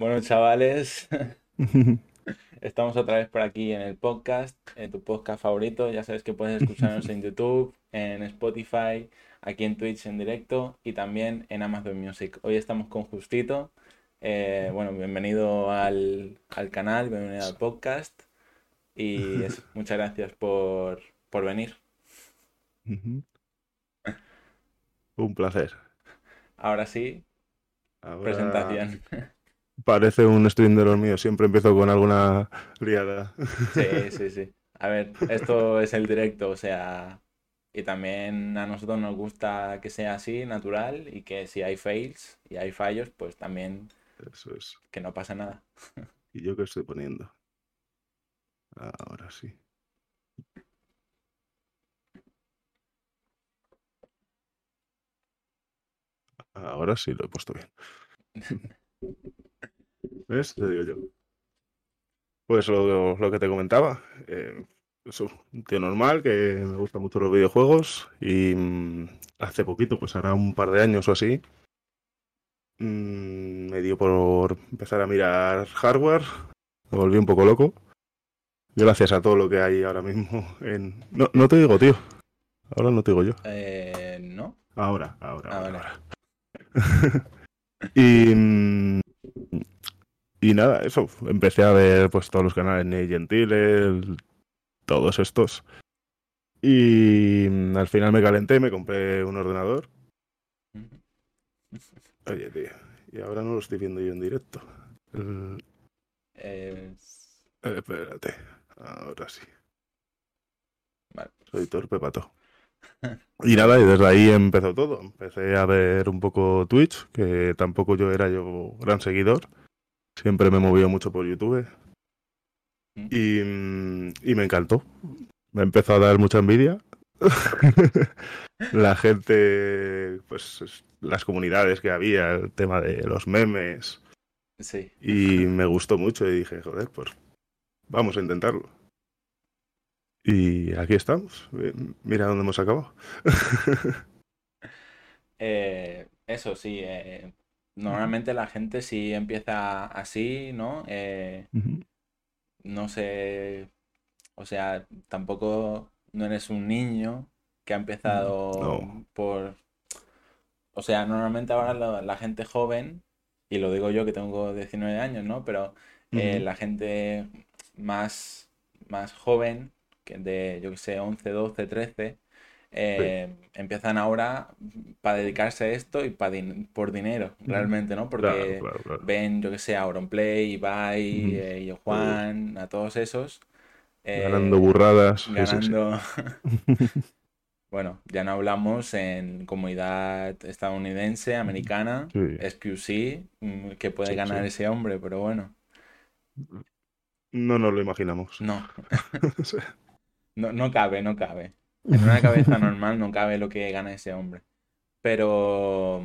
Bueno, chavales, estamos otra vez por aquí en el podcast, en tu podcast favorito. Ya sabes que puedes escucharnos en YouTube, en Spotify, aquí en Twitch en directo y también en Amazon Music. Hoy estamos con Justito. Eh, bueno, bienvenido al, canal, bienvenido al podcast y muchas gracias por, por venir. Un placer. Ahora sí, presentación. Parece un stream de los míos, siempre empiezo con alguna liada. Sí, sí, sí. A ver, esto es el directo, o sea, y también a nosotros nos gusta que sea así, natural, y que si hay fails y hay fallos, pues también Eso es. que no pasa nada. ¿Y yo qué estoy poniendo? Ahora sí. Ahora sí lo he puesto bien. ¿Ves? Te digo yo. Pues lo, lo que te comentaba. Eh, un tío normal que me gusta mucho los videojuegos y mm, hace poquito, pues hará un par de años o así, mm, me dio por empezar a mirar hardware, me volví un poco loco. Gracias a todo lo que hay ahora mismo en... No, no te digo, tío. Ahora no te digo yo. Eh, ¿No? Ahora, ahora, ahora. ahora. y, mm, y nada, eso. Empecé a ver pues todos los canales de Gentile, todos estos. Y al final me calenté, me compré un ordenador. Oye, tío. Y ahora no lo estoy viendo yo en directo. Eh, espérate. Ahora sí. Vale. Soy torpe pato. Y nada, y desde ahí empezó todo. Empecé a ver un poco Twitch, que tampoco yo era yo gran seguidor. Siempre me movió mucho por YouTube. Y, y me encantó. Me empezó a dar mucha envidia. la gente, pues las comunidades que había, el tema de los memes. Sí. Y me gustó mucho y dije, joder, pues vamos a intentarlo. Y aquí estamos. Mira dónde hemos acabado. Eh, eso sí, eh, normalmente la gente si empieza así, ¿no? Eh, no sé, o sea, tampoco no eres un niño que ha empezado por... O sea, normalmente ahora la, gente joven, y lo digo yo que tengo 19 años, ¿no? Pero la gente más, más joven de, yo que sé, 11, 12, 13, empiezan ahora para dedicarse a esto y para por dinero, realmente, ¿no? Porque ven, yo que sé, Auronplay, Ibai, eh, Juan, a todos esos. ganando eh, burradas. Ganando... bueno, ya no hablamos en comunidad estadounidense, americana, SQC, mm, que puede ganar ese hombre, pero bueno. No nos lo imaginamos. No. No, no cabe, no cabe. En una cabeza normal no cabe lo que gana ese hombre. Pero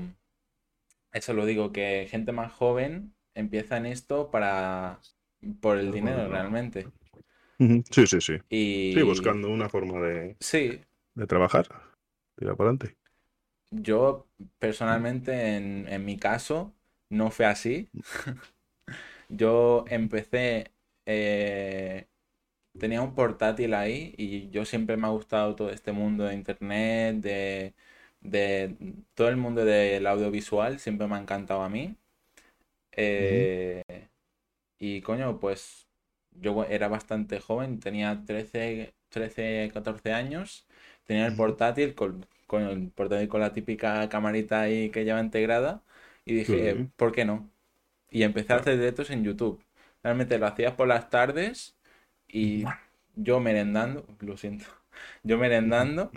eso lo digo, que gente más joven empieza en esto para por el dinero realmente. Sí, sí, sí. Y... Sí, buscando una forma de, sí. de trabajar. Tira para adelante. Yo, personalmente, en, en mi caso, no fue así. Yo empecé eh, tenía un portátil ahí y yo siempre me ha gustado todo este mundo de internet, de, de todo el mundo del audiovisual, siempre me ha encantado a mí. Eh, y coño, pues yo era bastante joven, tenía 13, 13 14 años, tenía el portátil con, con, el portátil con la típica camarita ahí que lleva integrada y dije, ¿por qué no? Y empecé a hacer directos en YouTube. Realmente lo hacía por las tardes y yo merendando, lo siento, yo merendando,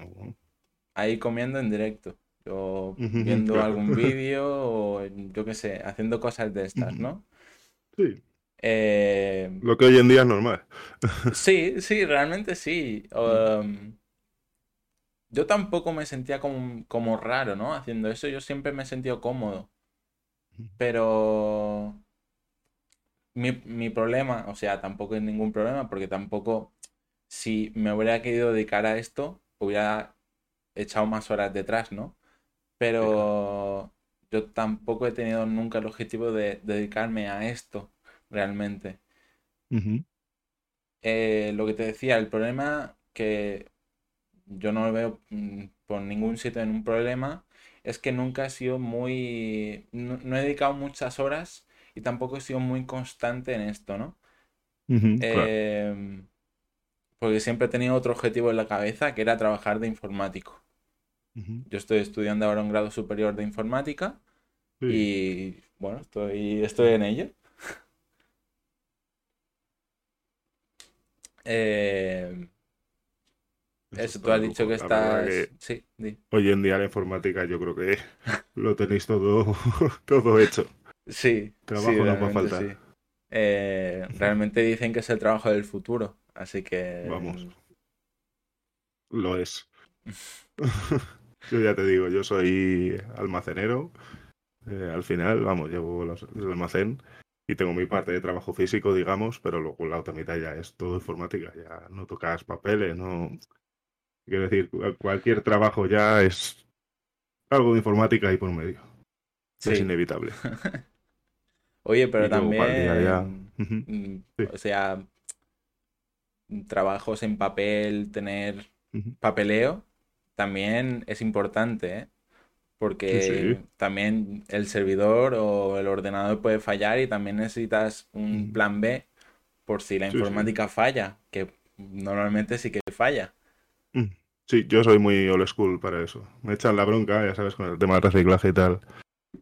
ahí comiendo en directo. Yo viendo algún vídeo o yo qué sé, haciendo cosas de estas, ¿no? Sí. Eh, lo que hoy en día es normal. sí, sí, realmente sí. Um, yo tampoco me sentía como, como raro, ¿no? Haciendo eso, yo siempre me he sentido cómodo. Pero mi, problema, o sea, tampoco es ningún problema, porque tampoco, si me hubiera querido dedicar a esto, hubiera echado más horas detrás, ¿no? Pero yo tampoco he tenido nunca el objetivo de dedicarme a esto realmente. Eh, lo que te decía, el problema que yo no lo veo mm, por ningún sitio en un problema es que nunca he sido muy... No, he dedicado muchas horas y tampoco he sido muy constante en esto, ¿no? Em, porque siempre he tenido otro objetivo en la cabeza que era trabajar de informático. Yo estoy estudiando ahora un grado superior de informática y bueno, estoy, estoy en ello. Eh, eso, tú has dicho que estás... sí, Hoy en día la informática yo creo que lo tenéis todo, todo hecho. Sí. Trabajo no va a faltar. Eh, realmente dicen que es el trabajo del futuro, así que... Vamos. Lo es. yo ya te digo, yo soy almacenero. Eh, al final, vamos, llevo el almacén y tengo mi parte de trabajo físico, digamos, pero luego la otra mitad ya es todo informática, ya no tocas papeles, no... Quiero decir, cualquier trabajo ya es algo de informática ahí por medio. Es inevitable. Oye, pero también, o sea, trabajos en papel, tener papeleo, también es importante, ¿eh? porque también el servidor o el ordenador puede fallar y también necesitas un plan B por si la informática falla, que normalmente sí que falla. Sí, yo soy muy old school para eso. Me echan la bronca, ya sabes, con el tema del reciclaje y tal.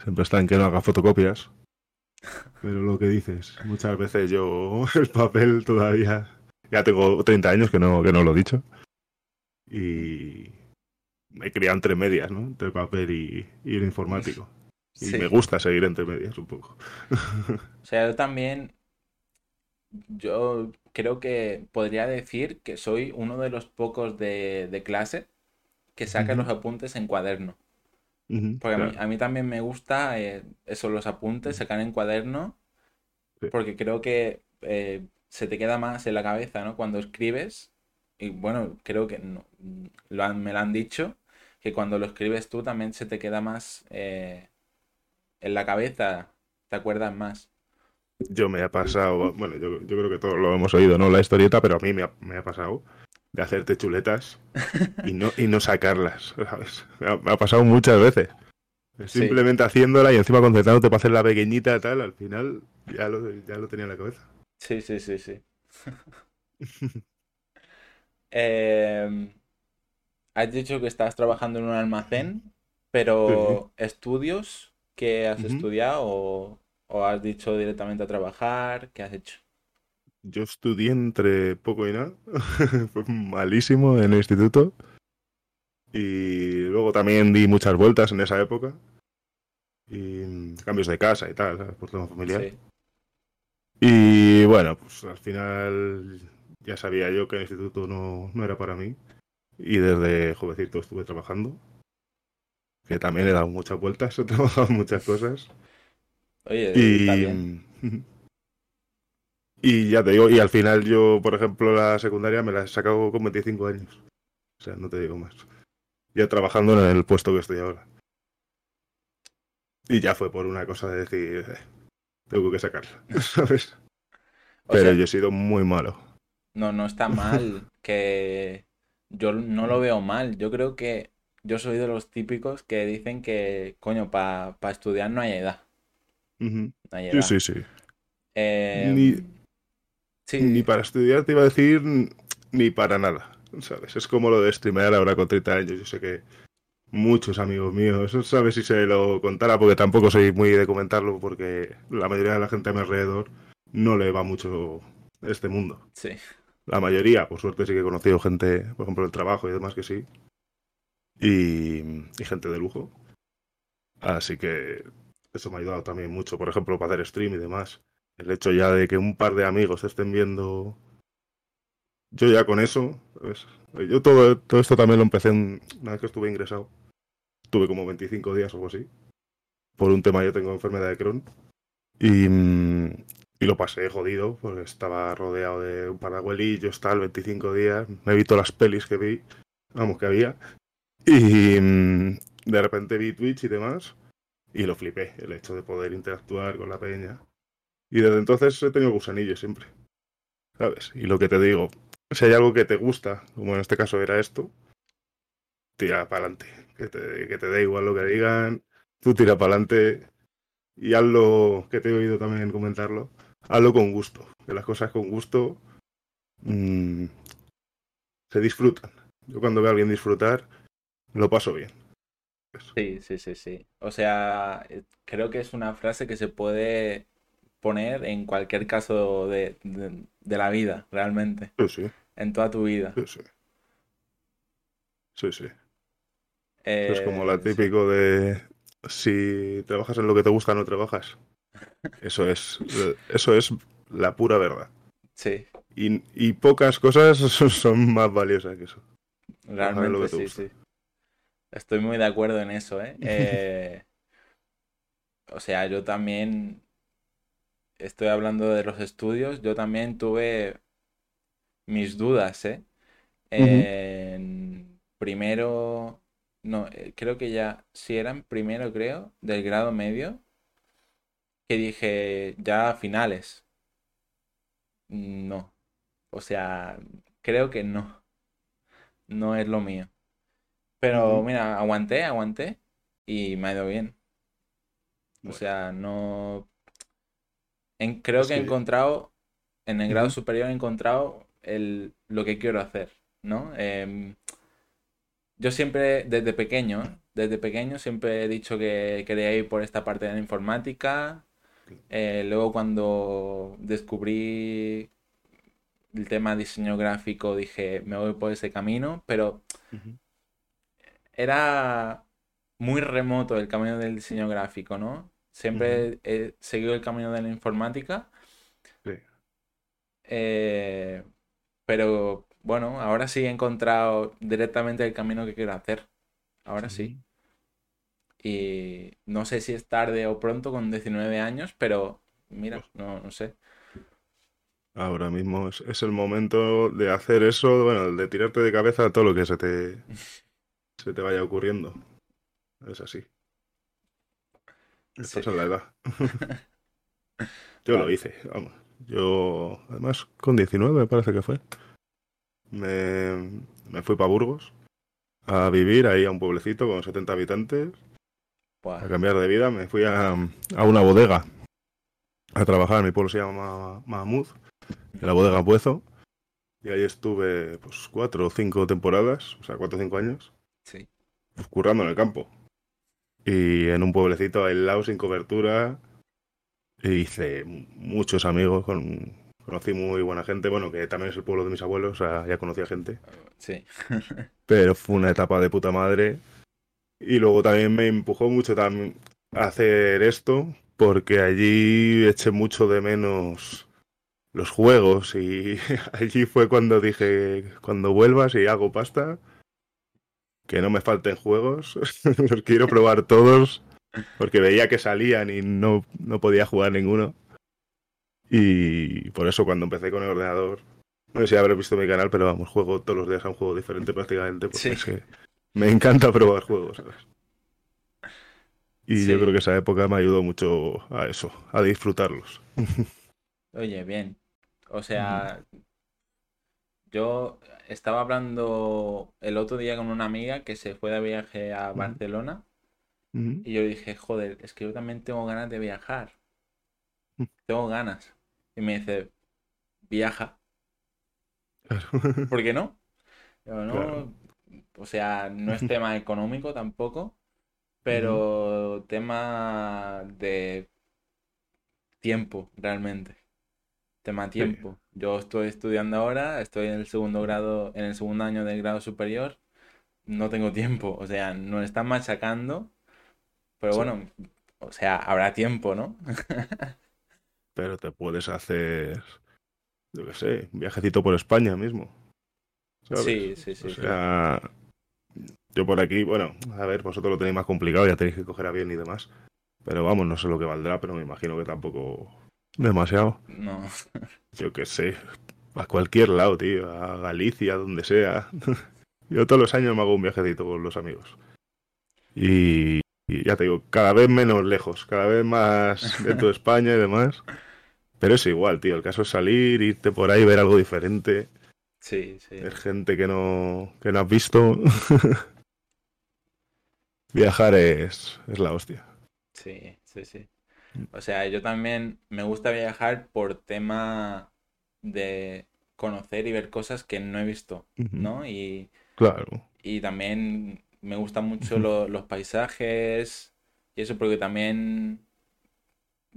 Siempre está en que no haga fotocopias. Pero lo que dices, muchas veces yo el papel todavía... Ya tengo 30 años que no, que no lo he dicho. Y, me he criado entre medias, ¿no? Entre el papel y, el informático. Y me gusta seguir entre medias un poco. o sea, yo también. Yo creo que podría decir que soy uno de los pocos de, clase que saca los apuntes en cuaderno. Porque a, mí, también me gusta eh, eso, los apuntes, sacar en cuaderno. Porque creo que eh, se te queda más en la cabeza, ¿no? Cuando escribes. Y bueno, creo que no, lo me lo han dicho que cuando lo escribes tú también se te queda más eh, en la cabeza, te acuerdas más. Yo me ha pasado, bueno, yo, creo que todos lo hemos oído, ¿no? La historieta, pero a mí me ha, pasado de hacerte chuletas y no, y no sacarlas, ¿sabes? Me ha, pasado muchas veces. Simplemente haciéndola y encima concentrándote para hacer la pequeñita tal, al final ya lo, ya lo tenía en la cabeza. Sí, sí, sí, sí. eh, has dicho que estás trabajando en un almacén, pero ¿estudios que has estudiado o, has dicho directamente a trabajar? ¿Qué has hecho? Yo estudié entre poco y nada. Fue malísimo en el instituto. Y luego también di muchas vueltas en esa época. Y cambios de casa y tal, por tema familiar. Y bueno, pues al final ya sabía yo que el instituto no, no era para mí. Y desde jovencito estuve trabajando. Que también he dado muchas vueltas, he trabajado muchas cosas. Oye, y... Y ya te digo, y al final yo, por ejemplo, la secundaria me la he sacado con 25 años. O sea, no te digo más. Ya trabajando en el puesto que estoy ahora. Y ya fue por una cosa de decir, eh, tengo que sacarla, ¿sabes? Pero yo he sido muy malo. No, no está mal que yo no lo veo mal. Yo creo que yo soy de los típicos que dicen que, coño, para estudiar no hay edad. Sí, sí, sí. Em, ni, para estudiar te iba a decir ni para nada. ¿Sabes? Es como lo de streamear ahora con 30 años. Yo sé que muchos amigos míos, eso sabes si se lo contara, porque tampoco soy muy de comentarlo, porque la mayoría de la gente a mi alrededor no le va mucho este mundo. Sí. La mayoría, por suerte, sí que he conocido gente, por ejemplo, el trabajo y demás que sí. Y, gente de lujo. Así que eso me ha ayudado también mucho, por ejemplo, para hacer stream y demás. El hecho ya de que un par de amigos estén viendo. Yo ya con eso, yo todo, todo esto también lo empecé una vez que estuve ingresado. Tuve como 25 días o algo así. Por un tema yo tengo enfermedad de Crohn. Y, y lo pasé jodido, porque estaba rodeado de un par de abuelillos, tal, 25 días. Me he visto las pelis que vi, vamos, que había. Y mm, de repente vi Twitch y demás. Y lo flipé, el hecho de poder interactuar con la peña. Y desde entonces he tenido gusanillo siempre. ¿Sabes? Y lo que te digo, si hay algo que te gusta, como en este caso era esto, tira para adelante. Que te, que te dé igual lo que digan, tú tira para adelante y hazlo, que te he oído también comentarlo, hazlo con gusto. Que las cosas con gusto mmm, se disfrutan. Yo cuando veo a alguien disfrutar, lo paso bien. Sí, sí, sí, sí. O sea, eh, creo que es una frase que se puede poner en cualquier caso de, de, de la vida, realmente. Sí, sí. En toda tu vida. Sí, sí. Sí, sí. Eh, es como la sí. típico de si trabajas en lo que te gusta, no trabajas. Eso es, eso es la pura verdad. Sí, Y, y pocas cosas son más valiosas que eso. Lo realmente que sí, sí. Estoy muy de acuerdo en eso, ¿eh? Eh, o sea, yo también estoy hablando de los estudios, yo también tuve mis dudas, ¿eh? En primero, no, eh, creo que ya, si eran primero, creo, del grado medio, que dije ya finales. No, o sea, creo que no, no es lo mío. Pero mira, aguanté, aguanté y me ha ido bien. O sea, no... en- creo es que he encontrado, en el grado superior he encontrado el, lo que quiero hacer, ¿no? Em, yo siempre, desde pequeño, desde pequeño siempre he dicho que quería ir por esta parte de la informática. Eh, luego cuando descubrí el tema de diseño gráfico dije, me voy por ese camino, pero era muy remoto el camino del diseño gráfico, ¿no? Siempre he seguido el camino de la informática, sí, eh, pero bueno, ahora sí he encontrado directamente el camino que quiero hacer. Ahora sí. Y no sé si es tarde o pronto con 19 años, pero mira, Pues no, no sé. ahora mismo es, es el momento de hacer eso, bueno, de tirarte de cabeza a todo lo que se te, se te vaya ocurriendo. Es así. Sí, Estás en la edad. Yo lo hice, vamos. Yo, además, con 19 me parece que fue. Me, me fui para Burgos a vivir ahí a un pueblecito con 70 habitantes, a cambiar de vida. Me fui a, a una bodega a trabajar. Mi pueblo se llama Mahmud, en la bodega Puezo. Y ahí estuve pues cuatro o cinco temporadas, o sea, cuatro o cinco años, sí. pues, currando en el campo. Y en un pueblecito aislado, sin cobertura, e hice muchos amigos, con, conocí muy buena gente, bueno, que también es el pueblo de mis abuelos, o sea, ya conocía gente. Sí. Pero fue una etapa de puta madre. Y luego también me empujó mucho también a hacer esto, porque allí eché mucho de menos los juegos y allí fue cuando dije, cuando vuelvas y hago pasta, que no me falten juegos, los quiero probar todos, porque veía que salían y no, no podía jugar ninguno. Y por eso cuando empecé con el ordenador, no sé si habré visto mi canal, pero vamos, juego todos los días a un juego diferente prácticamente, porque Sí, es que me encanta probar juegos, ¿sabes? Y yo creo que esa época me ayudó mucho a eso, a disfrutarlos. Oye, bien. O sea, yo estaba hablando el otro día con una amiga que se fue de viaje a Barcelona y yo dije, joder, es que yo también tengo ganas de viajar. Tengo ganas. Y me dice, viaja. Claro, ¿Por qué no? Yo, claro. no, o sea, no es tema económico tampoco, pero tema de tiempo, realmente. Tema Sí, tiempo. Yo estoy estudiando ahora, estoy en el segundo grado, en el segundo año del grado superior, no tengo tiempo, o sea, nos están machacando, pero sí. bueno, o sea, habrá tiempo, ¿no? Pero te puedes hacer, yo qué sé, un viajecito por España mismo, ¿sabes? Sí, sí, O sí, sí. sea, yo por aquí, bueno, a ver, vosotros lo tenéis más complicado, ya tenéis que coger avión y demás. Pero vamos, no sé lo que valdrá, pero me imagino que tampoco demasiado. No. Yo qué sé, a cualquier lado, tío, a Galicia, donde sea. Yo todos los años me hago un viajecito con los amigos. Y Y ya te digo, cada vez menos lejos, cada vez más dentro de España y demás. Pero es igual, tío. El caso es salir, irte por ahí, ver algo diferente. Sí, sí. Ver gente que no, que no has visto. Viajar es, es la hostia. Sí, sí, sí. O sea, yo también me gusta viajar por tema de conocer y ver cosas que no he visto, ¿no? Y, claro. Y también me gustan mucho los paisajes y eso porque también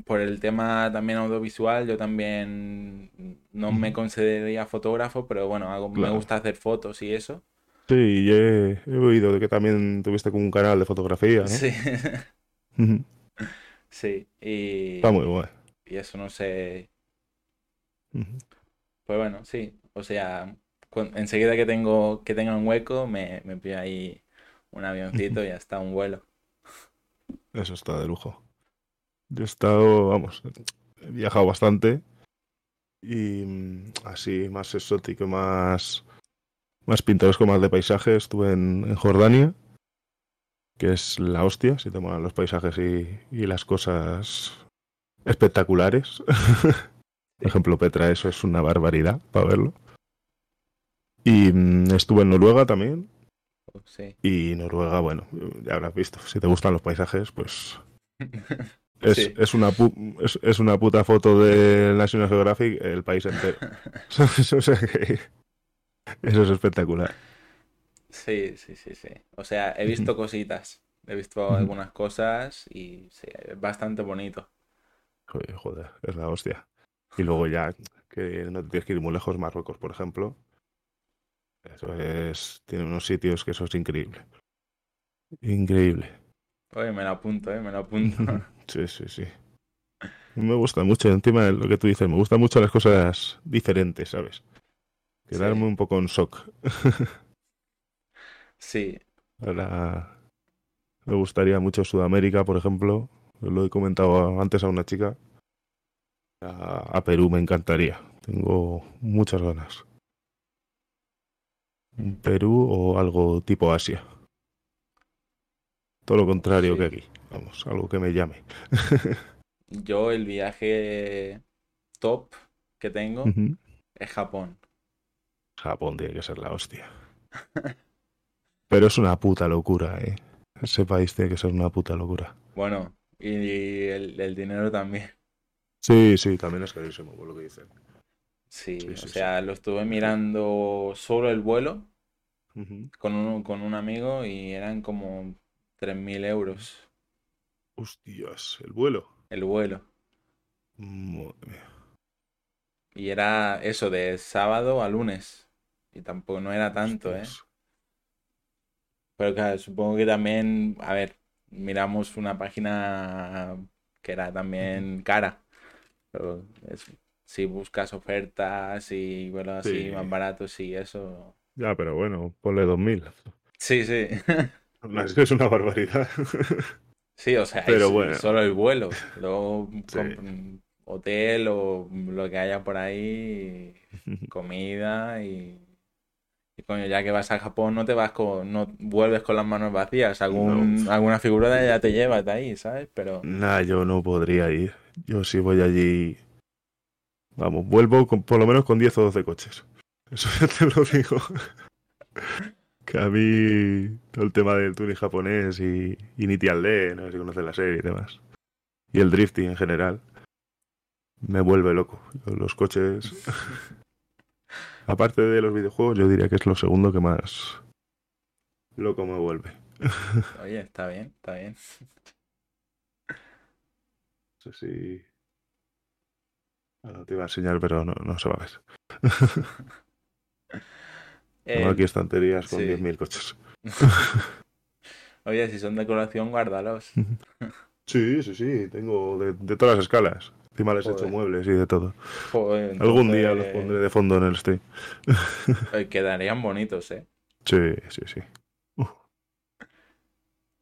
por el tema también audiovisual yo también no me consideraría fotógrafo, pero bueno, hago, me gusta hacer fotos y eso. Sí, he, he, oído de que también tuviste como un canal de fotografía, ¿no? Sí. Sí, y... Está muy bueno. Y eso no sé... Pues bueno, sí. O sea, enseguida que tengo que tenga un hueco, me, me pido ahí un avioncito y hasta un vuelo. Eso está de lujo. Yo he estado, vamos, he viajado bastante y mm, así más exótico, más más pintoresco, más de paisaje. Estuve en, Jordania, que es la hostia, si te molan los paisajes y, y las cosas espectaculares. Por ejemplo, Petra, eso es una barbaridad para verlo. Y mm, estuve en Noruega también. Sí. Y Noruega, bueno, ya habrás visto. Si te gustan los paisajes, pues. Es, es, una es, es, una puta foto de National Geographic el país entero. o sea que eso es espectacular. Sí, sí, sí, sí. O sea, he visto cositas. He visto algunas cosas y sí, es bastante bonito. Joder, es la hostia. Y luego ya, que no te tienes que ir muy lejos, Marruecos, por ejemplo. Eso es. Tiene unos sitios que eso es increíble. Increíble. Oye, me lo apunto, eh, me lo apunto. sí, sí, sí. Me gusta mucho, encima de lo que tú dices, me gustan mucho las cosas diferentes, ¿sabes? Quedarme un poco en shock. Sí. Ahora, me gustaría mucho Sudamérica, por ejemplo. Lo he comentado antes a una chica. A, Perú me encantaría. Tengo muchas ganas. Perú o algo tipo Asia. Todo lo contrario que aquí. Vamos, algo que me llame. Yo el viaje top que tengo es Japón. Japón tiene que ser la hostia. Pero es una puta locura, ¿eh? Ese país tiene que ser una puta locura. Bueno, y el, dinero también. Sí, sí, también es carísimo, por lo que dicen. Sí, o sea, lo estuve mirando solo el vuelo con, un, con un amigo y eran como 3.000 euros. Hostias, ¿el vuelo? El vuelo. Y era eso, de sábado a lunes. Y tampoco no era tanto, ¿eh? Pero claro, supongo que también, a ver, miramos una página que era también cara. Pero si buscas ofertas y bueno, así más baratos y eso. Ya, pero bueno, ponle 2000. Sí, sí. Es una barbaridad. Sí, o sea, pero bueno. solo el vuelo. Luego hotel o lo que haya por ahí, comida y y coño, ya que vas a Japón no te vas con, no vuelves con las manos vacías, algún, alguna figura de ya te llevas de ahí, ¿sabes? Pero. Nah, yo no podría ir. Yo sí voy allí. Vamos, vuelvo con, por lo menos con 10 o 12 coches. Eso ya te lo digo. que a mí todo el tema del tuning japonés y, y Nitialde, no sé si conoces la serie y demás. Y el drifting en general. Me vuelve loco. Los coches. Aparte de los videojuegos, yo diría que es lo segundo que más loco me vuelve. Oye, está bien, está bien. No sé si. te iba a enseñar, pero no, no se va a ver. Tengo aquí estanterías con 10.000 coches. Oye, si son decoración, guárdalos. sí, sí, sí. Tengo de, de todas las escalas. Encima les he hecho muebles y de todo. Algún día los pondré de fondo en el stream. Quedarían bonitos, ¿eh? Sí, sí, sí.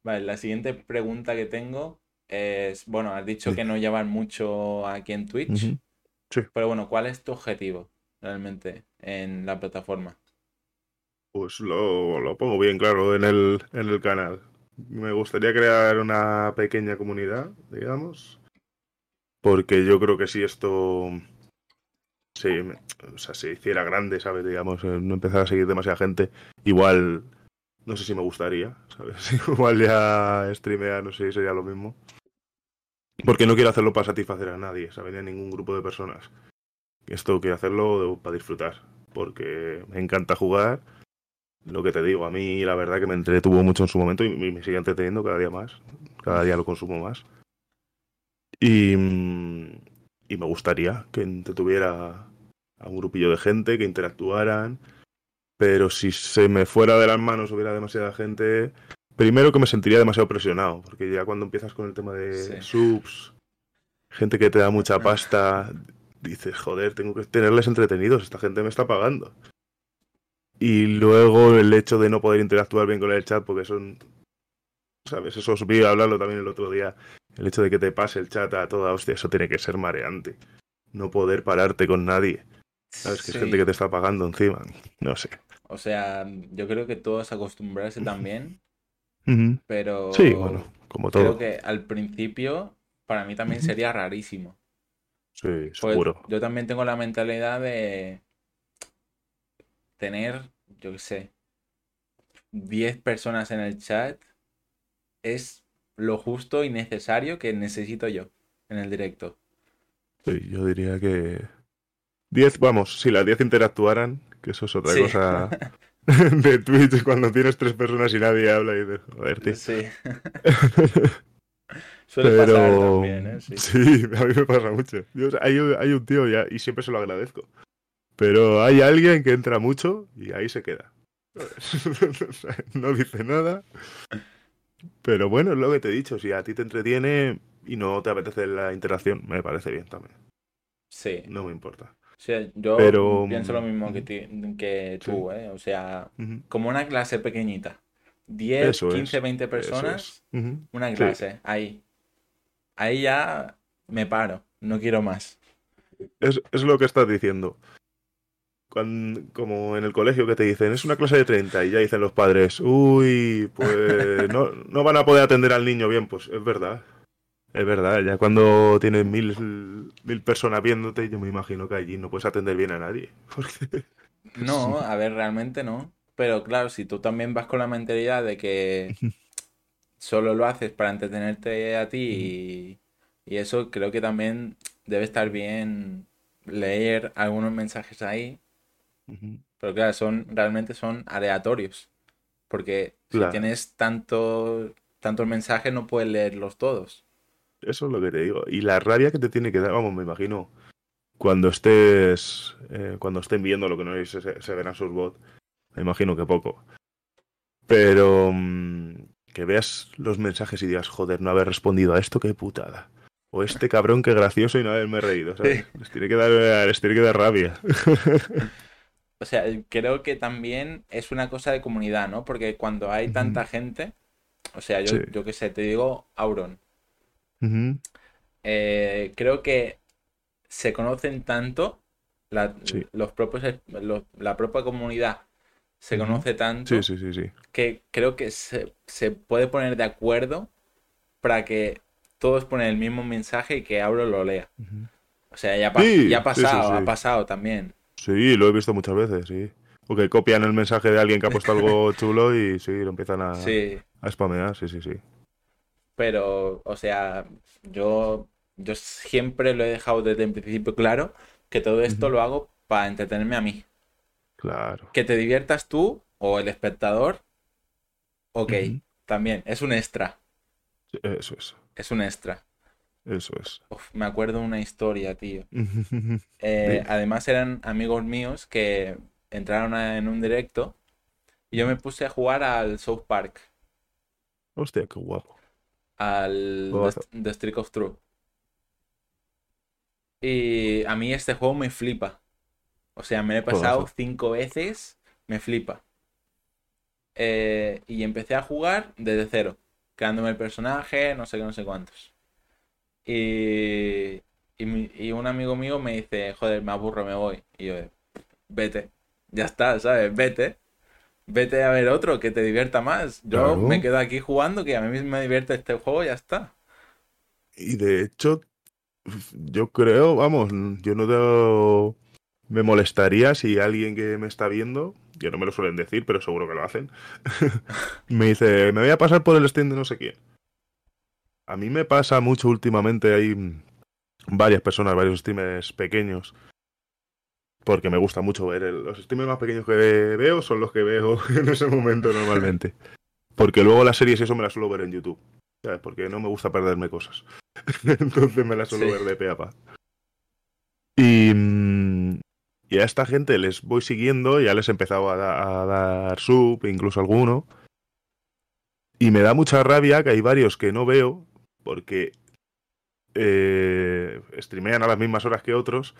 Vale, la siguiente pregunta que tengo es, bueno, has dicho que no llevan mucho aquí en Twitch. Sí. Pero bueno, ¿cuál es tu objetivo realmente en la plataforma? Pues lo, lo pongo bien claro en el, en el canal. Me gustaría crear una pequeña comunidad, digamos. Porque yo creo que si esto sí, o sea, se hiciera grande, ¿sabes? Digamos, eh, no empezara a seguir demasiada gente, igual no sé si me gustaría, ¿sabes? igual ya streamear, no sé sería lo mismo. Porque no quiero hacerlo para satisfacer a nadie, ¿sabes? Ni a ningún grupo de personas. Esto quiero hacerlo para disfrutar, porque me encanta jugar. Lo que te digo, a mí la verdad que me entretuvo mucho en su momento y me sigue entreteniendo cada día más. Cada día lo consumo más. Y, y me gustaría que tuviera a un grupillo de gente, que interactuaran. Pero si se me fuera de las manos hubiera demasiada gente, primero que me sentiría demasiado presionado, porque ya cuando empiezas con el tema de subs, gente que te da mucha pasta, dices, joder, tengo que tenerles entretenidos, esta gente me está pagando. Y luego el hecho de no poder interactuar bien con el chat, porque son, ¿sabes? Eso os vi hablarlo también el otro día, el hecho de que te pase el chat a toda hostia, eso tiene que ser mareante. No poder pararte con nadie. Sabes que es gente que te está pagando encima. No sé. O sea, yo creo que todos acostumbrarse también. Pero. Sí, bueno, como todo. Creo que al principio, para mí también sería rarísimo. Sí, seguro. yo también tengo la mentalidad de tener, yo qué sé, 10 personas en el chat es lo justo y necesario que necesito yo en el directo. Sí, yo diría que 10, vamos, si las 10 interactuaran, que eso es otra cosa de Twitch cuando tienes tres personas y nadie habla y dices, joder, tío. Sí. Suele pasar también, ¿eh? Sí. a mí me pasa mucho. hay, un tío ya, y siempre se lo agradezco. Pero hay alguien que entra mucho y ahí se queda. no dice nada. Pero bueno, es lo que te he dicho. Si a ti te entretiene y no te apetece la interacción, me parece bien también. Sí. No me importa. Sí, yo pienso lo mismo que, que tú, ¿eh? O sea, como una clase pequeñita. 10, 15, 20 personas, una clase, ahí. Ahí ya me paro, no quiero más. Es, es lo que estás diciendo. Cuando, como en el colegio que te dicen, es una clase de 30 y ya dicen los padres, uy, pues no, no van a poder atender al niño bien, pues es verdad. Es verdad, ya cuando tienes mil, mil personas viéndote, yo me imagino que allí no puedes atender bien a nadie. No, a ver, realmente no. Pero claro, si tú también vas con la mentalidad de que solo lo haces para entretenerte a ti y, eso, creo que también debe estar bien leer algunos mensajes ahí. Pero claro, son realmente son aleatorios. Porque si tienes tanto, tantos mensajes no puedes leerlos todos. Eso es lo que te digo. Y la rabia que te tiene que dar, vamos, me imagino, cuando estés, eh, cuando estén viendo lo que no se, se, verán sus bots, me imagino que poco. Pero mm, que veas los mensajes y digas, joder, no haber respondido a esto, qué putada. O este cabrón, qué gracioso y no haberme reído, ¿sabes? Les tiene que dar, les tiene que dar rabia. o sea, creo que también es una cosa de comunidad, ¿no? Porque cuando hay tanta gente, o sea, yo, yo qué sé, te digo Auron. Eh, creo que se conocen tanto, la, los propios, la propia comunidad se conoce tanto que creo que se, puede poner de acuerdo para que todos ponen el mismo mensaje y que Auro lo lea. O sea, ya, ha pasado, ha pasado también. Sí, lo he visto muchas veces, sí. O que copian el mensaje de alguien que ha puesto algo chulo y sí, lo empiezan a, a spamear, sí, sí, sí. Pero, o sea, yo, yo siempre lo he dejado desde el principio claro que todo esto lo hago para entretenerme a mí. Claro. Que te diviertas tú o el espectador, ok, también, es un extra. Eso es. Es un extra. Eso es. me acuerdo una historia, tío. Eh, además eran amigos míos que entraron en un directo y yo me puse a jugar al South Park. Hostia, qué guapo al The, Streak of True. Y a mí este juego me flipa. O sea, me lo he pasado cinco veces, me flipa. Eh, y empecé a jugar desde cero, creándome el personaje, no sé qué, no sé cuántos. Y, y, un amigo mío me dice, joder, me aburro, me voy. Y yo, vete, ya está, ¿sabes? Vete. vete a ver otro que te divierta más. Yo me quedo aquí jugando, que a mí me divierte este juego ya está. Y de hecho, yo creo, vamos, yo no. Me molestaría si alguien que me está viendo, que no me lo suelen decir, pero seguro que lo hacen, me dice, me voy a pasar por el stand de no sé quién. A mí me pasa mucho últimamente, hay varias personas, varios streamers pequeños, porque me gusta mucho ver los streamers más pequeños que veo son los que veo en ese momento normalmente. Porque luego las series eso me las suelo ver en YouTube. ¿Sabes? Porque no me gusta perderme cosas. Entonces me las suelo ver de pe a pa. Y, mm, y, a esta gente les voy siguiendo, ya les he empezado a, dar sub, incluso alguno. Y me da mucha rabia que hay varios que no veo, porque eh, streamean a las mismas horas que otros,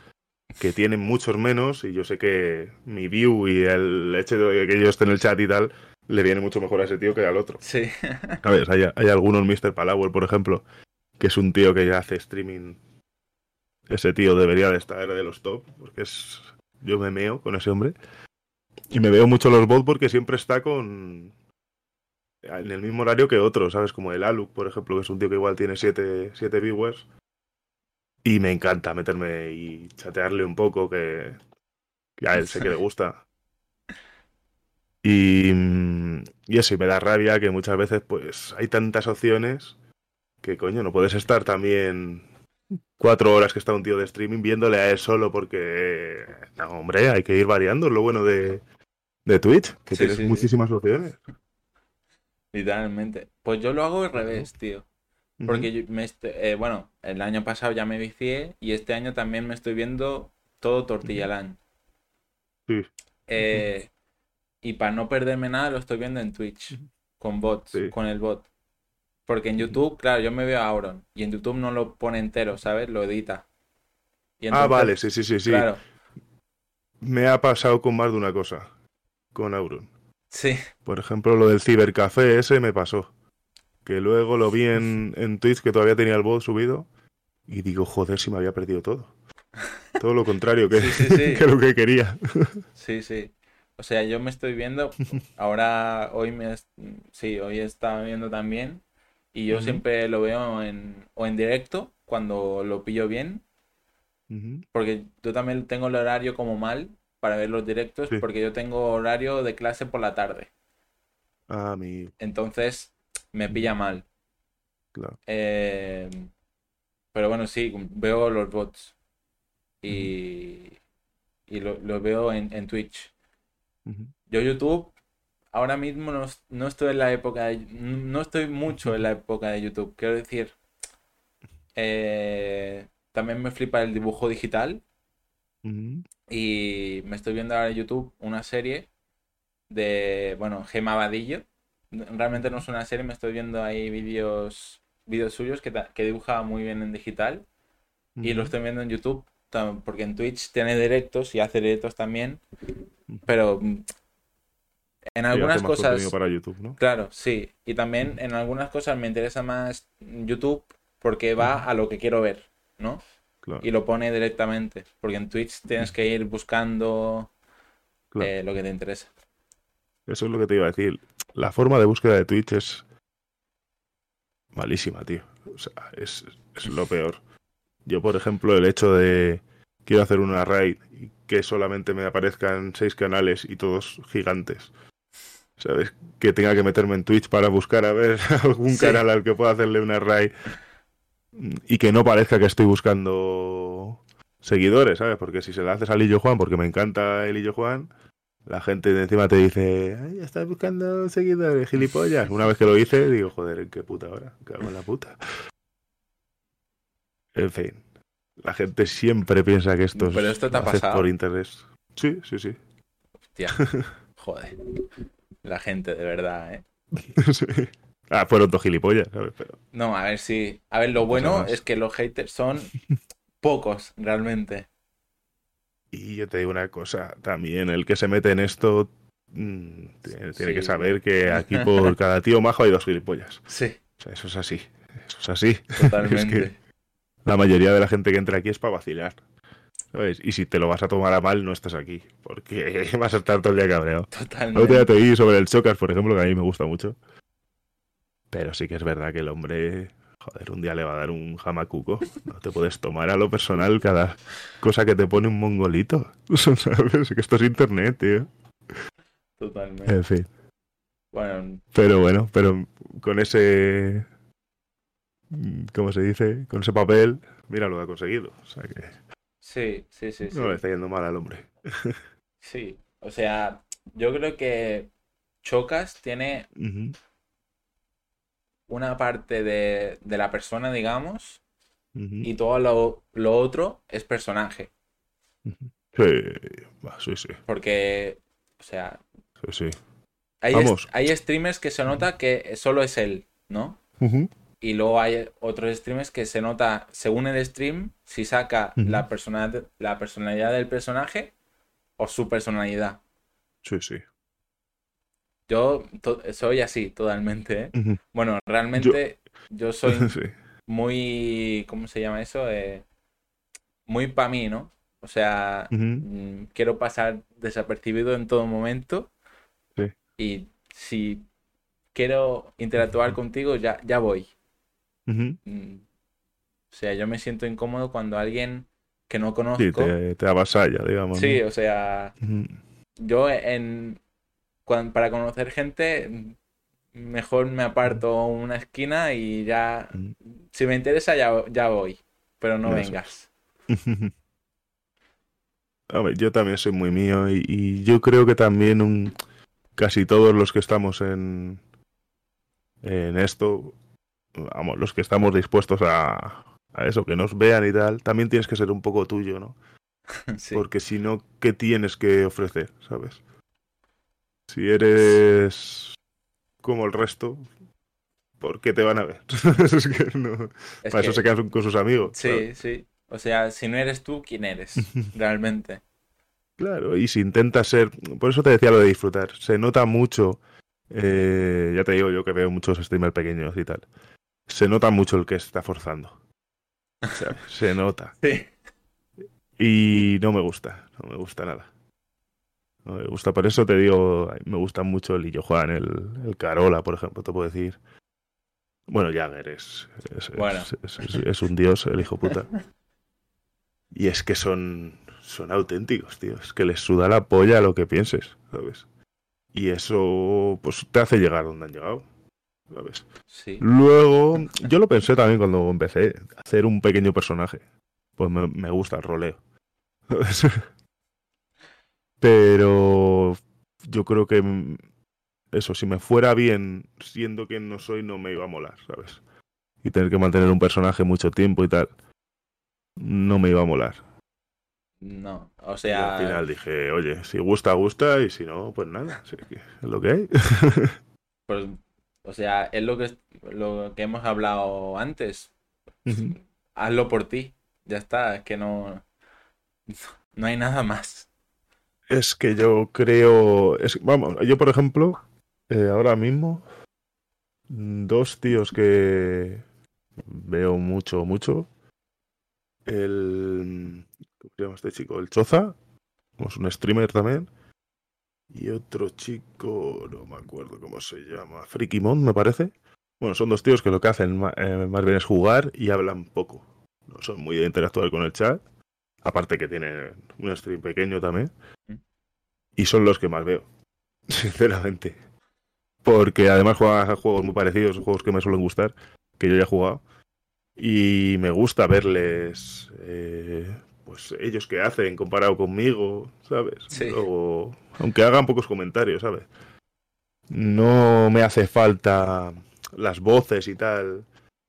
que tienen muchos menos, y yo sé que mi view y el hecho de que yo esté en el chat y tal, le viene mucho mejor a ese tío que al otro. Sí. a ver, hay, hay algunos, Mr. Palauer, por ejemplo, que es un tío que ya hace streaming. Ese tío debería de estar de los top, porque es. Yo me meo con ese hombre. Y me veo mucho los bots porque siempre está con. En el mismo horario que otros, ¿sabes? Como el Aluk, por ejemplo, que es un tío que igual tiene 7 siete, viewers. Y me encanta meterme y chatearle un poco, que, que a él sé que le gusta. Y, y eso, y me da rabia que muchas veces pues hay tantas opciones que coño, no puedes estar también cuatro horas que está un tío de streaming viéndole a él solo porque... No, hombre, hay que ir variando, lo bueno de, de Twitch, que tienes muchísimas opciones. Literalmente. Pues yo lo hago al revés, tío. Porque me eh, bueno, el año pasado ya me vicié y este año también me estoy viendo todo Tortillalán. Sí. Eh, y para no perderme nada lo estoy viendo en Twitch, con bots, con el bot. Porque en YouTube, claro, yo me veo a Auron y en YouTube no lo pone entero, ¿sabes? Lo edita. ah, vale, sí, sí, sí, sí. Claro. Me ha pasado con más de una cosa, con Auron. Sí. Por ejemplo, lo del cibercafé ese me pasó. Que luego lo vi en, en Twitch que todavía tenía el bot subido y digo, joder, si me había perdido todo. Todo lo contrario que, que lo que quería. Sí, sí. O sea, yo me estoy viendo, ahora, hoy me, sí, hoy estaba viendo también, y yo siempre lo veo en, o en directo, cuando lo pillo bien, porque yo también tengo el horario como mal para ver los directos, porque yo tengo horario de clase por la tarde. Ah, mi... Entonces, me pilla mal. Claro. Eh, pero bueno, sí, veo los bots. Y, y lo, veo en, en Twitch. Yo YouTube, ahora mismo no, estoy en la época de, no estoy mucho en la época de YouTube. Quiero decir, eh, también me flipa el dibujo digital. Y me estoy viendo ahora en YouTube una serie de, bueno, Gema Vadillo. Realmente no es una serie, me estoy viendo ahí vídeos vídeos suyos que, que dibuja muy bien en digital. Y lo estoy viendo en YouTube, porque en Twitch tiene directos y hace directos también. Pero mm, en algunas cosas. Para YouTube, ¿no? Claro, sí. Y también en algunas cosas me interesa más YouTube porque va a lo que quiero ver, ¿no? Y lo pone directamente. Porque en Twitch tienes que ir buscando eh, lo que te interesa. Eso es lo que te iba a decir. La forma de búsqueda de Twitch es malísima, tío. O sea, es, es lo peor. Yo, por ejemplo, el hecho de quiero hacer una raid y que solamente me aparezcan seis canales y todos gigantes. ¿Sabes? Que tenga que meterme en Twitch para buscar a ver algún canal al que pueda hacerle una raid y que no parezca que estoy buscando seguidores, ¿sabes? Porque si se la haces a Lillo Juan, porque me encanta el Lillo Juan, la gente de encima te dice, ay, estás buscando seguidores, gilipollas. Una vez que lo hice, digo, joder, ¿en qué puta hora? Cago en la puta. En fin. La gente siempre piensa que esto Pero esto te ha pasado. por interés. Sí, sí, sí. Hostia. Joder. La gente, de verdad, ¿eh? sí. Ah, fueron dos gilipollas, ¿sabes? Pero... No, a ver si. A ver, lo bueno es que los haters son pocos, realmente. Y yo te digo una cosa, también el que se mete en esto mm, tiene, que saber que aquí por cada tío majo hay dos gilipollas. Sí. O sea, eso es así. Eso es así. Totalmente. La mayoría de la gente que entra aquí es para vacilar. ¿Sabes? Y si te lo vas a tomar a mal, no estás aquí. Porque vas a estar todo el día cabreado. Totalmente. Día te sobre el Chocas, por ejemplo, que a mí me gusta mucho. Pero sí que es verdad que el hombre, joder, un día le va a dar un jamacuco. No te puedes tomar a lo personal cada cosa que te pone un mongolito. ¿Sabes? Que esto es internet, tío. Totalmente. En fin. Bueno, Pero bueno, pero con ese. ¿Cómo se dice? Con ese papel, mira lo que ha conseguido. O sea que sí, sí, sí, sí. no le está yendo mal al hombre. Sí. O sea, yo creo que Chocas tiene Ujú, una parte de, de la persona, digamos, y todo lo, lo otro es personaje. Sí, sí, sí, Porque, o sea, sí, sí. hay, Vamos. hay streamers que se nota que solo es él, ¿no? Y luego hay otros streamers que se nota, según el stream, si saca la, personalidad, la personalidad del personaje o su personalidad. Sí, sí. Yo to- soy así, totalmente, ¿eh? Bueno, realmente yo, soy Sí. muy, ¿cómo se llama eso? Eh, muy para mí, ¿no? O sea, mm, quiero pasar desapercibido en todo momento. Sí. Y si quiero interactuar contigo, ya, ya voy. Mm, O sea, yo me siento incómodo cuando alguien que no Sí, conozco. te, te avasalla, digamos. Sí, ¿no? o sea, yo en para conocer gente, mejor me aparto una esquina y ya, si me interesa, ya, ya voy. Pero no Eso. vengas. A ver, yo también soy muy mío y, y yo creo que también un, casi todos los que estamos en, en esto, vamos, los que estamos dispuestos a, a eso, que nos vean y tal, también tienes que ser un poco tuyo, ¿no? Sí. Porque si no, ¿qué tienes que ofrecer, sabes? Si eres como el resto, ¿por qué te van a ver? es que no. Es Para eso se quedan con sus amigos. Sí, sí. O sea, si no eres tú, ¿quién eres? Realmente. Claro, y si intentas ser, por eso te decía lo de disfrutar, se nota mucho, eh, ya te digo yo que veo muchos streamers pequeños y tal, se nota mucho el que está forzando, ¿sabes? se nota, Sí. y no me gusta, no me gusta nada. Me gusta, por eso te digo, me gusta mucho el Illo Juan, el, el Carola, por ejemplo, te puedo decir. Bueno, Jagger es, es, es- Bueno. es- es- es un dios, el hijo puta. Y es que son, son auténticos, tío. Es que les suda la polla lo que pienses, ¿sabes? Y eso, pues, te hace llegar donde han llegado, ¿sabes? Sí. Luego, yo lo pensé también cuando empecé a hacer un pequeño personaje. Pues me, me gusta el roleo. Pero yo creo que mm, eso, si me fuera bien siendo quien no soy, no me iba a molar, ¿sabes? Y tener que mantener un personaje mucho tiempo y tal, no me iba a molar. No. O Y al sea, final dije, oye, si gusta, gusta, y si no, pues nada, sí, es lo que hay. pues, o sea, es lo que, lo que hemos hablado antes. Hazlo por ti. Ya está. Es que no, no hay nada más. Es que yo creo. Vamos, yo por ejemplo, eh, ahora mismo, mm, dos tíos que veo mucho, mucho. El. ¿Cómo se llama este chico? El Choza. Es un streamer también. Y otro chico, no me acuerdo cómo se llama. Frikimon, me parece. Bueno, son dos tíos que lo que hacen eh, más bien es jugar y hablan poco. No son muy de interactuar con el chat. Aparte que tienen un stream pequeño también. Y son los que más veo, sinceramente. Porque además juegan a juegos muy parecidos, juegos que me suelen gustar, que yo ya he jugado. Y me gusta verles, eh, pues ellos que hacen comparado conmigo, ¿sabes? Sí. Luego, aunque hagan pocos comentarios, ¿sabes? No me hace falta las voces y tal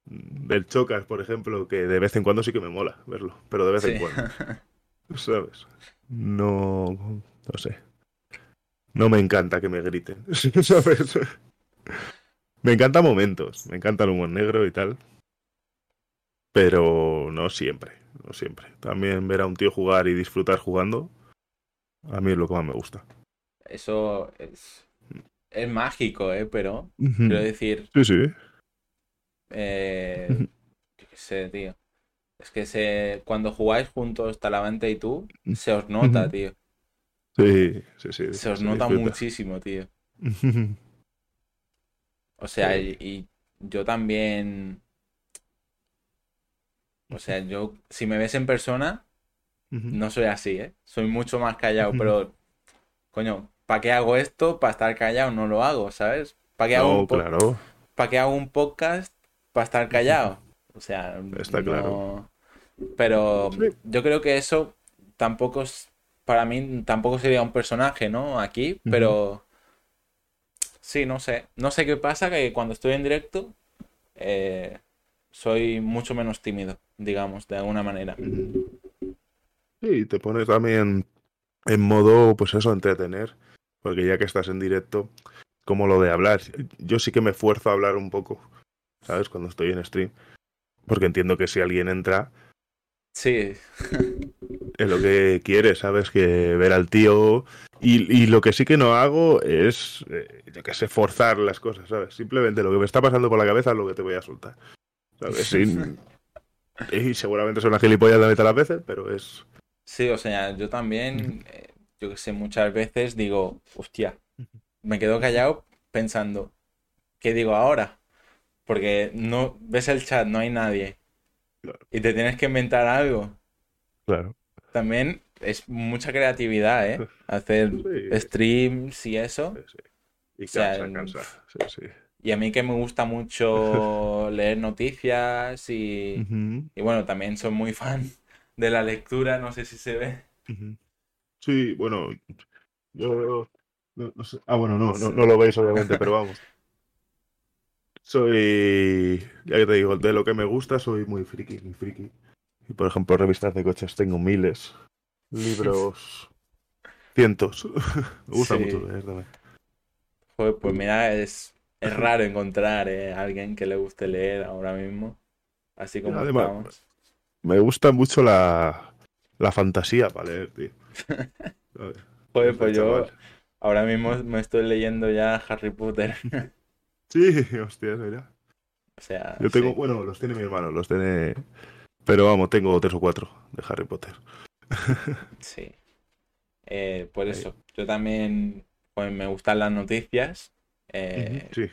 del Chocas, por ejemplo, que de vez en cuando sí que me mola verlo, pero de vez Sí. en cuando. ¿Sabes? No, no sé. No me encanta que me griten, ¿sabes? Me encantan momentos, me encanta el humor negro y tal. Pero no siempre, no siempre. También ver a un tío jugar y disfrutar jugando, a mí es lo que más me gusta. Eso es, es mágico, ¿eh? Pero, quiero decir, Sí, sí. Eh, qué sé, tío. Es que se, cuando jugáis juntos Talavante y tú, se os nota, tío. Sí, sí, sí. Se os se nota disfruta. muchísimo, tío. O sea, y, y yo también. O sea, yo, si me ves en persona, no soy así, ¿eh? Soy mucho más callado, pero, coño, ¿para qué hago esto? Para estar callado no lo hago, ¿sabes? ¿Para qué hago No, un po- claro. ¿Para qué hago un podcast? Para estar callado. O sea, Está no- claro. Pero Sí. yo creo que eso tampoco es, para mí tampoco sería un personaje, ¿no? Aquí, pero sí, no sé. No sé qué pasa, que cuando estoy en directo eh, soy mucho menos tímido, digamos, de alguna manera. Sí, te pones también en modo, pues eso, entretener. Porque ya que estás en directo, como lo de hablar. Yo sí que me esfuerzo a hablar un poco, ¿sabes? Cuando estoy en stream. Porque entiendo que si alguien entra, Sí, es lo que quiere, ¿sabes? Que ver al tío. Y, y lo que sí que no hago es, eh, yo que sé, forzar las cosas, ¿sabes? Simplemente lo que me está pasando por la cabeza es lo que te voy a soltar. ¿Sabes? Sin- Y seguramente soy una gilipollas la mitad de las veces, pero es. sí, o sea, yo también, eh, yo que sé, muchas veces digo, hostia, me quedo callado pensando, ¿qué digo ahora? Porque no ves el chat, no hay nadie. Claro. Y te tienes que inventar algo. Claro. También es mucha creatividad, ¿eh? Hacer Sí. streams y eso. Sí, sí. Y O sea, cansa, el- cansa. Sí, sí. Y a mí que me gusta mucho leer noticias y, y bueno, también soy muy fan de la lectura, no sé si se ve. Sí, bueno, yo no, no sé. Ah, bueno, no, no, no lo veis obviamente, pero vamos. Soy, ya que te digo, de lo que me gusta soy muy friki, muy friki. Y por ejemplo, revistas de coches tengo miles, libros cientos. Me gusta Sí. mucho leer también. Joder, pues mira, es, es raro encontrar ¿eh? a alguien que le guste leer ahora mismo, así como Además, estamos. Me gusta mucho la, la fantasía para leer, tío. Joder, pues yo chaval. ahora mismo me estoy leyendo ya Harry Potter. Sí, hostia, mira. O sea, Yo tengo, sí. bueno, los tiene mi hermano, los tiene. Pero vamos, tengo tres o cuatro de Harry Potter. Sí. Eh, por Ahí. eso, yo también pues, me gustan las noticias. eh, Sí,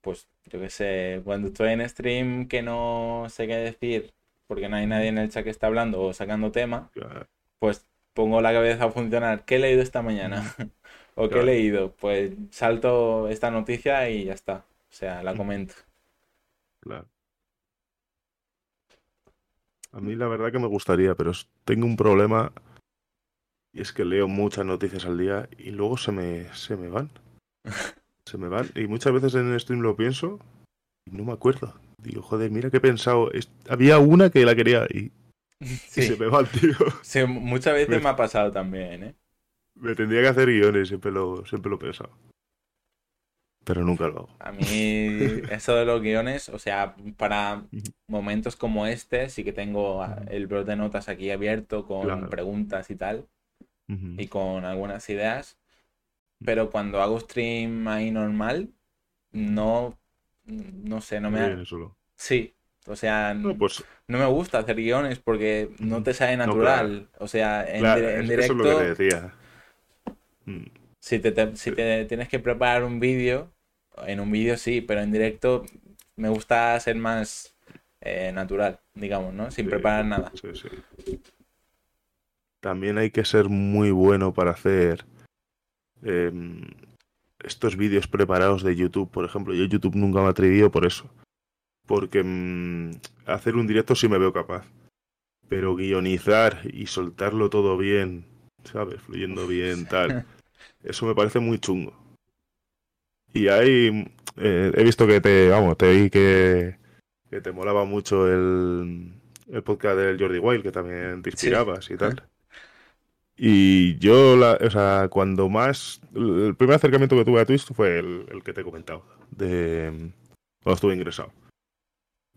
pues yo qué sé, cuando estoy en stream que no sé qué decir porque no hay nadie en el chat que está hablando o sacando tema, claro. pues pongo la cabeza a funcionar. ¿Qué he leído esta mañana? ¿O qué he Claro. leído? Pues salto esta noticia y ya está. O sea, la comento. claro. A mí la verdad que me gustaría, pero tengo un problema y es que leo muchas noticias al día y luego se me, se me van. Se me van. Y muchas veces en el stream lo pienso y no me acuerdo. Digo, joder, mira que he pensado. es- Había una que la quería y, y Sí, se me va el tío. sí, muchas veces Me- me ha pasado también, ¿eh? Me tendría que hacer guiones, siempre lo, siempre lo he pensado. Pero nunca lo hago. A mí eso de los guiones, o sea, para momentos como este, sí que tengo el blog de notas aquí abierto con Claro. preguntas y tal. Y con algunas ideas, pero cuando hago stream ahí normal, no, no sé, no me... Bien, eso lo- Sí, o sea, No, pues no me gusta hacer guiones porque no te sale natural. O sea, en, claro, en es- eso es lo que directo, te decía. Mm, si te, te- si te tienes que preparar un vídeo, en un vídeo sí, pero en directo me gusta ser más eh, natural, digamos, ¿no? Sin sí, preparar nada. sí, sí. También hay que ser muy bueno para hacer em, estos vídeos preparados de YouTube, por ejemplo. Yo YouTube nunca me he atrevido por eso. Porque mm, hacer un directo sí me veo capaz. Pero guionizar y soltarlo todo bien, ¿sabes? Fluyendo bien, tal. Eso me parece muy chungo. Y ahí eh, he visto que te, vamos, te vi que, que te molaba mucho el, el podcast del Jordi Wild, que también te Sí. inspirabas y tal. Y yo, la, o sea, cuando más, el primer acercamiento que tuve a Twitch fue el, el que te he comentado, de cuando estuve ingresado.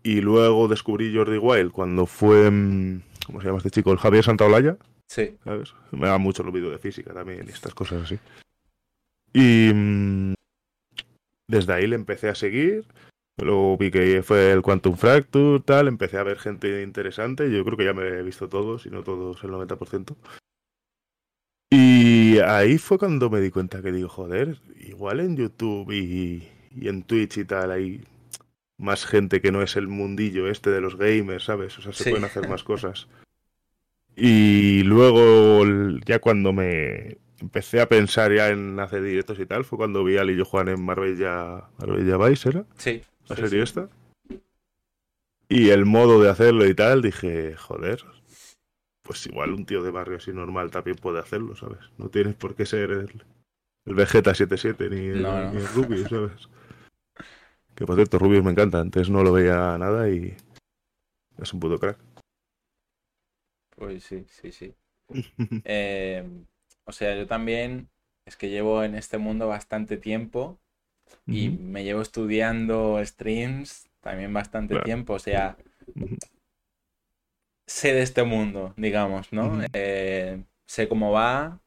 Y luego descubrí Jordi Wild cuando fue, mm, ¿cómo se llama este chico? El Javier Santaolalla. Sí, ¿sabes? Me da mucho los vídeos de física también y estas cosas así. Y mm, desde ahí le empecé a seguir Luego vi que fue el Quantum Fracture, tal, empecé a ver gente interesante, yo creo que ya me he visto todos, si no todos el 90%. Y ahí fue cuando me di cuenta que digo, joder, igual en YouTube y, y en Twitch y tal hay más gente que no es el mundillo este de los gamers, ¿sabes? O sea, se Sí. pueden hacer más cosas. Y luego, ya cuando me empecé a pensar ya en hacer directos y tal, fue cuando vi a Lillo Juan en Marbella, Marbella Vice, ¿era? Sí. ¿La sí, serie sí. esta? Y el modo de hacerlo y tal, dije, joder, pues igual un tío de barrio así normal también puede hacerlo, ¿sabes? No tienes por qué ser el, el Vegeta 77 ni el, No, no. ni el Rubius, ¿sabes? Que por cierto, Rubius me encanta, antes no lo veía nada y es un puto crack. Pues sí, sí, sí. Eh, o sea, yo también es que llevo en este mundo bastante tiempo y me llevo estudiando streams también bastante Claro. tiempo. O sea, sé de este mundo, digamos, ¿no? Eh, sé cómo va,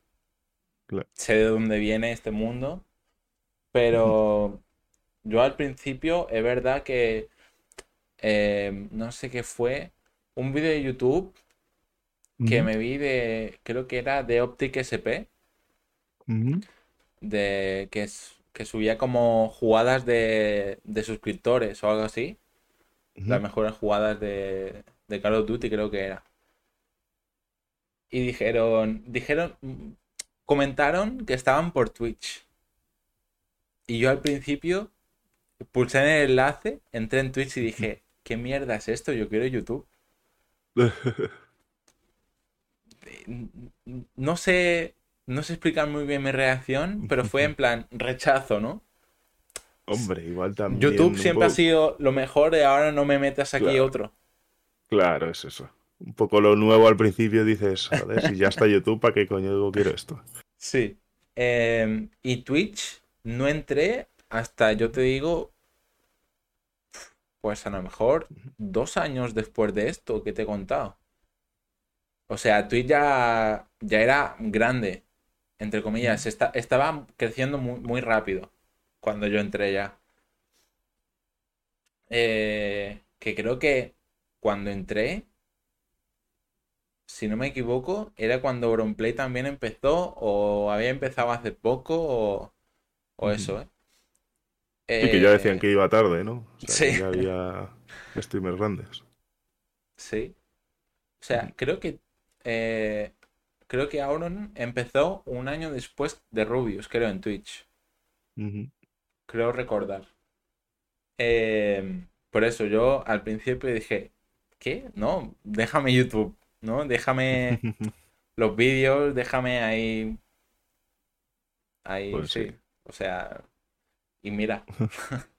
Claro. sé de dónde viene este mundo, pero yo al principio es verdad que eh, no sé qué fue, un vídeo de YouTube que me vi de, creo que era de Optic SP, de que, es- que subía como jugadas de, de suscriptores o algo así, las mejores jugadas de, de Call of Duty creo que era. Y dijeron, dijeron, mm, comentaron que estaban por Twitch. Y yo al principio pulsé en el enlace, entré en Twitch y dije, ¿qué mierda es esto? Yo quiero YouTube. No sé, no sé explicar muy bien mi reacción, pero fue en plan rechazo, ¿no? Hombre, igual también. YouTube siempre ha sido lo mejor y ahora no me metas aquí Claro. otro. Claro, es eso. Un poco lo nuevo al principio dices, joder, si ya está YouTube, ¿para qué coño quiero esto? Sí. Em, y Twitch no entré hasta, yo te digo, pues a lo mejor dos años después de esto que te he contado. O sea, Twitch ya, ya era grande, entre comillas. Esta- estaba creciendo muy, muy rápido cuando yo entré ya. Eh, que creo que cuando entré, si no me equivoco, era cuando Auronplay también empezó o había empezado hace poco o, o eso, ¿eh? Y que ya decían Eh, que iba tarde, ¿no? O sea, que sí. ya había streamers grandes. Sí. O sea, creo que eh, creo que Auron empezó un año después de Rubius, creo, en Twitch. Creo recordar. Eh, por eso yo al principio dije, ¿qué? No, déjame YouTube, ¿no? Déjame los vídeos, déjame ahí. Ahí, Pues sí. sí. O sea, y mira,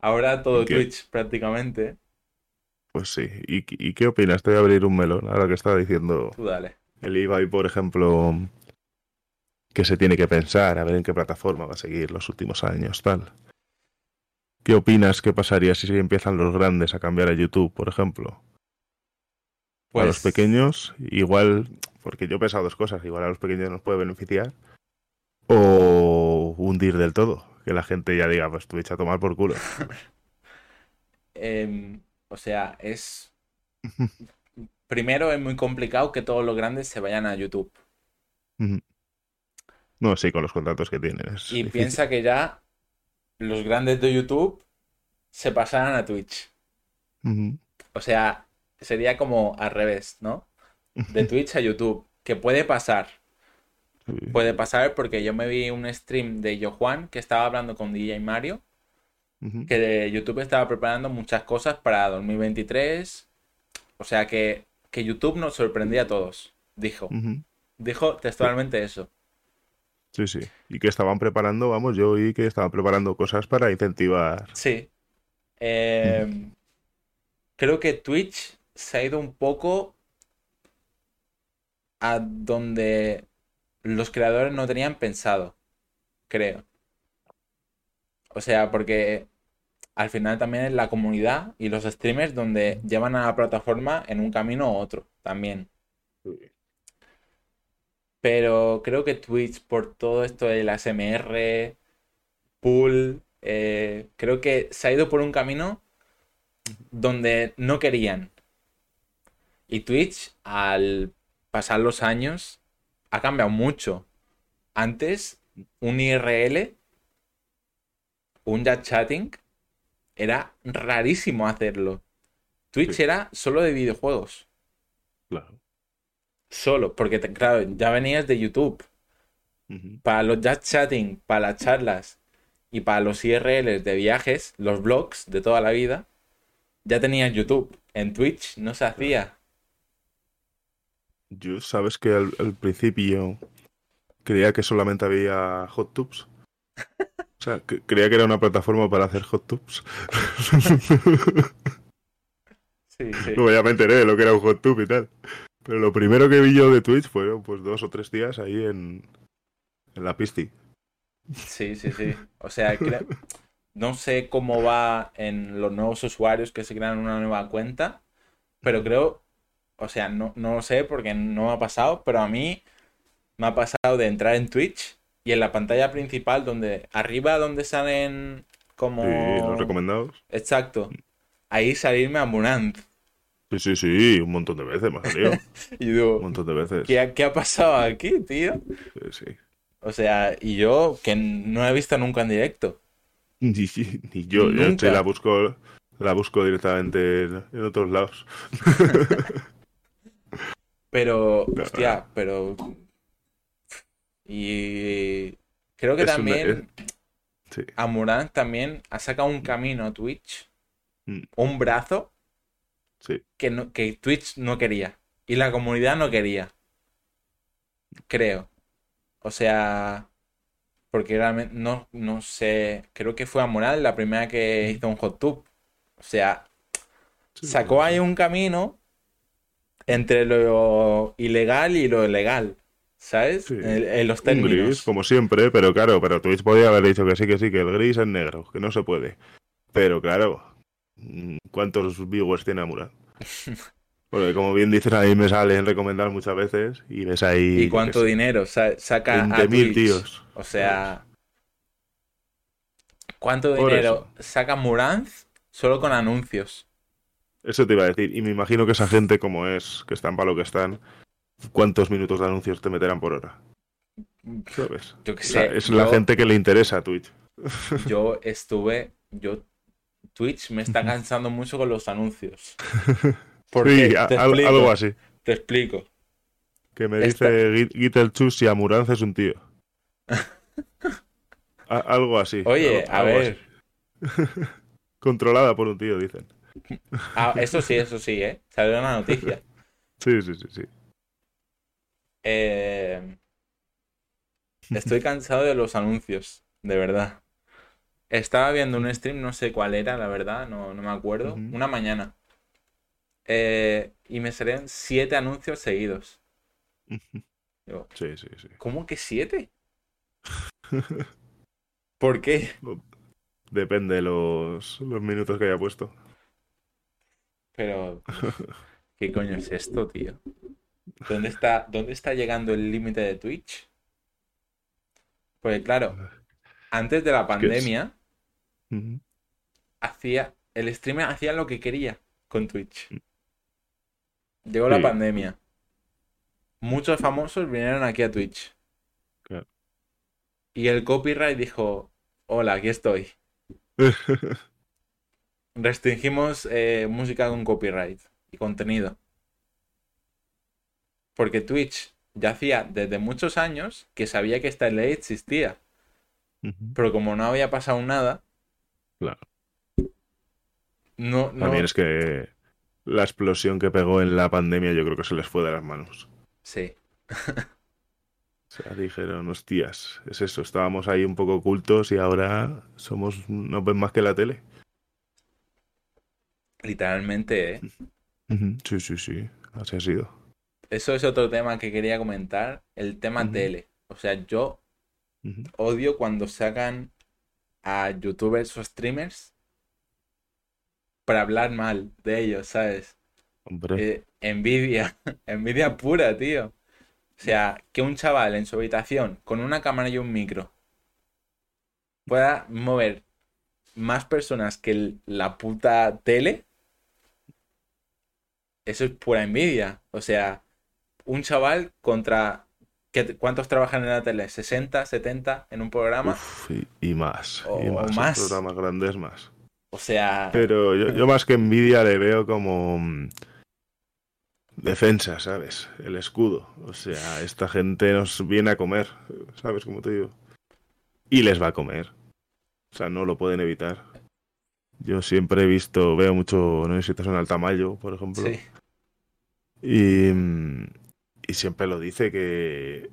ahora todo. Twitch prácticamente. Pues sí. ¿Y, y qué opinas? Te voy a abrir un melón. Ahora que estaba diciendo Tú dale. el Ibai, por ejemplo, que se tiene que pensar a ver en qué plataforma va a seguir los últimos años, tal. ¿Qué opinas que pasaría si empiezan los grandes a cambiar a YouTube, por ejemplo? a los Pues pequeños, igual, porque yo he pensado dos cosas, igual a los pequeños nos puede beneficiar, o hundir del todo, que la gente ya diga, pues Twitch a tomar por culo. em, o sea, es. Primero es muy complicado que todos los grandes se vayan a YouTube. No, sí, con los contratos que tienen. Es Y difícil. piensa que ya los grandes de YouTube se pasarán a Twitch. O sea, sería como al revés, ¿no? De Twitch a YouTube. Que puede pasar. Sí. Puede pasar porque yo me vi un stream de Yo Juan que estaba hablando con DJ Mario. Que de YouTube estaba preparando muchas cosas para 2023. O sea que, que YouTube nos sorprendía a todos. Dijo. Dijo textualmente eso. Sí, sí. Y que estaban preparando, vamos, yo oí que estaban preparando cosas para incentivar. Sí. Eh, creo que Twitch se ha ido un poco a donde los creadores no tenían pensado, creo. O sea, porque al final también es la comunidad y los streamers donde llevan a la plataforma en un camino u otro también. Pero creo que Twitch, por todo esto del ASMR, pool, eh, creo que se ha ido por un camino donde no querían. Y Twitch, al pasar los años, ha cambiado mucho. Antes, un IRL, un chat chatting, era rarísimo hacerlo. Twitch Sí. era solo de videojuegos. Claro. Solo, porque te- claro, ya venías de YouTube. Para los chat chatting, para las charlas y para los IRLs de viajes, los blogs de toda la vida, ya tenías YouTube. En Twitch no se hacía. Yo, sabes que al, al principio creía que solamente había hot tubs. O sea, que- creía que era una plataforma para hacer hot tubs. Sí, sí. Luego ya me enteré de lo que era un hot tub y tal. Pero lo primero que vi yo de Twitch fueron pues dos o tres días ahí en, en la pisti. Sí, sí, sí. O sea, cre- no sé cómo va en los nuevos usuarios que se crean una nueva cuenta, pero creo, o sea, no, no lo sé porque no me ha pasado, pero a mí me ha pasado de entrar en Twitch y en la pantalla principal, donde arriba donde salen como... Sí, los recomendados. Exacto. Ahí salirme a. Sí, sí, sí, un montón de veces me ha salido. Y Un digo, montón de veces. ¿qué, ha- qué ha pasado aquí, tío? Sí, sí. O sea, y yo que no he visto nunca en directo. Ni, ni yo, yo Nunca. sí la busco, la busco directamente en, en otros lados. Pero, hostia, pero... Y creo que Es una- también Sí. También ha sacado un camino a Twitch, Mm. un brazo Sí. que, no, que Twitch no quería. Y la comunidad no quería. Creo. O sea, porque realmente no, no sé, creo que fue Amoral la primera que hizo un hot tub. O sea, Sí, sacó ahí un camino entre lo ilegal y lo legal, ¿sabes? Sí. En, en los Un términos. gris, como siempre, pero claro, pero Twitch podía haber dicho que sí, que sí, que el gris es negro, que no se puede. Pero claro, ¿cuántos viewers tiene Amura? Porque como bien dices, ahí me salen recomendar muchas veces y ves ahí... ¿Y cuánto sé, dinero sa- saca a 20.000 Twitch? tíos. O sea, ¿cuánto Por dinero saca Muranz solo con anuncios? Eso te iba a decir. Y me imagino que esa gente, como es, que están para lo que están, ¿cuántos minutos de anuncios te meterán por hora? ¿Sabes? Yo O sea, sé, es la gente que le interesa a Twitch. Yo estuve, yo Twitch me está cansando mucho con los anuncios. ¿Por Sí, a- explico, algo así. Te explico. Que me Esta- dice Git- Gitel Chus y Amuranz es un tío. A- algo así. Oye, algo- a algo ver, así. Controlada por un tío, dicen. ah, eso sí, eso sí, ¿eh? Salió una noticia. Sí, sí, sí, sí. Eh, estoy cansado de los anuncios, de verdad. Estaba viendo un stream, no sé cuál era, la verdad, no, no me acuerdo. Una mañana. Eh, y me salían siete anuncios seguidos. Digo, Sí, sí, sí. ¿cómo que siete? ¿Por qué? Depende de los, los minutos que haya puesto. Pero, ¿qué coño es esto, tío? ¿Dónde está, dónde está llegando el límite de Twitch? Porque claro, antes de la pandemia, hacía, el streamer hacía lo que quería con Twitch. Llegó la pandemia. Muchos famosos vinieron aquí a Twitch. Claro. Y el copyright dijo, hola, aquí estoy. Restringimos eh, música con copyright y contenido. Porque Twitch ya hacía desde muchos años que sabía que esta ley existía. Pero como no había pasado nada, Claro. no, no, También es que la explosión que pegó en la pandemia yo creo que se les fue de las manos. Sí. O sea, dijeron, hostias, es eso, estábamos ahí un poco ocultos y ahora somos, nos ven más que la tele. Literalmente, ¿eh? Sí, sí, sí, así ha sido. Eso es otro tema que quería comentar, el tema tele. O sea, yo odio cuando sacan a youtubers o streamers para hablar mal de ellos, ¿sabes? Hombre, Eh, envidia, envidia pura, tío. O sea, que un chaval en su habitación con una cámara y un micro pueda mover más personas que la puta tele, eso es pura envidia. O sea, un chaval contra... ¿Cuántos trabajan en la tele? ¿60, 70 en un programa? y, más. y más. más. programas grandes más. O sea... Pero yo, más que envidia le veo como mm, defensa, ¿sabes? El escudo. O sea, esta gente nos viene a comer, ¿sabes cómo te digo? Y les va a comer. O sea, no lo pueden evitar. Yo siempre he visto, veo mucho, no sé si te suena el Tamayo, por ejemplo. Sí. Y, mm, y siempre lo dice que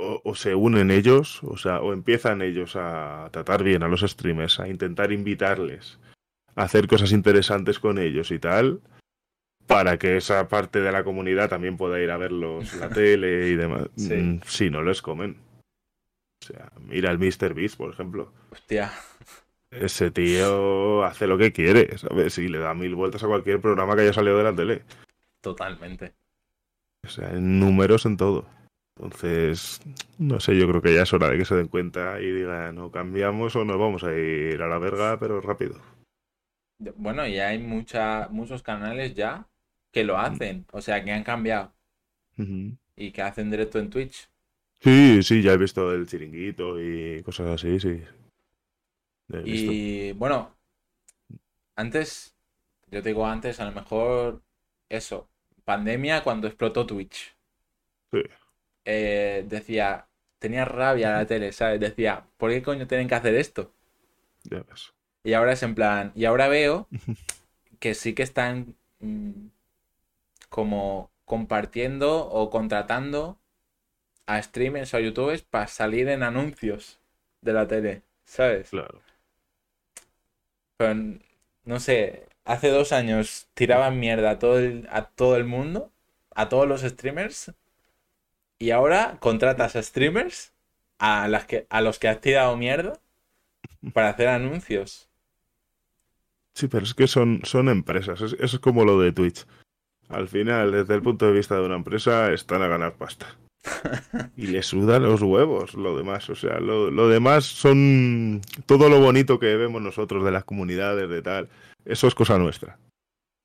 o, se unen ellos, o sea, o empiezan ellos a tratar bien a los streamers, a intentar invitarles, a hacer cosas interesantes con ellos y tal, para que esa parte de la comunidad también pueda ir a verlos la tele y demás. Mm, si no les comen. O sea, mira el Mr. Beast, por ejemplo. Hostia. Ese tío hace lo que quiere, ¿sabes? Y le da mil vueltas a cualquier programa que haya salido de la tele. Totalmente. O sea, en números en todo. Entonces, no sé, yo creo que ya es hora de que se den cuenta y digan, o cambiamos o nos vamos a ir a la verga, pero rápido. Bueno, y hay mucha, muchos canales ya que lo hacen, o sea, que han cambiado. Y que hacen directo en Twitch. Sí, sí, ya he visto el chiringuito y cosas así, sí. Y bueno, antes, yo te digo antes, a lo mejor eso, pandemia cuando explotó Twitch. Sí. Eh, decía, tenía rabia la tele, ¿sabes? Decía, ¿por qué coño tienen que hacer esto? Ya ves. Y ahora es en plan, y ahora veo que sí que están mm, como compartiendo o contratando a streamers o a youtubers para salir en anuncios de la tele, ¿sabes? Claro. Pero, no sé, hace dos años tiraban mierda a todo a todo el mundo, a todos los streamers, y ahora contratas a streamers a, las que, a los que has tirado mierda para hacer anuncios. Sí, pero es que son, son empresas. Eso es como lo de Twitch. Al final, desde el punto de vista de una empresa, están a ganar pasta. y le sudan los huevos lo demás. O sea, lo, lo, demás son todo lo bonito que vemos nosotros de las comunidades, de tal. Eso es cosa nuestra.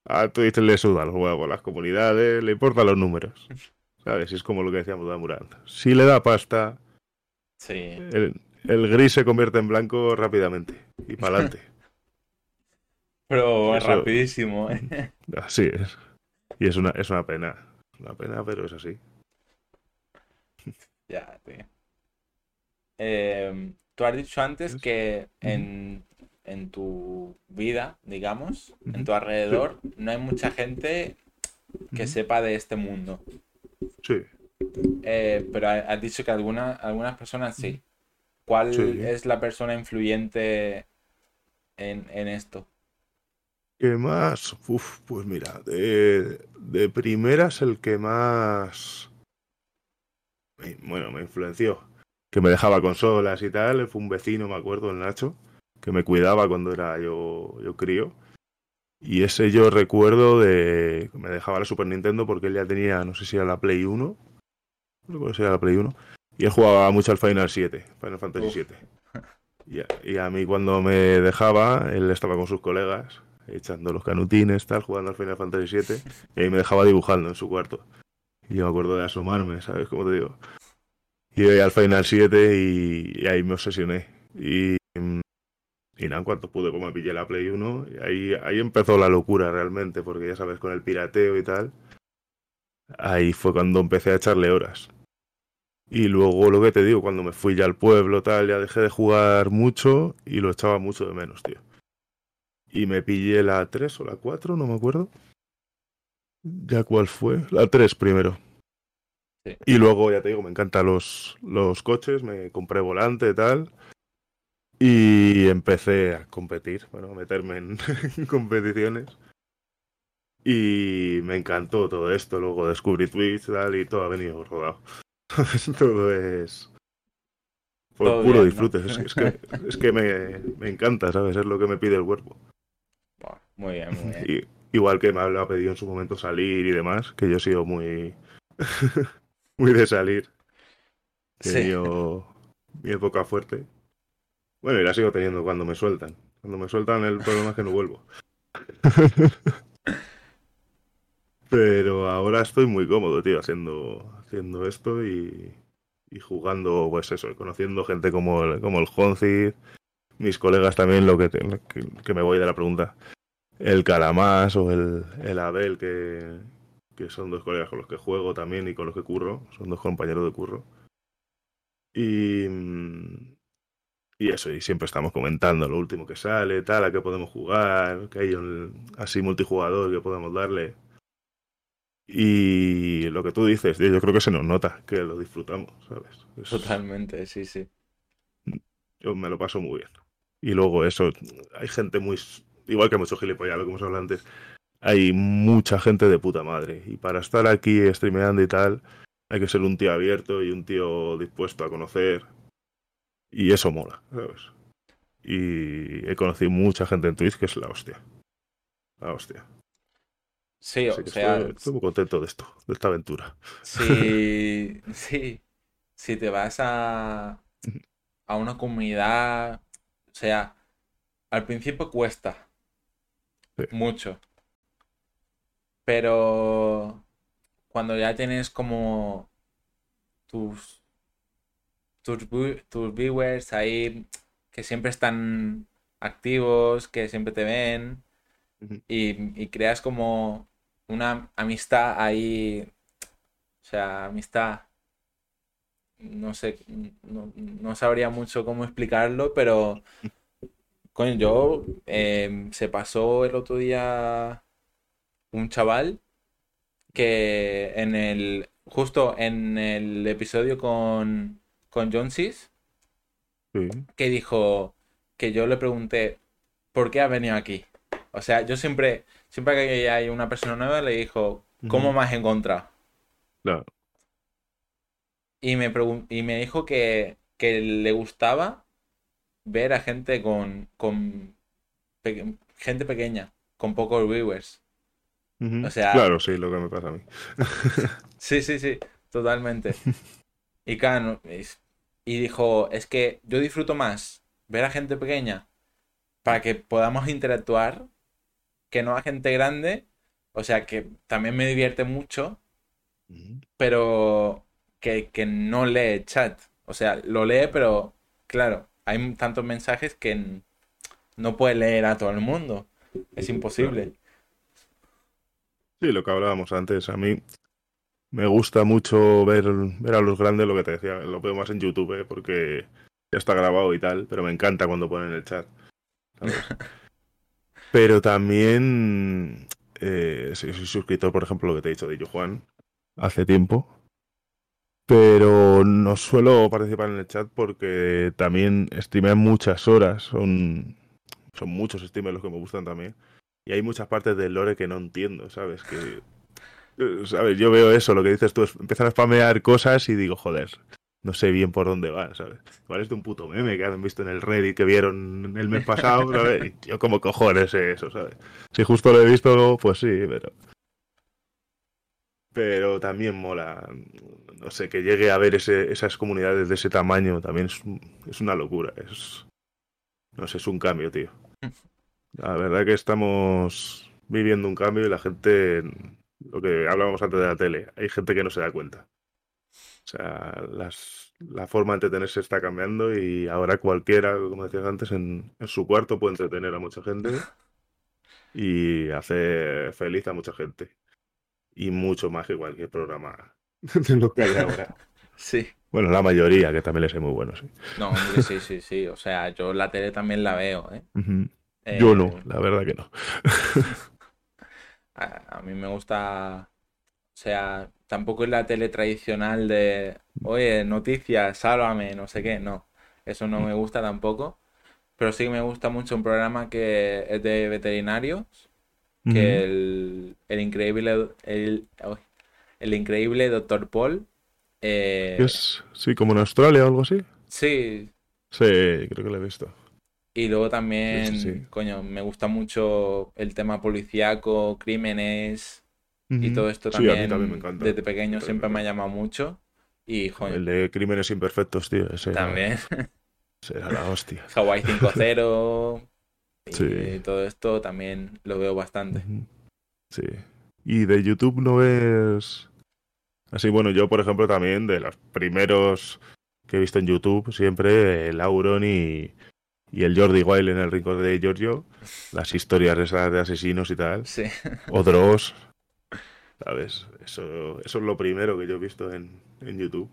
A Twitch le sudan los huevos las comunidades, le importan los números. ¿Sabes? Es como lo que decíamos de Murant. Si le da pasta, sí. el, gris se convierte en blanco rápidamente y para adelante. pero es rapidísimo, ¿eh? Así es. Y es una, es una pena. Una pena, pero es así. Ya, tío. Eh, tú has dicho antes que en, en tu vida, digamos, en tu alrededor, no hay mucha gente que sepa de este mundo. Sí. Eh, pero has dicho que algunas personas sí. ¿Cuál es la persona influyente en, esto? ¿Qué más? Uf, pues mira, de, de primeras el que más... Bueno, me influenció. Que me dejaba consolas y tal. Fue un vecino, me acuerdo, el Nacho, que me cuidaba cuando era yo, yo crío. Y ese yo recuerdo de. Me dejaba la Super Nintendo porque él ya tenía, no sé si era la Play 1. No sé si era la Play 1. Y él jugaba mucho al Final 7, Final Fantasy 7. Y a, mí cuando me dejaba, él estaba con sus colegas, echando los canutines, tal, jugando al Final Fantasy 7. Y ahí me dejaba dibujando en su cuarto. Y yo me acuerdo de asomarme, ¿sabes cómo te digo? Y yo al Final 7 y, y ahí me obsesioné. Y mm, y nada, en cuanto pude, como me pillé la Play 1, y ahí, ahí empezó la locura realmente, porque ya sabes, con el pirateo y tal, ahí fue cuando empecé a echarle horas. Y luego lo que te digo, cuando me fui ya al pueblo, tal, ya dejé de jugar mucho y lo echaba mucho de menos, tío. Y me pillé la 3 o la 4, no me acuerdo. ¿Ya cuál fue? La 3 primero. Y luego, ya te digo, me encantan los, los coches, me compré volante y tal. Y empecé a competir, bueno, a meterme en, competiciones. Y me encantó todo esto. Luego descubrí Twitch tal, y todo ha venido rodado. todo es. Por puro disfrute. Es, que, es que me, me, encanta, ¿sabes? Es lo que me pide el cuerpo. Muy bien, muy bien. igual que me ha pedido en su momento salir y demás, que yo he sido muy. muy de salir. He sí. mi época fuerte. Bueno, y la sigo teniendo cuando me sueltan. Cuando me sueltan el problema es que no vuelvo. Pero ahora estoy muy cómodo, tío, haciendo, haciendo esto y, y jugando, pues eso, conociendo gente como el, como el Honcid, mis colegas también, lo que, que, me voy de la pregunta, el Calamás o el, el Abel, que, que son dos colegas con los que juego también y con los que curro, son dos compañeros de curro. Y, y eso, y siempre estamos comentando lo último que sale, tal, a qué podemos jugar, que hay un, así multijugador que podemos darle. Y lo que tú dices, yo creo que se nos nota que lo disfrutamos, ¿sabes? Totalmente, sí, sí. Yo me lo paso muy bien. Y luego eso, hay gente muy... Igual que mucho gilipollas, lo que hemos hablado antes, hay mucha gente de puta madre. Y para estar aquí streameando y tal, hay que ser un tío abierto y un tío dispuesto a conocer. Y eso mola, ¿sabes? Y he conocido mucha gente en Twitch que es la hostia. La hostia. Sí, o sea. Estoy, muy contento de esto, de esta aventura. Sí, sí. Si te vas a, a una comunidad. O sea, al principio cuesta. Mucho. Pero cuando ya tienes como tus, tus, tus viewers ahí que siempre están activos, que siempre te ven y, y creas como una amistad ahí, o sea, amistad, no sé, no, sabría mucho cómo explicarlo, pero coño, yo em, se pasó el otro día un chaval que en el, justo en el episodio con, con John Cis, que dijo que yo le pregunté, ¿por qué ha venido aquí? O sea, yo siempre, siempre que hay una persona nueva, le dijo, ¿cómo me has encontrado? Claro. Y me, y me dijo que, le gustaba ver a gente con, con gente pequeña, con pocos viewers. O sea, claro, sí, lo que me pasa a mí. sí, sí, sí, totalmente. Y claro, y dijo, es que yo disfruto más ver a gente pequeña para que podamos interactuar que no a gente grande, o sea que también me divierte mucho, pero que, no lee chat. O sea, lo lee, pero claro, hay tantos mensajes que no puede leer a todo el mundo. Es imposible. Sí, lo que hablábamos antes. A mí me gusta mucho ver, ver a los grandes, lo que te decía. Lo veo más en YouTube, ¿eh? porque ya está grabado y tal, pero me encanta cuando ponen el chat. Pero también eh, soy, suscriptor, por ejemplo, lo que te he dicho de Juan, hace tiempo. Pero no suelo participar en el chat porque también streamean muchas horas. Son, son muchos streamers los que me gustan también. Y hay muchas partes del lore que no entiendo, ¿sabes? Que, ¿sabes? Yo veo eso, lo que dices tú, empiezan a spamear cosas y digo, joder, no sé bien por dónde va, ¿sabes? Igual es de un puto meme que han visto en el Reddit que vieron el mes pasado, ¿sabes? Y yo como cojones eso, ¿sabes? Si justo lo he visto, pues sí, pero... Pero también mola, no sé, que llegue a ver ese, esas comunidades de ese tamaño, también es, es una locura, es... No sé, es un cambio, tío. La verdad que estamos viviendo un cambio y la gente, lo que hablábamos antes de la tele, hay gente que no se da cuenta. O sea, las, la forma de entretenerse está cambiando y ahora cualquiera, como decías antes, en, su cuarto puede entretener a mucha gente y hacer feliz a mucha gente. Y mucho más que cualquier programa de lo que hay ahora. Sí. Bueno, la mayoría, que también les es muy bueno, sí. No, sí, sí, sí. O sea, yo la tele también la veo, ¿eh? yo no, eh, la verdad que no. A, mí me gusta. O sea, tampoco es la tele tradicional de, oye, noticias, sálvame, no sé qué, no. Eso no me gusta tampoco. Pero sí me gusta mucho un programa que es de veterinarios, que el, el, increíble, el, el increíble Doctor Paul. Eh, es, sí, como en Australia o algo así. Sí. Sí, creo que lo he visto. Y luego también, coño, me gusta mucho el tema policíaco, crímenes, y todo esto también, desde pequeño siempre me ha llamado mucho. Y, El de Crímenes Imperfectos, tío. Ese también. Será la hostia. Hawaii 5-0. y Sí. todo esto también lo veo bastante. Sí. Y de YouTube no ves. Así, bueno, yo, por ejemplo, también de los primeros que he visto en YouTube, siempre el Auron y, y el Jordi Wild en el rincón de Giorgio, las historias esas de asesinos y tal, Sí, o Dross, ¿sabes? Eso, eso es lo primero que yo he visto en, en YouTube.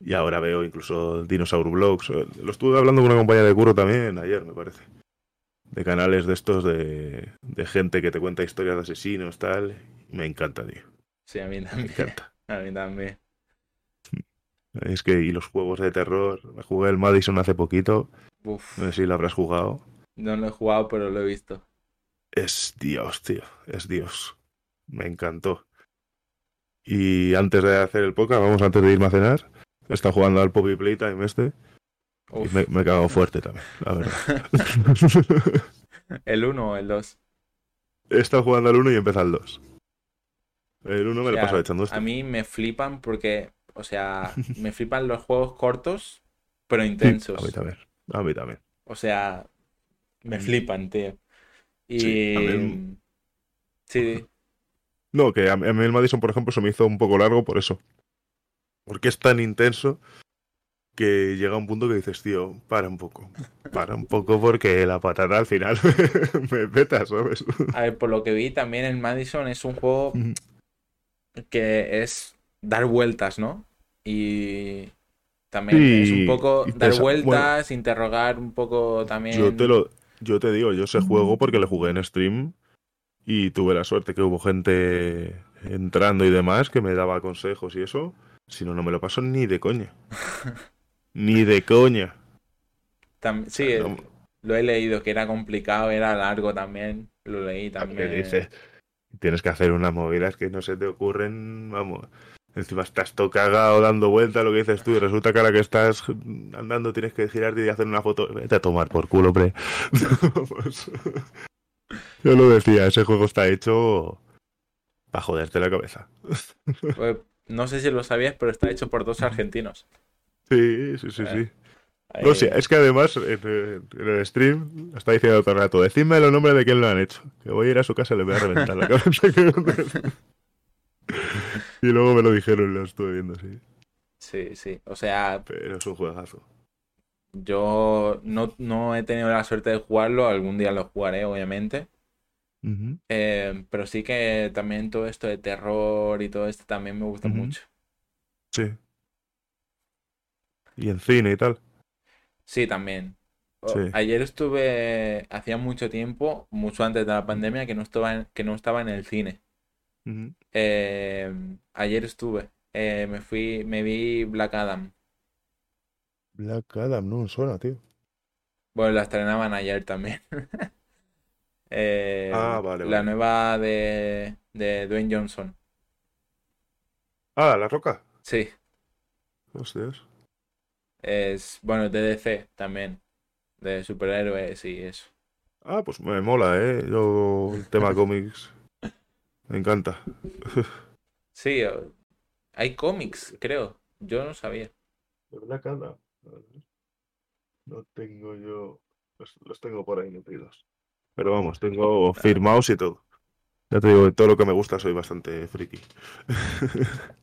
Y ahora veo incluso Dinosaur Blogs. Lo estuve hablando con una compañía de curro también ayer, me parece. De canales de estos de, de gente que te cuenta historias de asesinos, tal. Me encanta, tío. sí, a mí Me también. encanta. A mí también. Es que, y los juegos de terror. Me jugué el Madison hace poquito. Uf, No sé si lo habrás jugado. no lo he jugado, pero lo he visto. Es Dios, tío. Es Dios. Me encantó. Y antes de hacer el podcast, vamos antes de irme a cenar. Está jugando al Poppy Playtime este. Y me, me he cagado fuerte también, la verdad. ¿El 1 o el 2? He estado jugando al 1 y empieza al 2. El 1 me O lo he sea, pasado echando esto. A mí me flipan porque, o sea, me flipan los juegos cortos, pero intensos. a mí también. A mí también. O sea, me flipan, tío. Y... Sí, mí- Sí, No, que a mí a mí el Madison, por ejemplo, se me hizo un poco largo por eso. Porque es tan intenso que llega un punto que dices, tío, para un poco. Para un poco porque la patata al final me peta, ¿sabes? a ver, por lo que vi también el Madison es un juego que es dar vueltas, ¿no? Y también Sí, es un poco dar vueltas, interrogar un poco también. Yo te lo, yo te digo, yo ese juego porque le jugué en stream y tuve la suerte que hubo gente entrando y demás que me daba consejos y eso. Si no, no me lo paso ni de coña. ni de coña. Tam- sí, No, lo he leído, que era complicado, era largo también. Lo leí ¿qué también. Tienes que hacer unas movidas que no se te ocurren, vamos. Encima estás todo cagado dando vueltas, lo que dices tú, y resulta que ahora que estás andando tienes que girarte y hacer una foto. Vete a tomar por culo, hombre. Vamos. Yo lo decía, ese juego está hecho para joderte la cabeza. Pues, no sé si lo sabías, pero está hecho por dos argentinos. Sí, sí, sí, Eh, sí. No, sí, es que además en, el- en el stream está diciendo todo el rato, decidme los nombres de quién lo han hecho. Que voy a ir a su casa y le voy a reventar la cabeza. y luego me lo dijeron y lo estuve viendo, sí. Sí, sí. O sea, Pero es un juegazo. yo no, no he tenido la suerte de jugarlo. Algún día lo jugaré, obviamente. Eh, pero sí que también todo esto de terror y todo esto también me gusta mucho. Sí. Y en cine y tal. Sí, también. Sí. Ayer estuve, hacía mucho tiempo, mucho antes de la pandemia, que no estaba en, que no estaba en el cine. Eh, ayer estuve, eh, me fui, me vi Black Adam. Black Adam, no me suena, tío. Bueno, la estrenaban ayer también. Eh, Ah, vale, la vale. nueva de, de Dwayne Johnson. Ah, La Roca. Sí, Hostias. es, bueno, de DC también, de superhéroes y eso. Ah, pues me mola, ¿eh? Yo, el tema cómics. Me encanta. Sí, o- hay cómics, creo. Yo no sabía. Black Adam. No tengo yo. Los, los tengo por ahí metidos. Pero vamos, tengo firmados y todo. Ya te digo, de todo lo que me gusta soy bastante friki.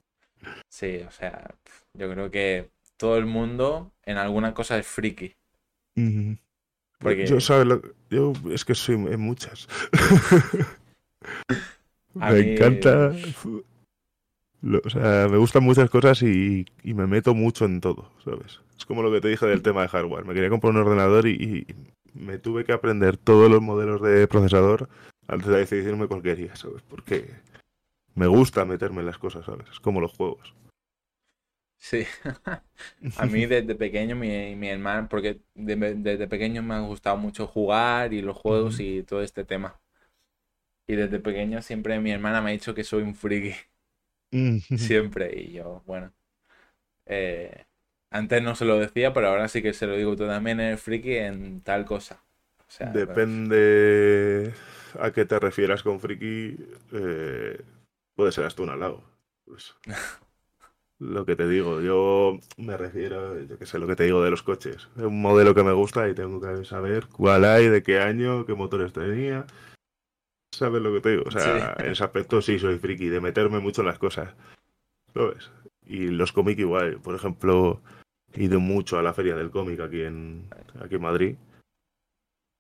Sí, o sea, yo creo que todo el mundo en alguna cosa es friki. Porque Yo, ¿sabes? lo- yo es que soy en muchas. A me mí- encanta. lo- o sea, me gustan muchas cosas y, y me meto mucho en todo, ¿sabes? Es como lo que te dije del tema de hardware. Me quería comprar un ordenador y, y me tuve que aprender todos los modelos de procesador antes de decidirme cuál quería, ¿sabes? Porque me gusta meterme en las cosas, ¿sabes? Es como los juegos. sí. A mí desde pequeño mi, mi hermano, porque de- desde pequeño me ha gustado mucho jugar y los juegos y todo este tema. Y desde pequeño siempre mi hermana me ha dicho que soy un friki, siempre. Y yo, bueno, eh, antes no se lo decía, pero ahora sí que se lo digo, tú también eres friki en tal cosa. O sea, pues, Depende a qué te refieras con friki, eh, puede ser hasta un halago. Pues, Lo que te digo, yo me refiero, yo que sé, lo que te digo de los coches. Es un modelo que me gusta y tengo que saber cuál hay, de qué año, qué motores tenía. ¿Sabes lo que te digo? O sea, en ese aspecto sí soy friki, de meterme mucho en las cosas. ¿Sabes? Y los cómics igual. Por ejemplo, he ido mucho a la feria del cómic aquí en, aquí en Madrid.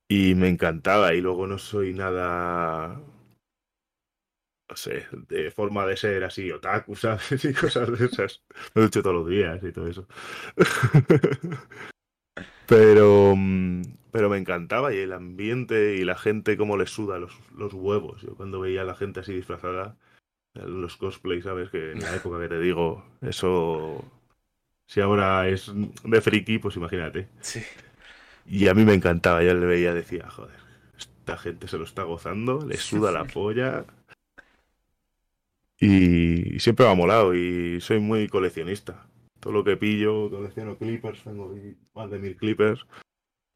Y me encantaba. Y luego no soy nada no sé, de forma de ser así, otaku, ¿sabes? Y cosas de esas. Me ducho todos los días y todo eso. Pero, mm, pero me encantaba y el ambiente y la gente cómo les suda los, los huevos. Yo cuando veía a la gente así disfrazada, los cosplays, ¿sabes? Que en la época que te digo, eso... Si ahora es de friki, pues imagínate. Sí. Y a mí me encantaba, yo le veía, decía, joder, esta gente se lo está gozando, le suda la polla. Y siempre me ha molado y soy muy coleccionista. Todo lo que pillo, colecciono clippers, tengo más de mil clippers.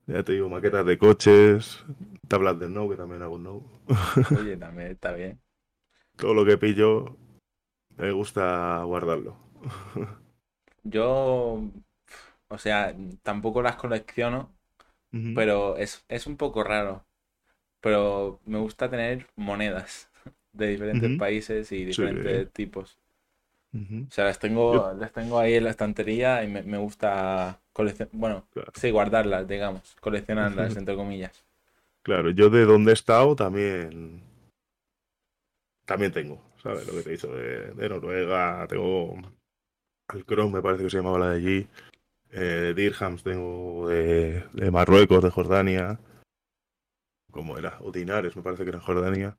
Ya te digo, maquetas de coches, tablas de no, que también hago no. Oye, también está bien. Todo lo que pillo me gusta guardarlo. Yo, o sea, tampoco las colecciono, pero es, es un poco raro. Pero me gusta tener monedas de diferentes países y diferentes tipos. O sea, las tengo, Yo- las tengo ahí en la estantería y me, me gusta bueno, Claro. sí, guardarlas, digamos, coleccionarlas, entre comillas. Claro, yo de donde he estado también también tengo, ¿sabes? Lo que te he dicho de, de Noruega, tengo el Chrome, me parece que se llamaba la de allí, eh, de Dirhams tengo de, de Marruecos, de Jordania, ¿cómo era? O Dinares, me parece que era en Jordania.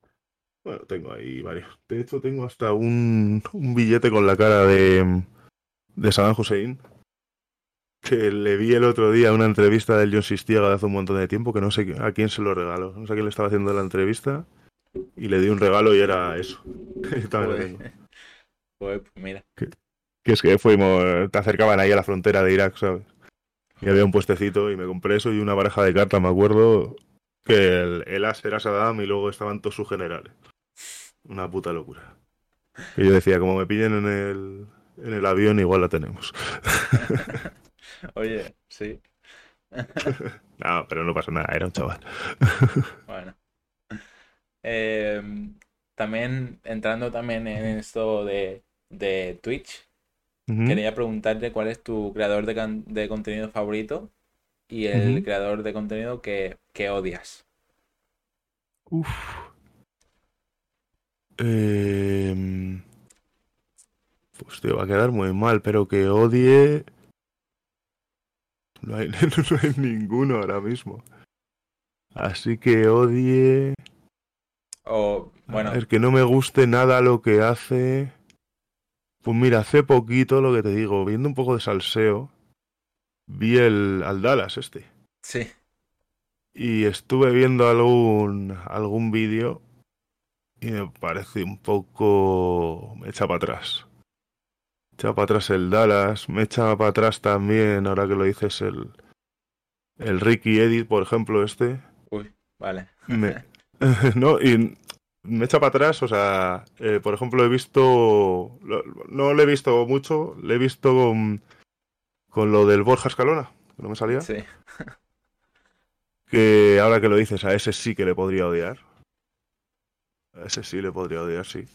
Bueno, tengo ahí varios. De hecho, tengo hasta un, un billete con la cara de, de Saddam Hussein, que le vi el otro día una entrevista del John Sistiega de hace un montón de tiempo, que no sé a quién se lo regaló. No sé a quién le estaba haciendo la entrevista, y le di un regalo y era eso. Joder. Joder, pues mira. Que es que fuimos, te acercaban ahí a la frontera de Irak, ¿sabes? Y había un puestecito y me compré eso y una baraja de cartas, me acuerdo, que el, el as era Saddam y luego estaban todos sus generales. Una puta locura. Y yo decía, como me pillen en el, en el avión, igual la tenemos. Oye, sí, No, pero no pasa nada, era un chaval. bueno. Em, también, entrando también en esto de, de Twitch, quería preguntarte cuál es tu creador de, de contenido favorito y el creador de contenido que, que odias. Uf. Em, Pues te va a quedar muy mal, pero que odie. No hay, no hay ninguno ahora mismo. Así que odie. O, bueno, Es que no me guste nada lo que hace. Pues mira, hace poquito lo que te digo, viendo un poco de salseo, vi el al Dallas este. sí, Y estuve viendo algún, algún vídeo y me parece un poco... me echa para atrás. Echa para atrás el Dallas, me echa para atrás también, ahora que lo dices, el, el Ricky Edit, por ejemplo, este. uy, vale. Me- no, y me echa para atrás, o sea, eh, por ejemplo, he visto, no le he visto mucho, le he visto con, con lo del Borja Escalona, que no me salía Sí, que ahora que lo dices, a ese sí que le podría odiar. A ese sí le podría odiar, sí.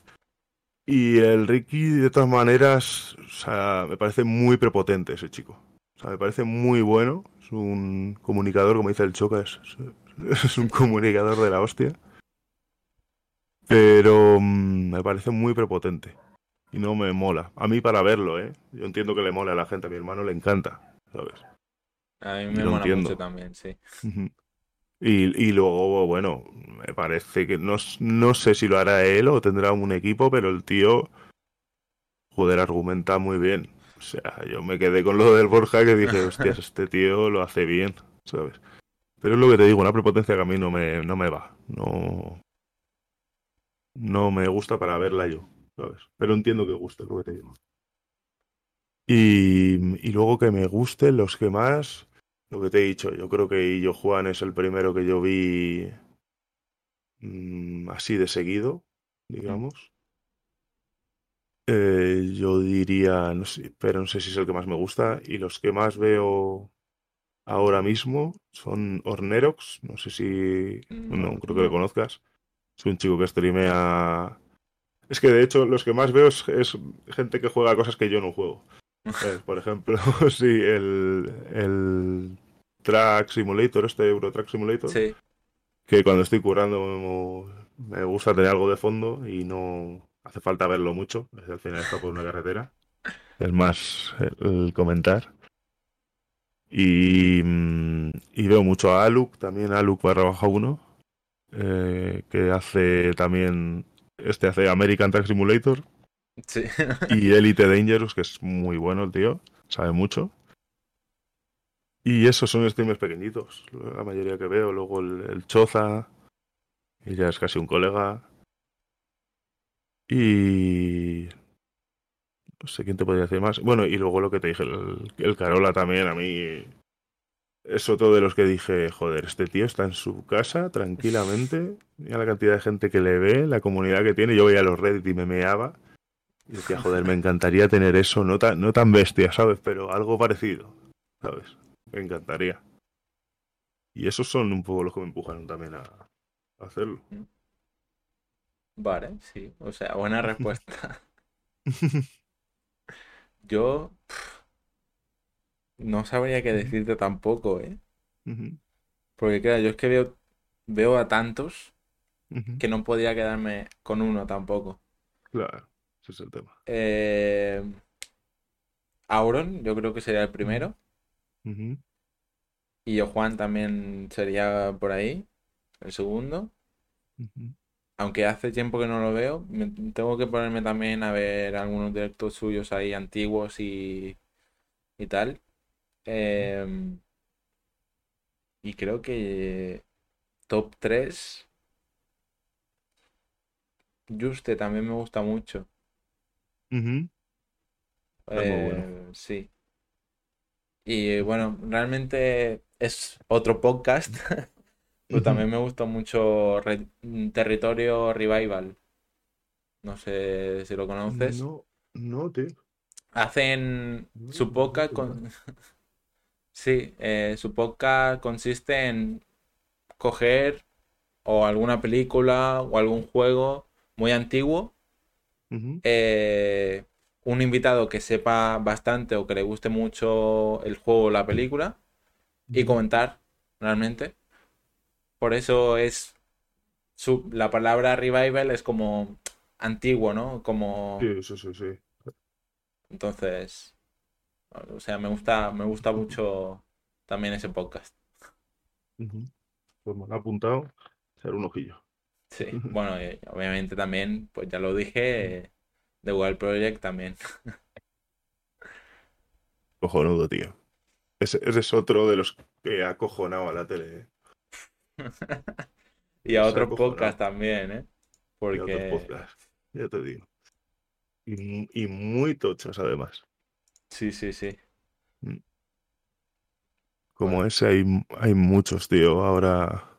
Y el Ricky, de todas maneras, o sea, me parece muy prepotente ese chico. O sea, me parece muy bueno. Es un comunicador, como dice el Choca, es, es- un comunicador de la hostia. Pero mm, me parece muy prepotente. Y no me mola. A mí para verlo, ¿eh? Yo entiendo que le mola a la gente. A mi hermano le encanta, ¿sabes? a mí me mola entiendo. mucho también, sí. Y, y luego, bueno, me parece que no, no sé si lo hará él o tendrá un equipo, pero el tío, joder, argumenta muy bien. O sea, yo me quedé con lo del Borja que dije, hostias, este tío lo hace bien, ¿sabes? Pero es lo que te digo, una prepotencia que a mí no me, no me va. No, no me gusta para verla yo, ¿sabes? Pero entiendo que guste, lo que te digo. Y, y luego que me gusten los que más, lo que te he dicho, yo creo que Illo Juan es el primero que yo vi mm, así de seguido, digamos. Eh, yo diría, no sé, pero no sé si es el que más me gusta. Y los que más veo ahora mismo son Ornerox. No sé si. No, creo que lo conozcas. Es un chico que streamea. Es que de hecho, los que más veo es, es gente que juega cosas que yo no juego. ¿Sabes? Por ejemplo, sí, el, el Track Simulator, este Euro Track Simulator. Sí. Que cuando estoy currando me, gusta tener algo de fondo y no hace falta verlo mucho. Al final está por una carretera. Es más el, comentar. Y, mm, y veo mucho a Aluk, también Aluk barra baja 1, eh, que hace también, este hace American Truck Simulator Y Elite Dangerous, que es muy bueno el tío, sabe mucho. Y esos son streamers pequeñitos, la mayoría que veo. Luego el, Choza, que ya es casi un colega. Y... No sé quién te podría decir más. Bueno, y luego lo que te dije, el, el Carola también, a mí es otro de los que dije, joder, este tío está en su casa tranquilamente. Mira la cantidad de gente que le ve, la comunidad que tiene. Yo veía los Reddit y me meaba. Y decía, joder, me encantaría tener eso, no tan, no tan bestia, ¿sabes? Pero algo parecido, ¿sabes? Me encantaría. Y esos son un poco los que me empujaron también a, a hacerlo. Vale, sí. O sea, buena respuesta. Yo no sabría qué decirte tampoco, ¿eh? Porque claro, yo es que veo, veo a tantos que no podía quedarme con uno tampoco. Claro, ese es el tema. Eh, Auron, yo creo que sería el primero. Y yo Juan también sería por ahí, el segundo. Aunque hace tiempo que no lo veo, me- tengo que ponerme también a ver algunos directos suyos ahí antiguos y, y tal. Em, y creo que top 3, Juste también me gusta mucho. Bueno. Eh, sí. Y bueno, realmente es otro podcast, pero también me gusta mucho Re- Territorio Revival. No sé si lo conoces. No, no, tío. Hacen No, su podcast con... Sí, eh, su podcast consiste en coger o alguna película o algún juego muy antiguo, Eh, un invitado que sepa bastante o que le guste mucho el juego o la película y comentar realmente. Por eso es su, la palabra revival es como antiguo, ¿no? Como Sí, sí, sí, sí. entonces, o sea, me gusta, me gusta mucho también ese podcast. Pues me lo he apuntado. Hacer un ojillo. Sí, bueno, y obviamente también, pues ya lo dije, eh, The Wild Project también. Cojonudo, tío. Ese, ese es otro de los que ha acojonado a la tele. ¿eh? Y a otros podcasts también, ¿eh? Y a otros Porque podcasts, ya te digo. Y, y muy tochos, además. sí, sí, sí. Como Bueno, ese hay, hay muchos, tío. Ahora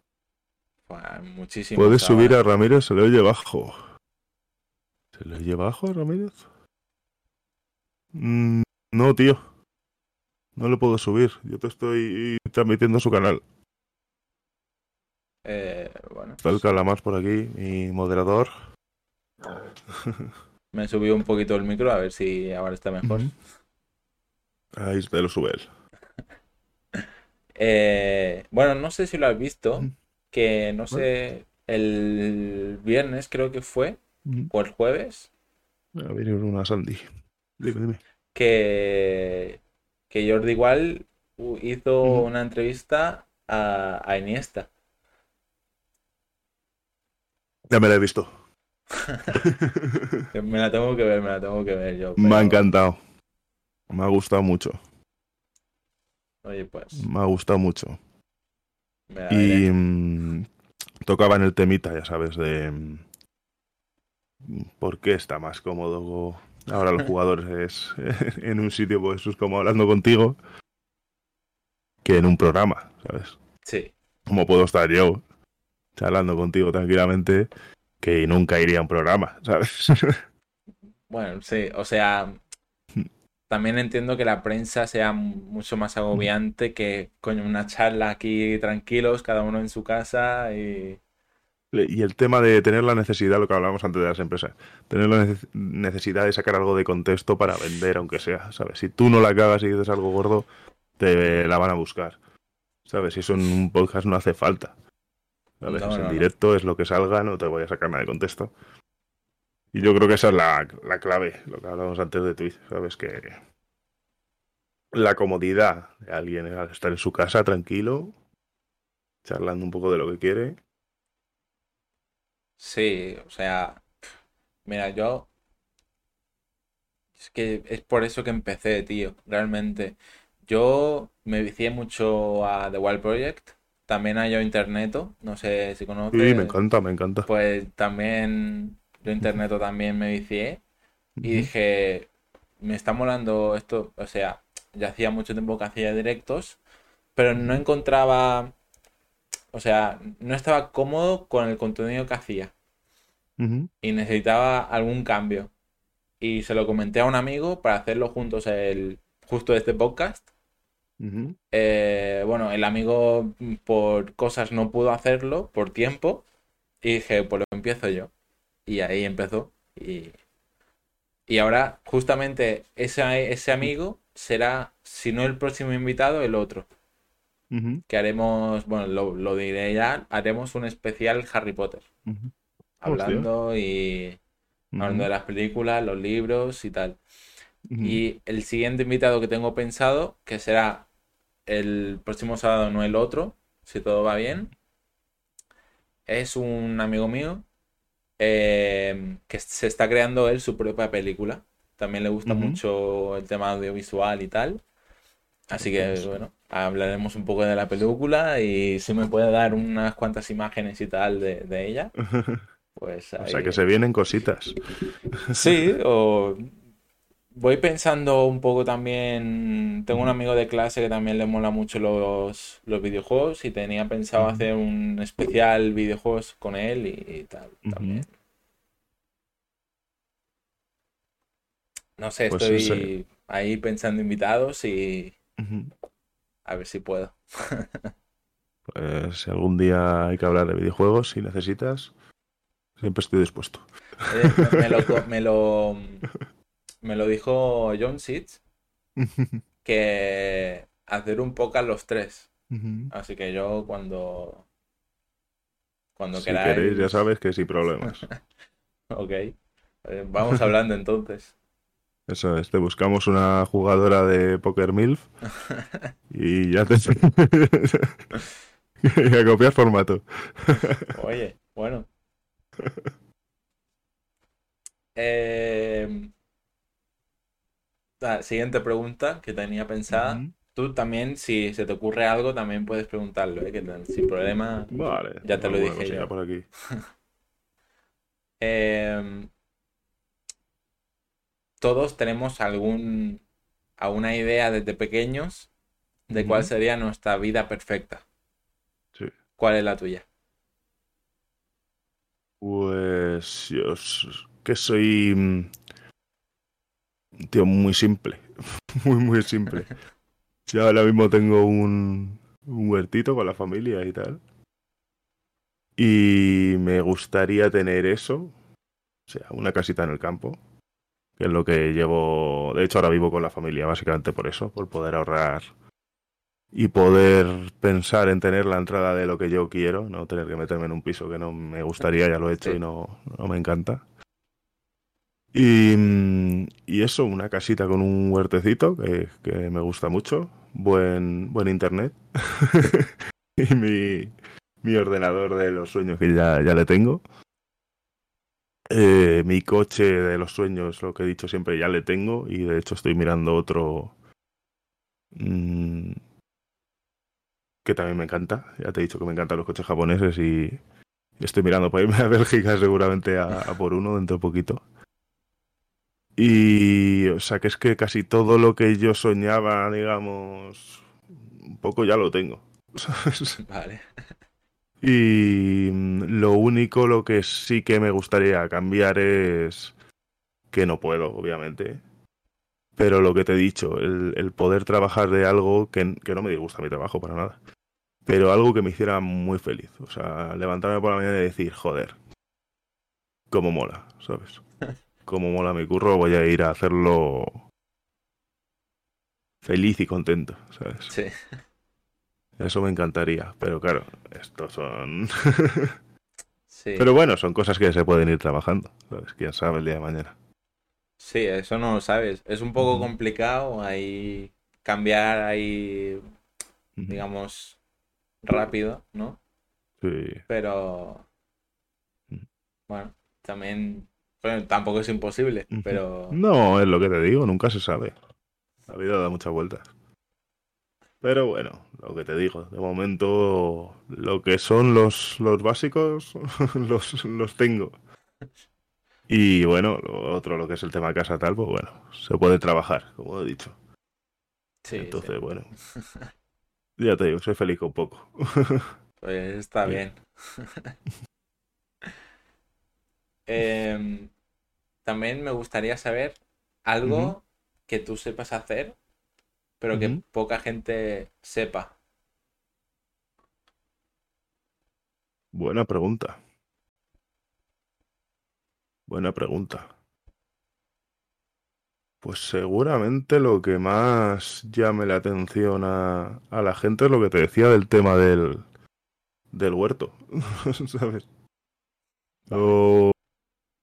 muchísimos puedes subir a. Ramírez, se le oye bajo. ¿Se le oye bajo a Ramírez? Mm, no, tío. No le puedo subir. Yo te estoy transmitiendo su canal. Eh, bueno, Está el Calamar por aquí, mi moderador. me subió un poquito el micro a ver si ahora está mejor. Ahí te lo sube él. Eh, bueno, no sé si lo has visto. Que no sé, el viernes creo que fue, o el jueves, A ver, una Sandy. Dime, dime. que, que Jordi igual hizo una entrevista a, a Iniesta. Ya me la he visto. Me la tengo que ver, me la tengo que ver yo, Me ha encantado. Me ha gustado mucho. oye, pues Me ha gustado mucho. Y mm, tocaban el temita, ya sabes, de mm, por qué está más cómodo ahora los jugadores en un sitio, pues es como hablando contigo, que en un programa, ¿sabes? Sí, Como puedo estar yo charlando contigo tranquilamente, que nunca iría a un programa, ¿sabes? Bueno, sí, o sea, también entiendo que la prensa sea mucho más agobiante que con una charla aquí tranquilos, cada uno en su casa y... Y el tema de tener la necesidad, lo que hablábamos antes de las empresas, tener la necesidad de sacar algo de contexto para vender, aunque sea, ¿sabes? Si tú no la cagas y dices algo gordo, te la van a buscar. ¿Sabes? Si eso en un podcast no hace falta. ¿Sabes? en directo es lo que salga, no te voy a sacar nada de contexto. Y yo creo que esa es la, clave, lo que hablábamos antes de Twitch, ¿sabes? Que la comodidad de alguien al estar en su casa tranquilo, charlando un poco de lo que quiere. Sí, o sea, mira, yo... Es que es por eso que empecé, tío, realmente. Yo me vicié mucho a The Wild Project. También a Yo Interneto. No sé si conoces. Sí, me encanta, me encanta. Pues también Yo Interneto también me vicié. Y dije, me está molando esto. O sea, ya hacía mucho tiempo que hacía directos. Pero no encontraba. O sea, no estaba cómodo con el contenido que hacía. Y necesitaba algún cambio. Y se lo comenté a un amigo para hacerlo juntos el, justo este podcast. Eh, bueno, el amigo por cosas no pudo hacerlo, por tiempo, y dije, pues lo empiezo yo. Y ahí empezó. Y, y ahora, justamente, ese, ese amigo será, si no el próximo invitado, el otro. Que haremos, bueno, lo, diré ya, haremos un especial Harry Potter. Hablando y hablando de las películas, los libros y tal. Y el siguiente invitado que tengo pensado, que será el próximo sábado, no el otro, si todo va bien, es un amigo mío eh, que se está creando él su propia película. También le gusta mucho el tema audiovisual y tal. Así que, bueno, hablaremos un poco de la película y si me puede dar unas cuantas imágenes y tal de, de ella. Pues O sea que se vienen cositas. Sí, o voy pensando un poco también. Tengo un amigo de clase que también le mola mucho los, videojuegos y tenía pensado hacer un especial videojuegos con él y, tal también. No sé, pues estoy ahí pensando invitados y a ver si puedo. pues si algún día hay que hablar de videojuegos, si necesitas, siempre estoy dispuesto. me lo me lo dijo John Seeds, que hacer un poco a los tres. Así que yo cuando... Cuando si queréis, ya sabes que sin problemas. ok. Eh, vamos hablando entonces. Eso es, te buscamos una jugadora de Poker MILF y ya te... y a copiar formato. Oye, bueno. Eh, siguiente pregunta que tenía pensada. Tú también, si se te ocurre algo, también puedes preguntarlo, ¿eh? que sin problema. Vale. Ya te lo dije yo. por aquí. Em, todos tenemos algún alguna idea desde pequeños de cuál sería nuestra vida perfecta. Sí. ¿Cuál es la tuya? Pues yo que soy mm, tío muy simple. muy, muy simple. Yo ahora mismo tengo un, un huertito con la familia y tal. Y me gustaría tener eso. O sea, una casita en el campo. Que es lo que llevo. De hecho, ahora vivo con la familia, básicamente por eso, por poder ahorrar y poder pensar en tener la entrada de lo que yo quiero, no tener que meterme en un piso que no me gustaría, ya lo he hecho y no, no me encanta. Y, eso, una casita con un huertecito que, que me gusta mucho, buen, buen internet y mi, mi, ordenador de los sueños que ya, ya le tengo. Eh, mi coche de los sueños, lo que he dicho siempre, ya le tengo y de hecho estoy mirando otro mmm, que también me encanta. Ya te he dicho que me encantan los coches japoneses y estoy mirando para irme a Bélgica seguramente a, a por uno dentro de poquito. Y, o sea, que es que casi todo lo que yo soñaba, digamos, un poco ya lo tengo. Vale. Y mm, lo único, lo que sí que me gustaría cambiar es que no puedo, obviamente. Pero lo que te he dicho, el, el poder trabajar de algo que, que no me disgusta mi trabajo para nada. Pero algo que me hiciera muy feliz. O sea, levantarme por la mañana y decir, joder, cómo mola, ¿sabes? Cómo mola mi curro, voy a ir a hacerlo feliz y contento, ¿sabes? Sí. Eso me encantaría, pero claro, estos son... Sí. pero bueno, son cosas que se pueden ir trabajando, ¿sabes? Quién sabe el día de mañana. Sí, eso no lo sabes. Es un poco complicado ahí cambiar ahí, digamos, rápido, ¿no? Sí. Pero bueno, también bueno, tampoco es imposible, pero No, es lo que te digo, nunca se sabe. La vida da muchas vueltas. Pero bueno, lo que te digo, de momento lo que son los, los básicos los, los tengo. Y bueno, lo otro, lo que es el tema casa tal, pues bueno, se puede trabajar, como he dicho. sí, sí, Entonces, bueno, ya te digo, soy feliz con poco. pues está Bien. bien. Em, también me gustaría saber algo que tú sepas hacer, pero que poca gente sepa. Buena pregunta. Buena pregunta. Pues seguramente lo que más llame la atención a, a la gente es lo que te decía del tema del, del huerto, ¿sabes? Yo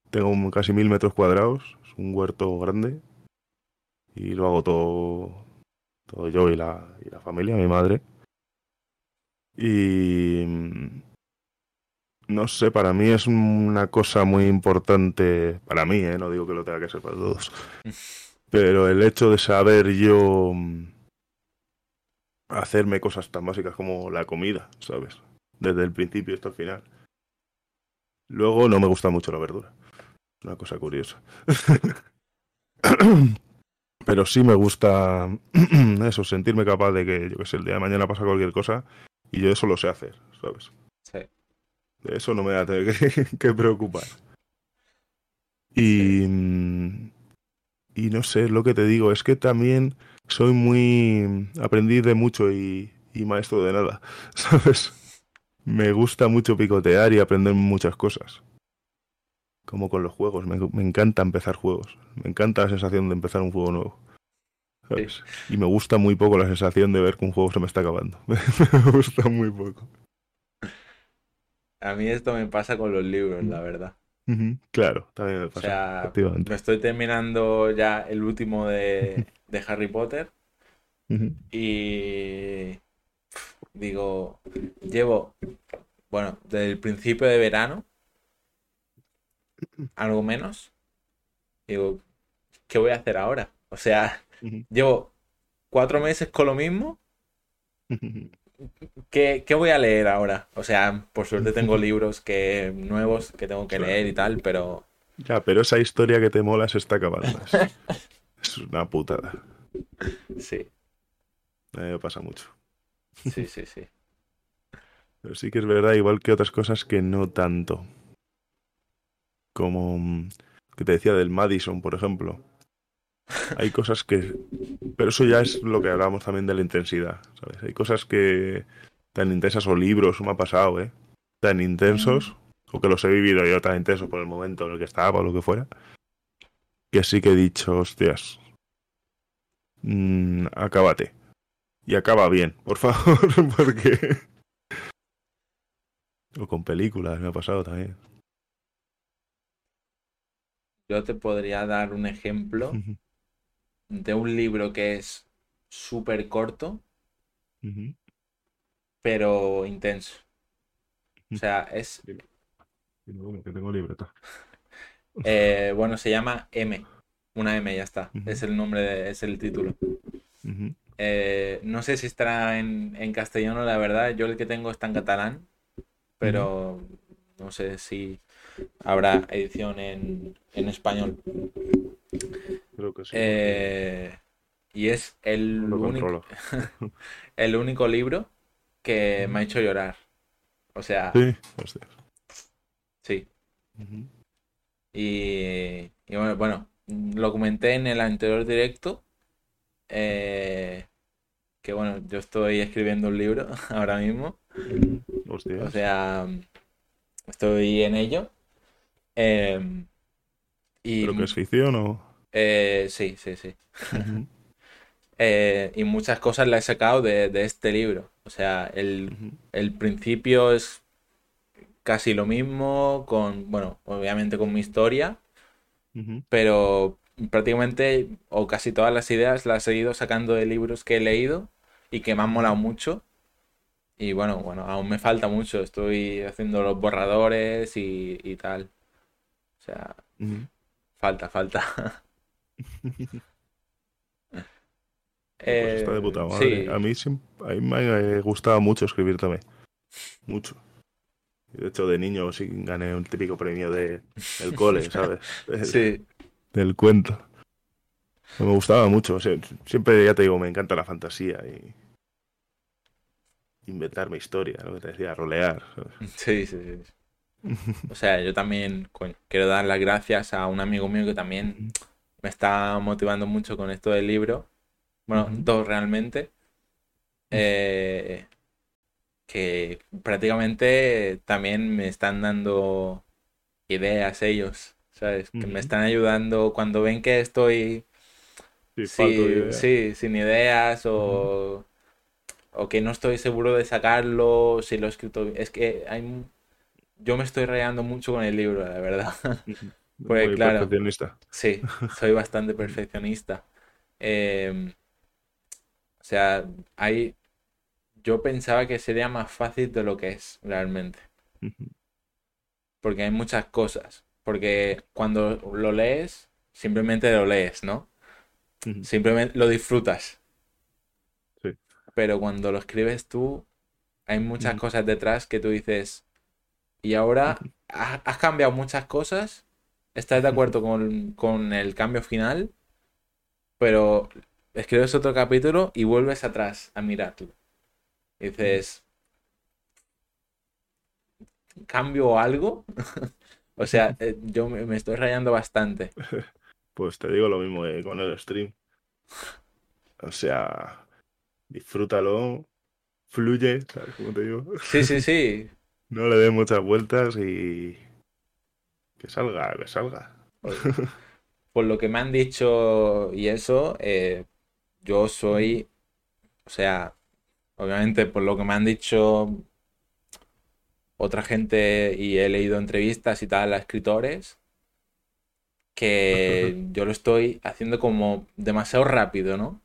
tengo casi mil metros cuadrados, es un huerto grande y lo hago todo, todo yo y la, y la familia, mi madre. Y mm, no sé, para mí es una cosa muy importante, para mí, ¿eh? no digo que lo tenga que ser para todos, pero el hecho de saber yo mm, hacerme cosas tan básicas como la comida, ¿sabes? Desde el principio hasta el final. Luego no me gusta mucho la verdura. Una cosa curiosa. Pero sí me gusta eso, sentirme capaz de que, yo que sé, el día de mañana pasa cualquier cosa y yo eso lo sé hacer, ¿sabes? Sí. De eso no me voy a tener que, que preocupar. Y, y no sé, lo que te digo, es que también soy muy aprendiz de mucho y, y maestro de nada, ¿sabes? Me gusta mucho picotear y aprender muchas cosas. Como con los juegos, me, me encanta empezar juegos. Me encanta la sensación de empezar un juego nuevo. ¿sabes? Y me gusta muy poco la sensación de ver que un juego se me está acabando. me gusta muy poco. A mí esto me pasa con los libros, la verdad. Claro, también me O pasa. sea, efectivamente. me estoy terminando ya el último de, de Harry Potter y digo, llevo, bueno, desde el principio de verano, algo menos, digo, ¿qué voy a hacer ahora? O sea, llevo cuatro meses con lo mismo. ¿qué, qué voy a leer ahora? O sea, por suerte tengo libros que, nuevos que tengo que leer y tal, pero Ya, pero esa historia que te mola se está acabando. Es, es una putada. sí, A mí me pasa mucho. sí, sí, sí. Pero sí que es verdad, igual que otras cosas que no tanto. Como mm, que te decía del Madison, por ejemplo. Hay cosas que... Pero eso ya es lo que hablábamos también de la intensidad, ¿sabes? Hay cosas que tan intensas o libros, me ha pasado, ¿eh? Tan intensos, o que los he vivido yo tan intensos por el momento en el que estaba o lo que fuera, que sí que he dicho, hostias, mm, acábate. Y acaba bien, por favor, porque... O con películas, me ha pasado también. Yo te podría dar un ejemplo de un libro que es súper corto, pero intenso. O sea, es, que tengo libreta. eh, bueno, se llama M. Una M, ya está. Es el nombre, de- es el título. Eh, no sé si estará en, en castellano, la verdad. Yo el que tengo está en catalán, pero no sé si habrá edición en, en español. Creo que sí. Eh, y es el lo único, el único libro que me ha hecho llorar. O sea, Sí, hostia. sí. Y, y bueno, bueno, lo comenté en el anterior directo. eh, que bueno, yo estoy escribiendo un libro ahora mismo. Hostia. O sea, estoy en ello. Eh, y ¿Pero que es ficción o...? eh, sí, sí, sí. Eh, y muchas cosas las he sacado de, de este libro. O sea, el, principio es casi lo mismo, con, bueno, obviamente con mi historia, pero prácticamente, o casi todas las ideas las he ido sacando de libros que he leído y que me han molado mucho. Y bueno, bueno, aún me falta mucho. Estoy haciendo los borradores y, y tal. Falta, falta. Pues está de Eh, puta madre. sí. A mí, a mí me ha gustado mucho escribir también. Mucho. De hecho, de niño sí gané un típico premio de, del cole, ¿sabes? Del, Sí, del cuento. Me gustaba mucho. o sea, siempre, ya te digo, me encanta la fantasía y inventarme historia, lo que te decía, rolear. ¿sabes? sí, sí, sí. O sea, yo también coño, quiero dar las gracias a un amigo mío que también me está motivando mucho con esto del libro. Bueno, dos realmente. Eh, que prácticamente también me están dando ideas ellos, ¿sabes? Que me están ayudando cuando ven que estoy Sí, sí, sin ideas o, o que no estoy seguro de sacarlo, si lo he escrito. Es que hay, yo me estoy rayando mucho con el libro, la verdad. Pues Muy claro. perfeccionista. Sí, soy bastante perfeccionista. Em, o sea, hay, yo pensaba que sería más fácil de lo que es realmente, porque hay muchas cosas. Porque cuando lo lees, simplemente lo lees, ¿no? Simplemente lo disfrutas. Sí. Pero cuando lo escribes tú, hay muchas cosas detrás que tú dices, y ahora has cambiado muchas cosas, estás de acuerdo con, con el cambio final, pero escribes otro capítulo y vuelves atrás a mirarlo. Y dices, ¿cambio algo? O sea, eh, yo me, me estoy rayando bastante. Pues te digo lo mismo eh, con el stream. O sea, disfrútalo, fluye, ¿sabes cómo te digo? Sí, sí, sí. No le des muchas vueltas y que salga, que salga. Por lo que me han dicho y eso, eh, yo soy, o sea, obviamente por lo que me han dicho otra gente y he leído entrevistas y tal a escritores, que yo lo estoy haciendo como demasiado rápido, ¿no?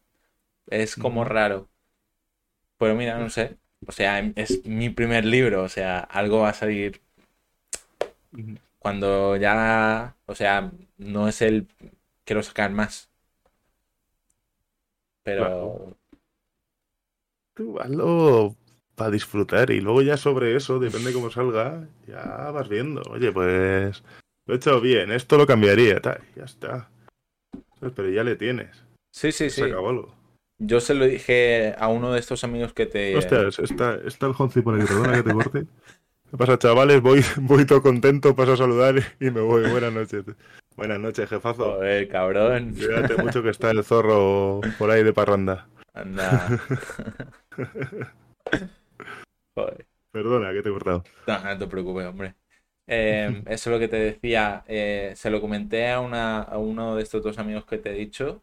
Es como raro. Pero mira, no sé. O sea, es mi primer libro, o sea, algo va a salir cuando ya, o sea, no es el quiero sacar más. Pero. Tú hazlo para disfrutar y luego ya sobre eso, depende cómo salga, ya vas viendo. Oye, pues lo he hecho bien, esto lo cambiaría, tal, ya está. Pero ya le tienes. sí, sí, Se sí. acabó algo. Yo se lo dije a uno de estos amigos que te Hostias, está, está el Jonci por aquí, perdona que te corte. ¿Qué pasa, chavales? Voy, voy todo contento, paso a saludar y me voy. Buenas noches. Buenas noches, jefazo. Joder, cabrón. Cuídate mucho que está el zorro por ahí de parranda. Anda. Joder. Perdona que te he cortado. No, no te preocupes, hombre. Eh, eso es lo que te decía. eh, se lo comenté a, una, a uno de estos dos amigos que te he dicho.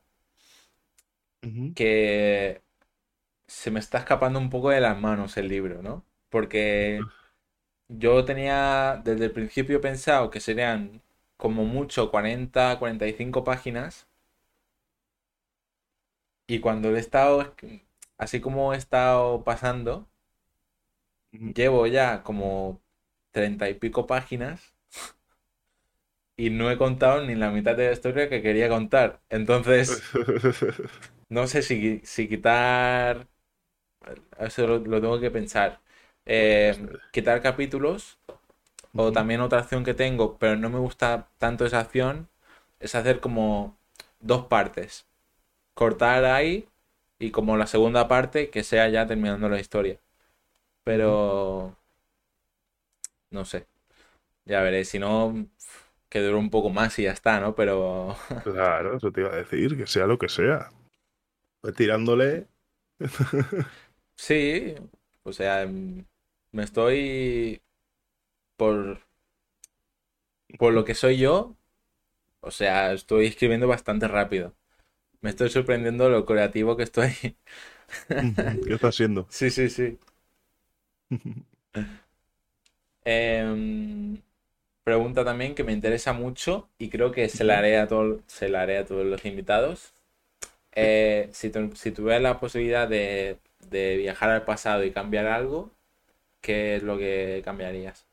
Que se me está escapando un poco de las manos el libro, ¿no? Porque yo tenía desde el principio pensado que serían como mucho 40, 45 páginas. Y cuando he estado, así como he estado pasando, llevo ya como 30 y pico páginas. Y no he contado ni la mitad de la historia que quería contar. Entonces, no sé si, si quitar. Eso lo, lo tengo que pensar. Eh, quitar capítulos. O también otra acción que tengo, pero no me gusta tanto esa acción, es hacer como dos partes. Cortar ahí y como la segunda parte que sea ya terminando la historia. Pero... No sé. Ya veré. Si no, que dure un poco más y ya está, ¿no? Pero... Claro, eso te iba a decir, que sea lo que sea. Pues tirándole... sí, o sea, me estoy... Por... Por lo que soy yo, o sea, estoy escribiendo bastante rápido. Me estoy sorprendiendo lo creativo que estoy. ¿Qué está haciendo? Sí, sí, sí. Em, pregunta también que me interesa mucho y creo que se la haré a, todo, se la haré a todos los invitados. Eh, si, si tuvieras la posibilidad de, de, viajar al pasado y cambiar algo, ¿qué es lo que cambiarías?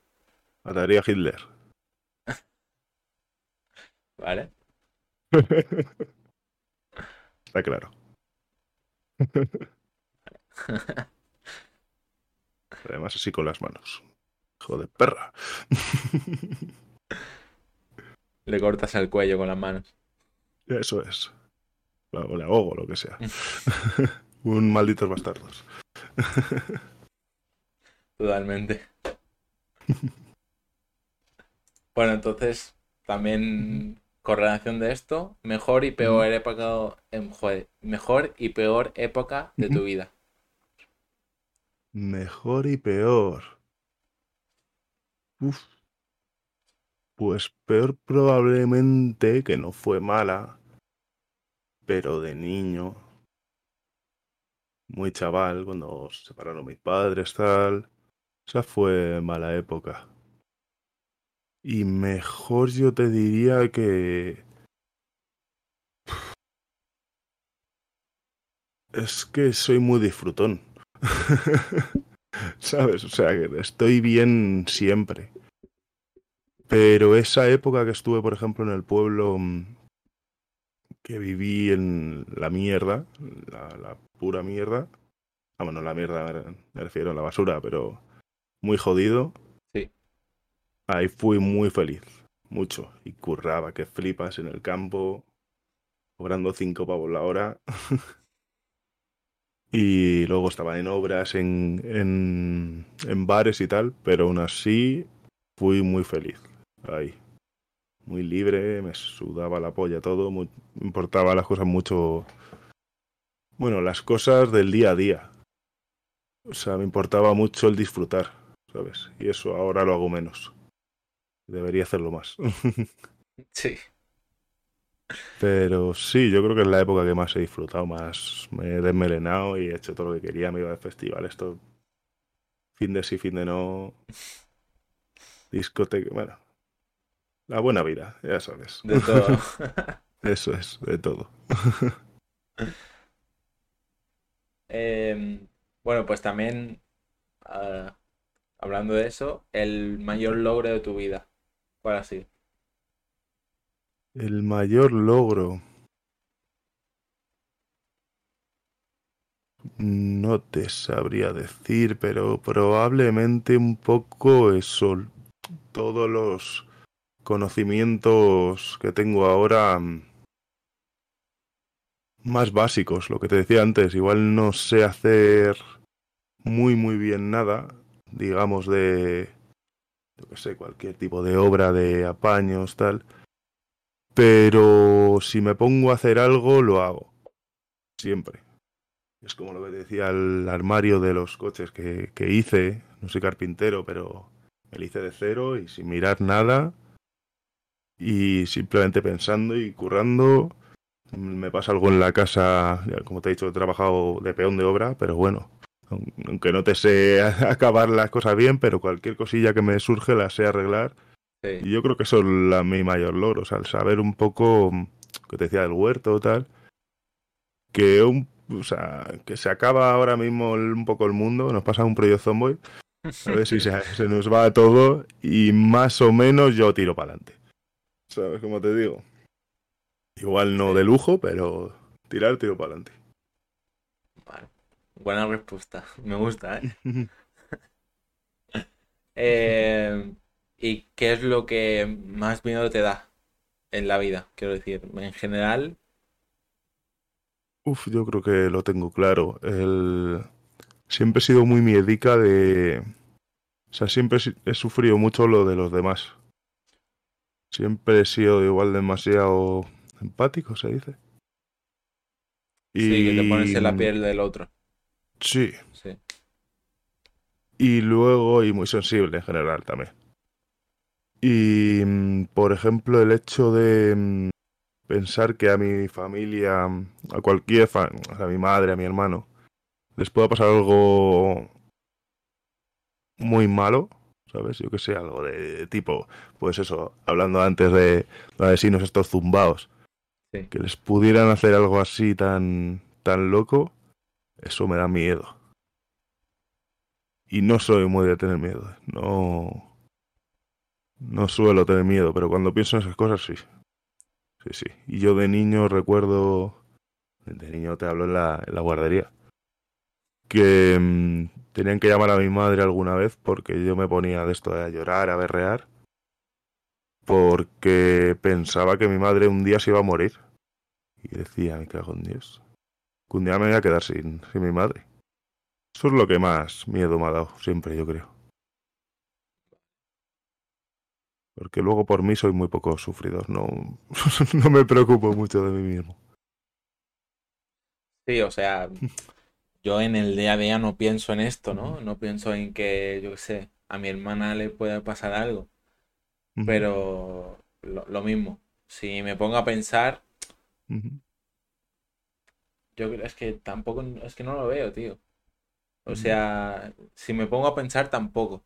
Mataría a Hitler. vale. Está claro. Además así con las manos. Joder, perra. Le cortas el cuello con las manos. Eso es. O le ahogo, lo que sea. Un malditos bastardos. Totalmente. Bueno, entonces, también con relación de esto, mejor y peor época, mejor y peor época de tu vida. Mejor y peor. Uf. Pues peor probablemente que no fue mala, pero de niño, muy chaval, cuando se separaron mis padres, tal. Esa fue mala época. Y mejor yo te diría que... Es que soy muy disfrutón. ¿Sabes? O sea, que estoy bien siempre. Pero esa época que estuve, por ejemplo, en el pueblo mm, que viví en la mierda, la, pura mierda. Ah, bueno, la mierda me refiero a la basura, pero muy jodido. Sí. Ahí fui muy feliz, mucho. Y curraba, que flipas en el campo, cobrando cinco pavos la hora. y luego estaba en obras, en, en, en bares y tal, pero aún así fui muy feliz ahí. Muy libre, me sudaba la polla todo, me importaba las cosas mucho. Bueno, las cosas del día a día. O sea, me importaba mucho el disfrutar, ¿sabes? Y eso ahora lo hago menos. Debería hacerlo más. sí. Pero sí, yo creo que es la época que más he disfrutado, más me he desmelenado y he hecho todo lo que quería, me iba al festival, esto fin de sí, fin de no, discoteca, bueno, la buena vida, ya sabes. De todo. Eso es, de todo. Em, bueno, pues también, ah, hablando de eso, el mayor logro de tu vida, ¿cuál ha sido? El mayor logro. No te sabría decir, pero probablemente un poco eso. Todos los conocimientos que tengo ahora mm, más básicos, lo que te decía antes, igual no sé hacer muy muy bien nada, digamos de, yo que sé, cualquier tipo de obra de apaños, tal, pero si me pongo a hacer algo, lo hago. Siempre. Es como lo que decía el armario de los coches que, que hice. No soy carpintero, pero me lo hice de cero y sin mirar nada. Y simplemente pensando y currando. Me pasa algo en la casa, como te he dicho, he trabajado de peón de obra, pero bueno, aunque no te sé acabar las cosas bien, pero cualquier cosilla que me surge la sé arreglar y yo creo que eso es la, mi mayor logro, o sea, el saber un poco, que te decía del huerto o tal, que un, o sea, que se acaba ahora mismo un poco el mundo, nos pasa un proyecto Zomboy, a ver si se, se, nos va todo y más o menos yo tiro para adelante. ¿Sabes cómo te digo? Igual no de lujo, pero tirar, tiro para adelante. Vale. Buena respuesta, me gusta, ¿eh? eh ¿Y qué es lo que más miedo te da en la vida? Quiero decir, en general. Uf, yo creo que lo tengo claro. El... Siempre he sido muy miedica de... O sea, siempre he sufrido mucho lo de los demás. Siempre he sido igual demasiado empático, se dice. Sí, que te pones en la piel del otro. Sí. Sí. Y luego, y muy sensible en general también. Y, mm, por ejemplo, el hecho de mm, pensar que a mi familia, a cualquier, a mi madre, a mi hermano, les pueda pasar algo muy malo, ¿sabes? Yo que sé, algo de tipo, pues eso, hablando antes de asesinos estos zumbaos, Sí. que les pudieran hacer algo así tan, tan loco, eso me da miedo. Y no soy muy de tener miedo, ¿eh? no, no suelo tener miedo, pero cuando pienso en esas cosas sí. Sí, sí. Y yo de niño recuerdo, de niño te hablo en la, en la guardería, que mm, tenían que llamar a mi madre alguna vez porque yo me ponía de esto a llorar, a berrear, porque pensaba que mi madre un día se iba a morir. Y decía, me cago en Dios, que un día me voy a quedar sin, sin mi madre. Eso es lo que más miedo me ha dado siempre, yo creo. Porque luego por mí soy muy poco sufridor, no, no me preocupo mucho de mí mismo. Sí, o sea, yo en el día a día no pienso en esto, ¿no? No pienso en que, yo qué sé, a mi hermana le pueda pasar algo. Pero lo, lo mismo, si me pongo a pensar, yo creo es que tampoco, es que no lo veo, tío. O sea, si me pongo a pensar tampoco.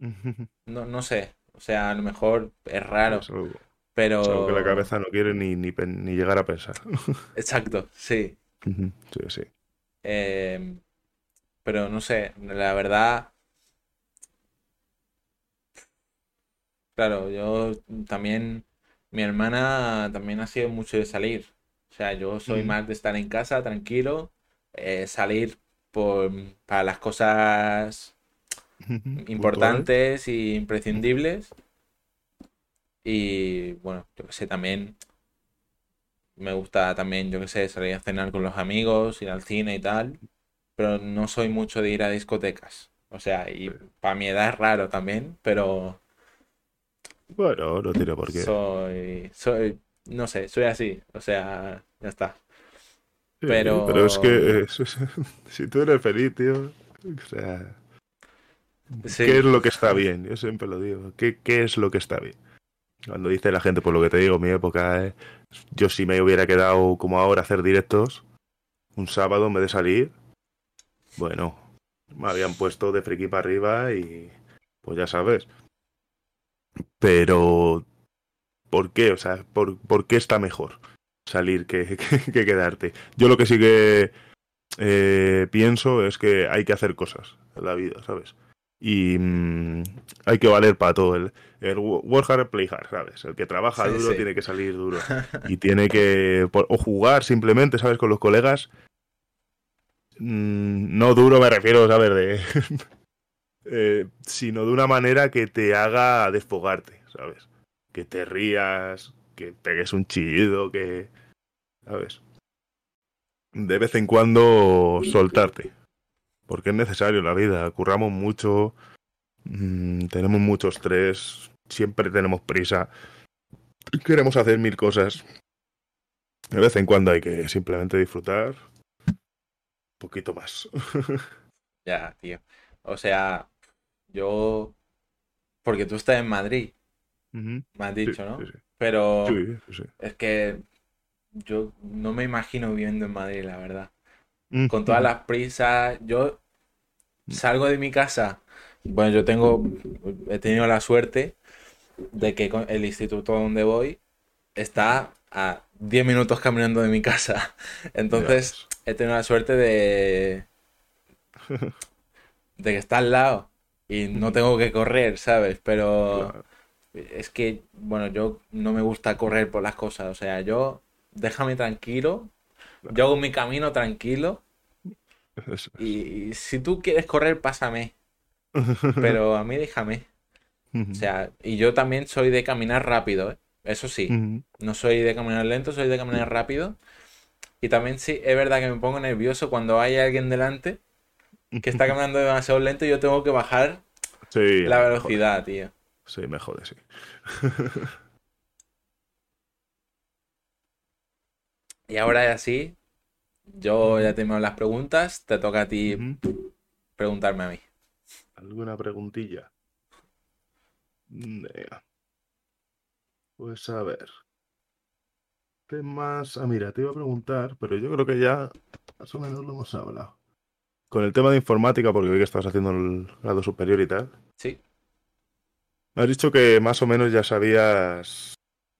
No, no sé. O sea, a lo mejor es raro, es algo que la pero... cabeza no quiere ni, ni, ni llegar a pensar. Exacto, sí. Sí, sí. Eh, pero no sé, la verdad, claro, yo también, mi hermana también ha sido mucho de salir. O sea, yo soy Ujú, más de estar en casa, tranquilo, eh, salir por, para las cosas importantes y imprescindibles. Y bueno, yo que sé, también me gusta también, yo que sé, salir a cenar con los amigos, ir al cine y tal. Pero no soy mucho de ir a discotecas. O sea, y para mi edad es raro también, pero Bueno, no tiene por qué. soy, soy, no sé, soy así. O sea, ya está. Sí, pero es Pero que eh, si tú eres feliz, tío, o sea, ¿qué es lo que está bien? Yo siempre lo digo. ¿Qué, qué es lo que está bien? Cuando dice la gente, por lo que te digo, mi época, eh, yo si me hubiera quedado como ahora hacer directos un sábado en vez de salir, bueno, me habían puesto de friki para arriba y pues ya sabes. Pero, ¿por qué? O sea, ¿por, por qué está mejor salir que, que- que quedarte? Yo lo que sí que eh, pienso es que hay que hacer cosas en la vida, ¿sabes? Y mm, hay que valer para todo. El, el wo- work hard, play hard, ¿sabes? El que trabaja sí, duro sí. tiene que salir duro. Y tiene que... O jugar simplemente, ¿sabes? Con los colegas. Mm, no duro me refiero, ¿sabes? De... eh, sino de una manera que te haga desfogarte, ¿sabes? Que te rías, que pegues un chillido, que... ¿Sabes? De vez en cuando soltarte. Porque es necesario en la vida. Curramos mucho, mm, tenemos mucho estrés, siempre tenemos prisa, queremos hacer mil cosas. De vez en cuando hay que simplemente disfrutar un poquito más. Ya, tío. O sea, yo, porque tú estás en Madrid, me has Sí, dicho, ¿no? sí, sí. Pero es que yo no me imagino viviendo en Madrid, la verdad. Mm, Con todas las prisas, yo salgo de mi casa. Bueno, yo tengo, he tenido la suerte de que el instituto donde voy está a 10 minutos caminando de mi casa. Entonces, he tenido la suerte de, de que está al lado y no tengo que correr, ¿sabes? Pero Claro, es que, bueno, yo no me gusta correr por las cosas. O sea, yo déjame tranquilo, yo hago mi camino tranquilo Eso y, y si tú quieres correr, pásame. Pero a mí déjame. O sea, y yo también soy de caminar rápido, ¿eh? Eso sí. No soy de caminar lento, soy de caminar rápido. Y también sí, es verdad que me pongo nervioso cuando hay alguien delante que está caminando demasiado lento y yo tengo que bajar Sí, la velocidad, tío. Sí, me jode, sí. Y ahora así, yo ya tengo las preguntas, te toca a ti preguntarme a mí. ¿Alguna preguntilla? Venga. Pues a ver. Temas. Ah, mira, te iba a preguntar, pero yo creo que ya más o menos lo hemos hablado. Con el tema de informática, porque vi que estabas haciendo el grado superior y tal. Sí, Me has dicho que más o menos ya sabías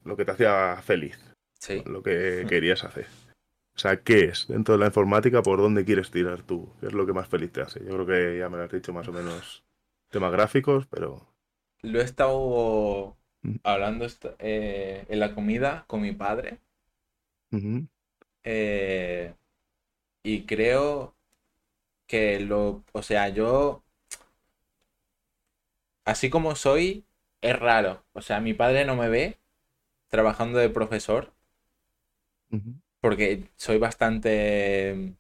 lo que te hacía feliz, sí. lo que querías hacer. O sea, ¿qué es dentro de la informática? ¿Por dónde quieres tirar tú? ¿Qué es lo que más feliz te hace? Yo creo que ya me lo has dicho más o menos temas gráficos, pero... Lo he estado Mm. hablando eh, en la comida con mi padre eh, y creo que lo, o sea, yo, así como soy, es raro. O sea, mi padre no me ve trabajando de profesor porque soy bastante,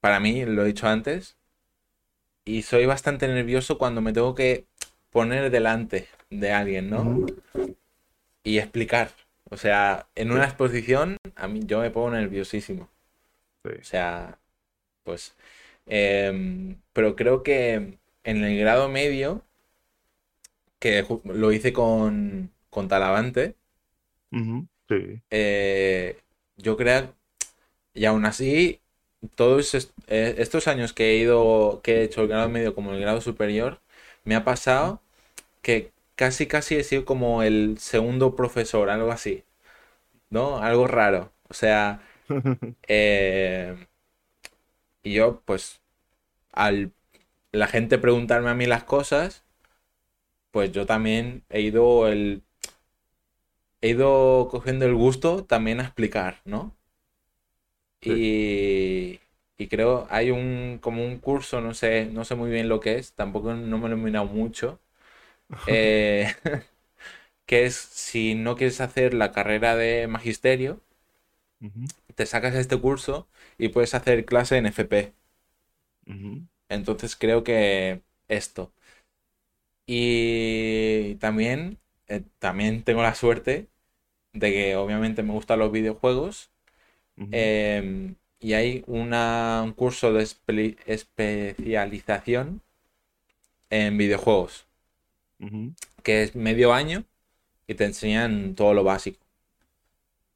para mí, lo he dicho antes, y soy bastante nervioso cuando me tengo que poner delante de alguien, ¿no? y explicar. O sea, en una exposición a mí yo me pongo nerviosísimo. Sí. O sea, pues... em, pero creo que en el grado medio, que lo hice con, con Talavante, Sí. eh, yo creo, y aún así, todos est- eh, estos años que he ido, que he hecho el grado medio como el grado superior, me ha pasado que casi casi he sido como el segundo profesor, algo así, ¿no? Algo raro. O sea, eh, y yo, pues, al la gente preguntarme a mí las cosas, pues yo también he ido el he ido cogiendo el gusto también a explicar, ¿no? Y, y creo hay un como un curso, no sé, no sé muy bien lo que es, tampoco no me lo he mirado mucho, eh, que es si no quieres hacer la carrera de magisterio, te sacas este curso y puedes hacer clase en FP. Entonces creo que esto. Y también, eh, también tengo la suerte de que obviamente me gustan los videojuegos. em, y hay una, un curso de espe- especialización en videojuegos, que es medio año y te enseñan todo lo básico.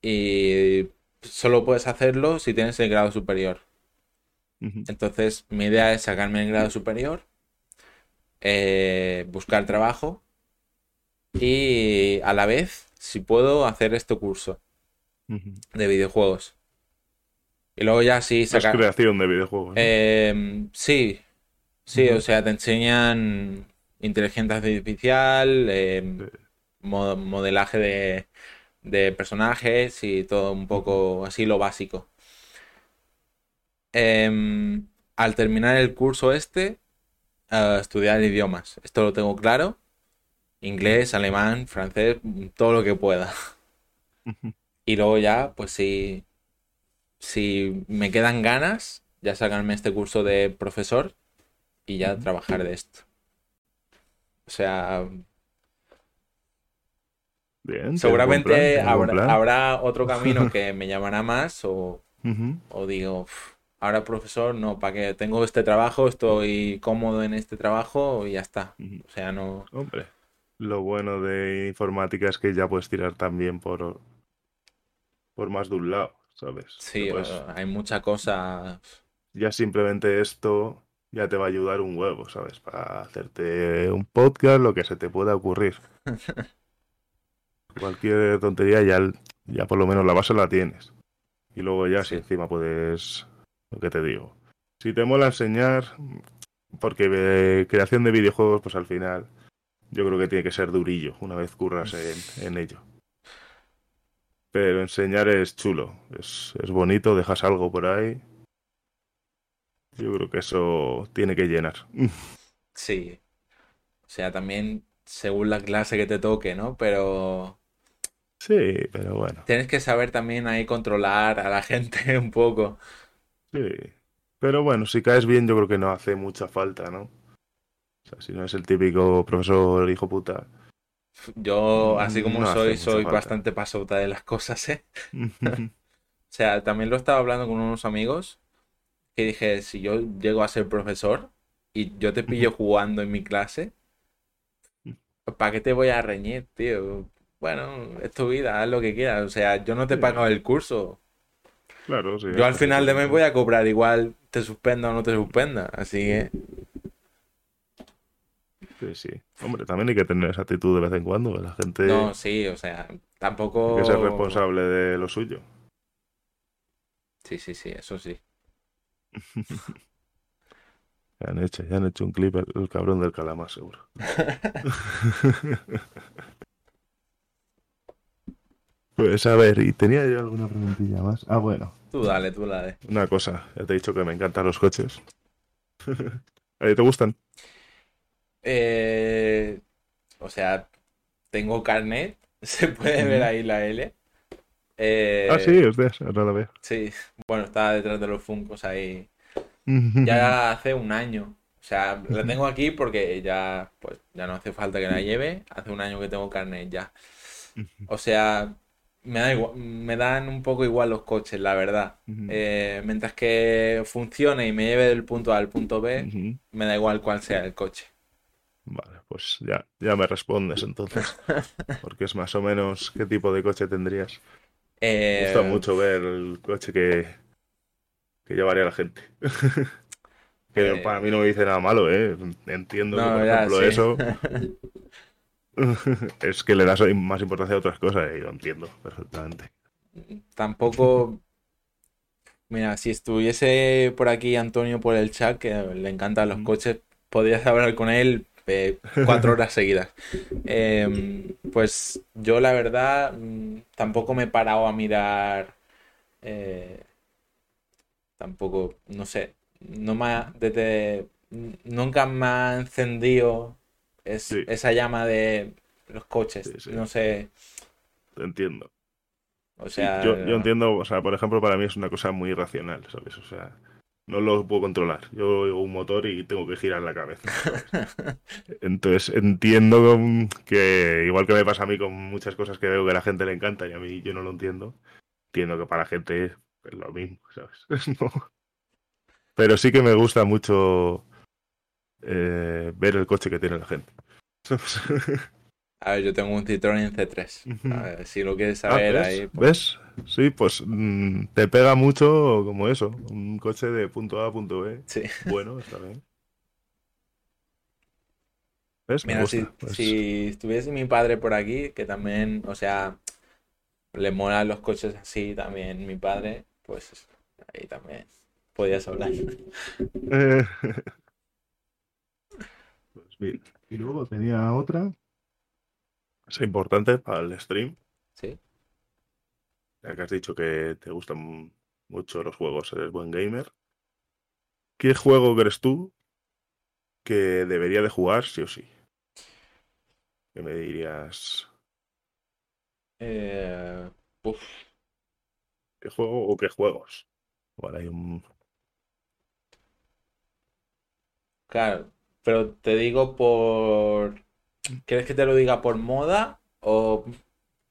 Y solo puedes hacerlo si tienes el grado superior. Entonces, mi idea es sacarme el grado superior, eh, buscar trabajo y a la vez, si puedo, hacer este curso de videojuegos. Y luego ya sí Es sacar... creación de videojuegos. ¿no? Em, sí, sí, o sea, te enseñan inteligencia artificial, em, Sí. modelaje de, de personajes y todo un poco así lo básico. Em, al terminar el curso este, estudiar idiomas. Esto lo tengo claro. Inglés, alemán, francés, todo lo que pueda. Y luego ya, pues si, si me quedan ganas, ya sacarme este curso de profesor y ya trabajar de esto. O sea, Bien, plan, seguramente habrá, otro camino que me llamará más o, digo, "Uf, ahora profesor, no, para que tengo este trabajo, estoy cómodo en este trabajo y ya está. O sea, no... Hombre, lo bueno de informática es que ya puedes tirar también por, por más de un lado, ¿sabes? Sí, puedes- eh, hay mucha cosa. ya simplemente esto ya te va a ayudar un huevo, ¿sabes? Para hacerte un podcast, lo que se te pueda ocurrir. Cualquier tontería ya, ya por lo menos la base la tienes. Y luego ya si Sí. encima puedes, lo que te digo. Si te mola enseñar, porque de creación de videojuegos, pues al final yo creo que tiene que ser durillo una vez curras en, en ello. Pero enseñar es chulo, es, es bonito, dejas algo por ahí. Yo creo que eso tiene que llenar. Sí. O sea, también según la clase que te toque, ¿no? Pero Sí, pero bueno, tienes que saber también ahí controlar a la gente un poco. sí. Pero bueno, si caes bien, yo creo que no hace mucha falta, ¿no? O sea, si no es el típico profesor hijo puta. Yo, así como No soy, soy falta. bastante pasota de las cosas, ¿eh? sea, también lo estaba hablando con unos amigos que dije, si yo llego a ser profesor y yo te pillo jugando en mi clase, ¿para qué te voy a reñir, tío? Bueno, es tu vida, haz lo que quieras. O sea, yo no te he pagado el curso. Claro, sí. Yo al final de mes voy a cobrar igual, te suspenda o no te suspenda. Así que, Sí, sí. Hombre, también hay que tener esa actitud de vez en cuando. La gente no, sí, o sea, tampoco... hay que ser responsable de lo suyo. Sí, sí, sí, eso sí. Ya han hecho, ya han hecho un clip el, el cabrón del calamar, seguro. Pues a ver, y tenía yo alguna preguntilla más. Ah, bueno, Tú dale, tú dale. una cosa. Ya te he dicho que me encantan los coches. ¿A ti te gustan? Eh, o sea, tengo carnet, se puede ver ahí la L. Eh, Ah, sí, hostias, ahora la veo. sí, bueno, está detrás de los Funkos ahí. Ya hace un año. O sea, la tengo aquí porque ya, pues, ya no hace falta que la lleve. Hace un año que tengo carnet ya. O sea, me da igual, me dan un poco igual los coches, la verdad. Eh, mientras que funcione y me lleve del punto A al punto B, me da igual cuál sea el coche. Vale, pues ya, ya me respondes entonces. Porque es más o menos qué tipo de coche tendrías. Me Eh, gusta mucho ver el coche que, que llevaría la gente. Que Eh, para mí no me dice nada malo, ¿eh? Entiendo que, por ya, ejemplo, sí. eso es que le das más importancia a otras cosas y lo entiendo perfectamente. Tampoco. Mira, si estuviese por aquí Antonio por el chat, que le encantan los coches, podrías hablar con él eh, cuatro horas seguidas. Em, pues yo, la verdad, mm, tampoco me he parado a mirar. eh, tampoco, no sé. No me ha- desde, nunca me ha encendido es- Sí. esa llama de los coches. Sí, sí. No sé. Te entiendo. O sea. yo, yo entiendo, o sea, por ejemplo, para mí es una cosa muy irracional, ¿sabes? O sea, no lo puedo controlar. Yo oigo un motor y tengo que girar la cabeza. Entonces entiendo que, igual que me pasa a mí con muchas cosas que veo que a la gente le encanta y a mí yo no lo entiendo, entiendo que para la gente es lo mismo, ¿sabes? No. Pero sí que me gusta mucho eh, ver el coche que tiene la gente. A ver, yo tengo un Citroën C3. Ujú. A ver, si lo quieres Ah, saber ¿ves? ahí. pues, ¿Ves? Sí, pues mm, te pega mucho como eso, un coche de punto A a punto B. sí. Bueno, está bien. Mira, gusta. si, pues. si estuviese mi padre por aquí, que también, o sea, le molan los coches así también mi padre, pues ahí también podías hablar. Eh, Pues bien. Y luego tenía otra. Es importante para el stream, Sí. Ya que has dicho que te gustan mucho los juegos, eres buen gamer. ¿Qué juego crees tú que debería de jugar sí o sí? ¿Qué me dirías? Eh, uf, ¿Qué juego o qué juegos? Hay un... claro, pero te digo por... ¿Quieres que te lo diga por moda o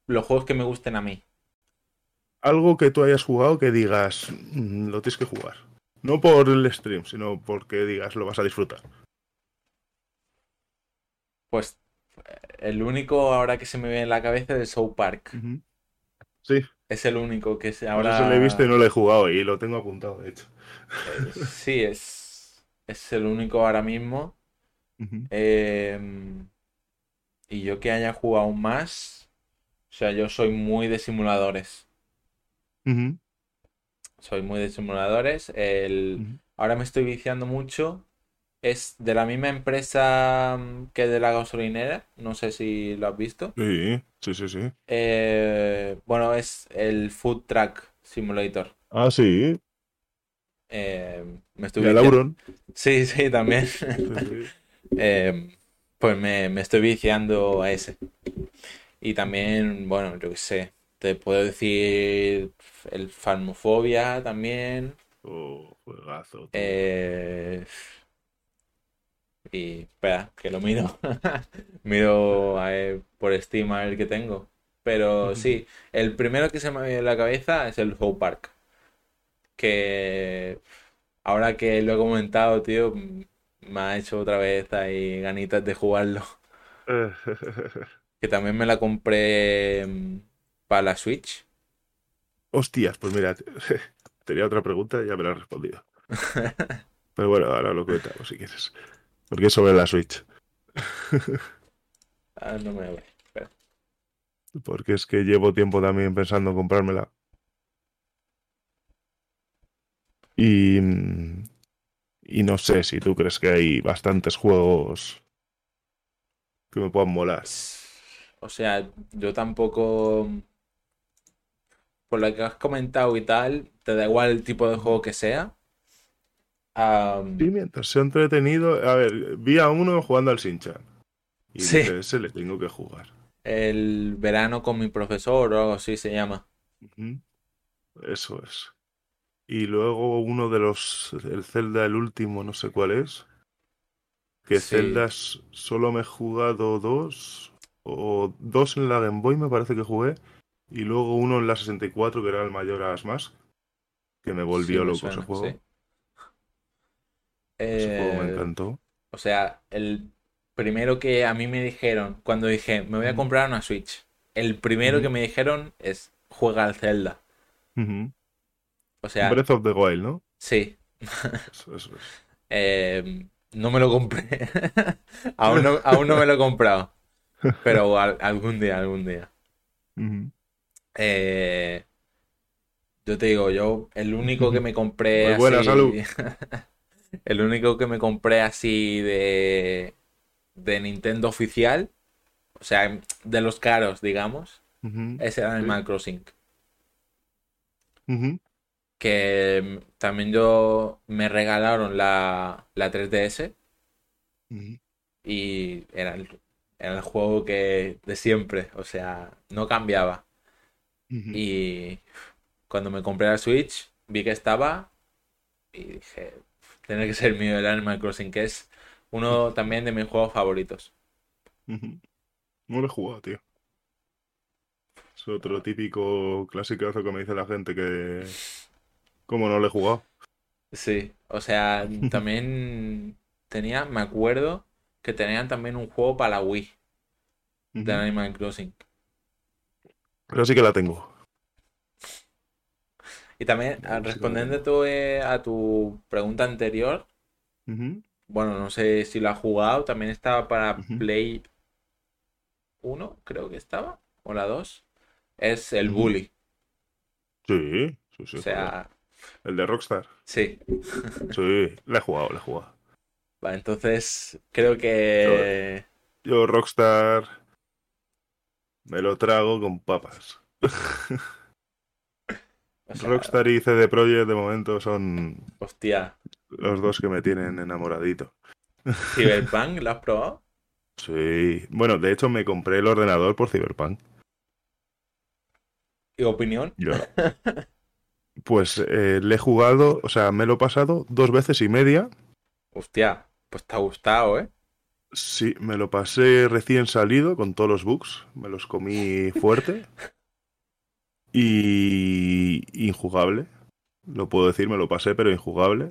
los juegos que me gusten a mí? Algo que tú hayas jugado que digas, "Mm, lo tienes que jugar. No por el stream, sino porque digas, lo vas a disfrutar. Pues el único ahora que se me viene en la cabeza es South Park. Sí, Es el único que se ahora se lo he visto y no lo he jugado y lo tengo apuntado, de hecho. Eh, sí, es, es el único ahora mismo. Eh, y yo que haya jugado más, o sea, yo soy muy de simuladores. Soy muy de simuladores. El, ahora me estoy viciando mucho. Es de la misma empresa mm, que de la gasolinera. No sé si lo has visto. Sí, sí, sí, sí. Eh, bueno, es el Food Truck Simulator. Ah, sí. Eh, me estoy Y viciando- Auron. Sí, sí, también. Sí, sí. Eh, pues me, me estoy viciando a ese. Y también, bueno, yo qué sé, te puedo decir el Farmofobia también. Oh, juegazo. eh, y espera, que lo miro. Miro a ver por Steam a ver qué tengo. Pero sí, el primero que se me ha venido a la cabeza es el Hope Park. Que ahora que lo he comentado, tío, me ha hecho otra vez ahí ganitas de jugarlo. que también me la compré mm, para la Switch. Hostias, pues mira, tenía otra pregunta y ya me la has respondido. Pero bueno, ahora lo comentamos si quieres. Porque es sobre la Switch. ah, no me voy. Espera. Porque es que llevo tiempo también pensando en comprármela. Y, y no sé si tú crees que hay bastantes juegos que me puedan molar. O sea, yo tampoco. Por lo que has comentado y tal, te da igual el tipo de juego que sea. Sí, mientras sea entretenido. A ver, vi a uno jugando al Sinchan. Y sí. ese le tengo que jugar. El verano con mi profesor o algo así se llama. Eso es. Y luego uno de los. El Zelda, el último, no sé cuál es. Que Zelda solo me he jugado dos. O dos en la Game Boy, me parece que jugué. Y luego uno en la 64, que era el mayor Majora's Mask. Que me volvió loco ese juego. ese juego me eh, encantó. O sea, el primero que a mí me dijeron, cuando dije, me voy a comprar una Switch, el primero que me dijeron es, juega al Zelda. O sea... Breath of the Wild, ¿no? Sí. Eso, eso es. Eh, no me lo compré. aún, no, aún no me lo he comprado. Pero algún día, algún día. Eh, yo te digo, yo el único que me compré buena salud. el único que me compré así de de Nintendo oficial, o sea, de los caros, digamos, es el Animal Crossing. Que también yo me regalaron la, la 3DS y era el, era el juego que de siempre, o sea, no cambiaba. Y cuando me compré la Switch, vi que estaba y dije, tiene que ser mío el Animal Crossing, que es uno también de mis juegos favoritos. No lo he jugado, tío. Es otro típico clasicazo que me dice la gente que... ¿Cómo no lo he jugado? Sí, o sea, también tenía, me acuerdo que tenían también un juego para la Wii de Animal Crossing. Pero sí que la tengo. Y también, respondiendo eh, a tu pregunta anterior, bueno, no sé si lo ha jugado, también estaba para Play 1, creo que estaba, o la 2. Es el Bully. Sí, sí, sí. O sea... El de Rockstar. Sí. Sí, le he jugado, le he jugado. Vale, entonces creo que... yo Rockstar me lo trago con papas. Rockstar y CD Projekt de momento son. Hostia. Los dos que me tienen enamoradito. ¿Cyberpunk? ¿Lo has probado? Sí. Bueno, de hecho me compré el ordenador por Cyberpunk. ¿Y opinión? Yo. Pues eh, le he jugado, o sea, me lo he pasado dos veces y media. Hostia, pues te ha gustado, ¿eh? Sí, me lo pasé recién salido con todos los bugs. Me los comí fuerte. y injugable. Lo puedo decir, me lo pasé, pero injugable.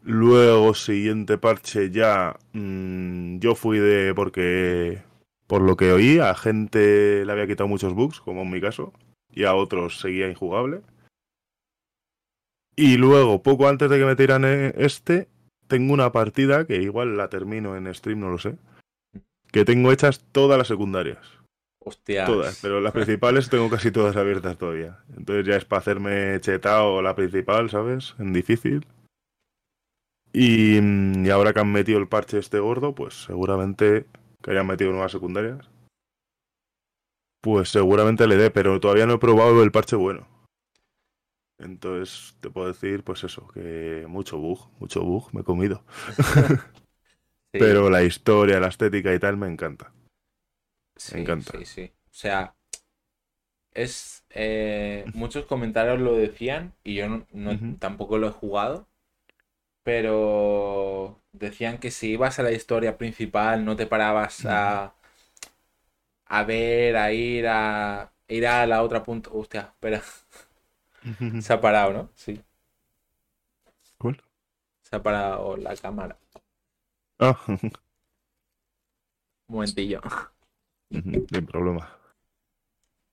Luego, siguiente parche ya, mm, yo fui de porque, por lo que oí, a gente le había quitado muchos bugs, como en mi caso, y a otros seguía injugable. Y luego, poco antes de que me tiran e, este, tengo una partida que igual la termino en stream, no lo sé, que tengo hechas todas las secundarias. Hostia. Todas, pero las principales tengo casi todas abiertas todavía. Entonces ya es para hacerme chetado la principal, ¿sabes? En difícil. Y, y, ahora que han metido el parche este gordo, pues seguramente que hayan metido nuevas secundarias. Pues seguramente le dé, pero todavía no he probado el parche bueno. Entonces te puedo decir, pues eso, que mucho bug, mucho bug me he comido. Pero la historia, la estética y tal me encanta. me encanta. Sí, sí. O sea, es. Eh, muchos comentarios lo decían y yo no, tampoco lo he jugado. Pero decían que si ibas a la historia principal no te parabas a, a ver, a ir a ir a la otra punta. Hostia, espera. Se ha parado, ¿no? Sí. ¿Cuál? Se ha parado la cámara. Ah, Un momentillo. sin problema.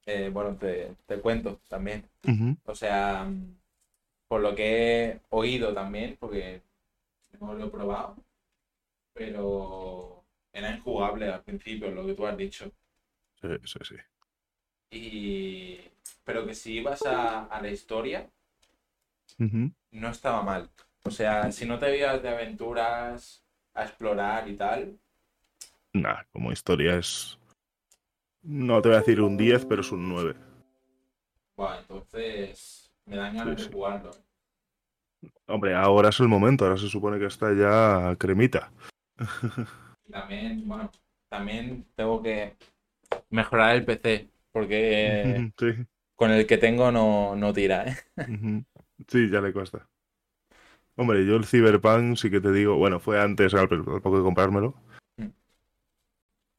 Eh, bueno, te, te cuento también. O sea, por lo que he oído también, porque no lo he probado, pero era injugable al principio, lo que tú has dicho. Sí, sí, sí. Y... Pero que si ibas a, a la historia, no estaba mal. O sea, si no te ibas de aventuras a explorar y tal, Nah, como historia es. No te voy a decir un 10, pero es un 9. bueno, entonces me dan ganas Sí, de jugarlo. Hombre, ahora es el momento, ahora se supone que está ya cremita. También, bueno, también tengo que mejorar el PC, porque Sí. con el que tengo no, no tira, ¿eh? Sí, ya le cuesta. Hombre, yo el Cyberpunk sí que te digo, bueno, fue antes al, al poco de comprármelo. Mm.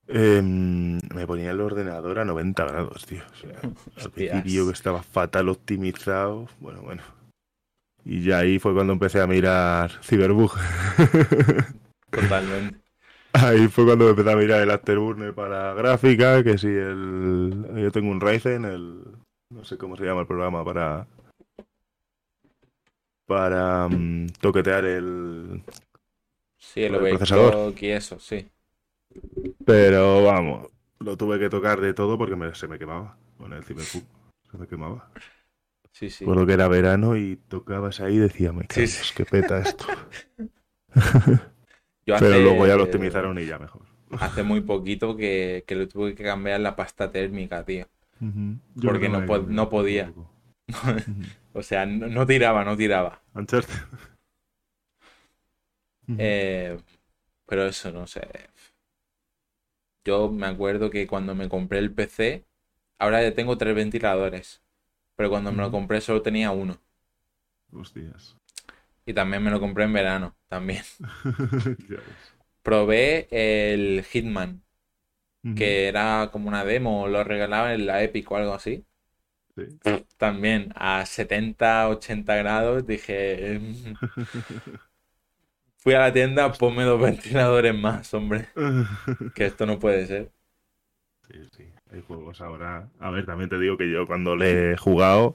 Em, me ponía el ordenador a 90 grados, tío. O sea, al principio que estaba fatal optimizado. Bueno, bueno. Y ya ahí fue cuando empecé a mirar Cyberbug. Totalmente. Ahí fue cuando empecé a mirar el Afterburner para gráfica, que si el... Yo tengo un Ryzen, el... No sé cómo se llama el programa para... Para mm, toquetear el... Sí, el el procesador. y eso, sí. Pero vamos, lo tuve que tocar de todo porque me- se me quemaba con el Cyberpunk. Se me quemaba. Sí, sí. Recuerdo que era verano y tocabas ahí y decía, me Sí, cago, sí. que peta esto. Yo Pero hace- luego ya lo optimizaron y ya mejor. Hace muy poquito que, que le tuve que cambiar la pasta térmica, tío. Porque no po- no podía. O sea, no, no tiraba, no tiraba. Uncharted. Eh, pero eso, no sé. Yo me acuerdo que cuando me compré el PC, ahora ya tengo tres ventiladores. Pero cuando me lo compré solo tenía uno. Hostias. Y también me lo compré en verano, también. Probé el Hitman, que era como una demo, lo regalaban en la Epic o algo así. Sí. También a 70, 80 grados dije... "Mm". Fui a la tienda, ponme dos ventiladores más, hombre. Que esto no puede ser. Sí, sí. Hay juegos ahora. A ver, también te digo que yo cuando le he jugado,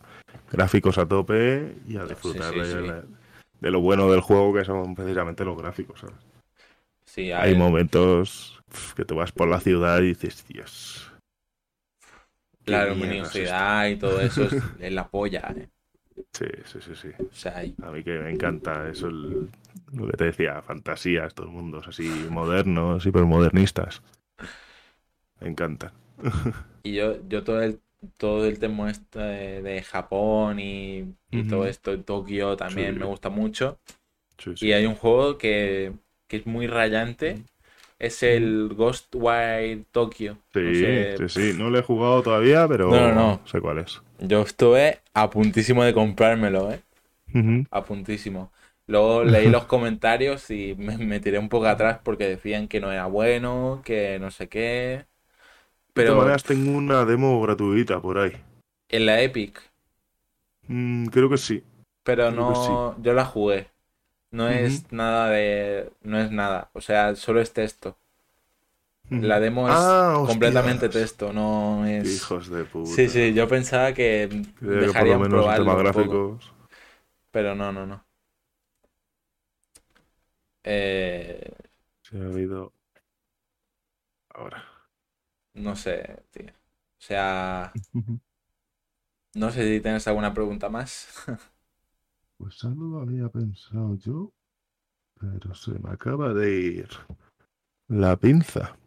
gráficos a tope y a disfrutar sí, de, sí. De lo bueno del juego que son precisamente los gráficos. ¿sabes? Sí, Hay ver, momentos que tú vas por la ciudad y dices, Dios. la es luminosidad y todo eso es, es la polla, ¿eh? esto". Sí, sí, sí, sí. O sea, y- A mí que me encanta eso, el- lo que te decía, fantasías, estos mundos así modernos, hipermodernistas. Me encanta. y yo, yo todo el, todo el tema este de, Japón y, todo esto, Tokio también Sí. me gusta mucho. Sí, sí. Y hay un juego que, que es muy rayante, es el Ghostwire Tokyo. No Sí, sé, sí, sí. No lo he jugado todavía, pero No, no, no. sé cuál es. Yo estuve a puntísimo de comprármelo, ¿eh? A puntísimo. Luego leí los comentarios y me, me tiré un poco atrás porque decían que no era bueno, que no sé qué. De todas Pero maneras, tengo una demo gratuita por ahí. en la Epic, Mm, creo que sí. pero Creo no, yo la jugué. No es nada de, no es nada. O sea, solo es texto. La demo es Ah, completamente texto, no es. Hijos de puta. Sí, sí, yo pensaba que Creo que por lo dejarían menos temas gráficos. pero no, no, no. Eh, Se ha habido. Ahora. No sé, tío. O sea, no sé si tienes alguna pregunta más. Pues algo lo había pensado yo, pero se me acaba de ir la pinza.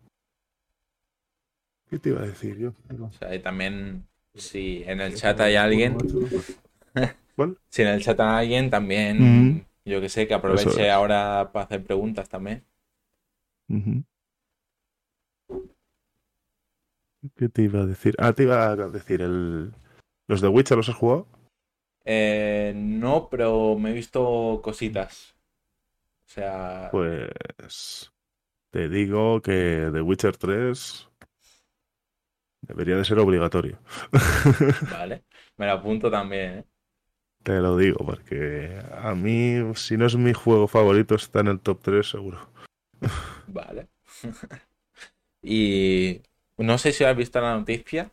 ¿Qué te iba a decir yo? O sea, y también, si en el chat hay alguien, ¿Cuál? si en el chat hay alguien, también, yo que sé, que aproveche es. ahora para hacer preguntas también. Ujú. ¿Qué te iba a decir? Ah, te iba a decir, el... ¿los de Witcher los has jugado? Eh, no, pero me he visto cositas. O sea, Pues te digo que The Witcher 3 Debería de ser obligatorio. Vale, me lo apunto también, ¿eh? Te lo digo, porque a mí, si no es mi juego favorito, está en el top 3 seguro. Vale. y no sé si has visto la noticia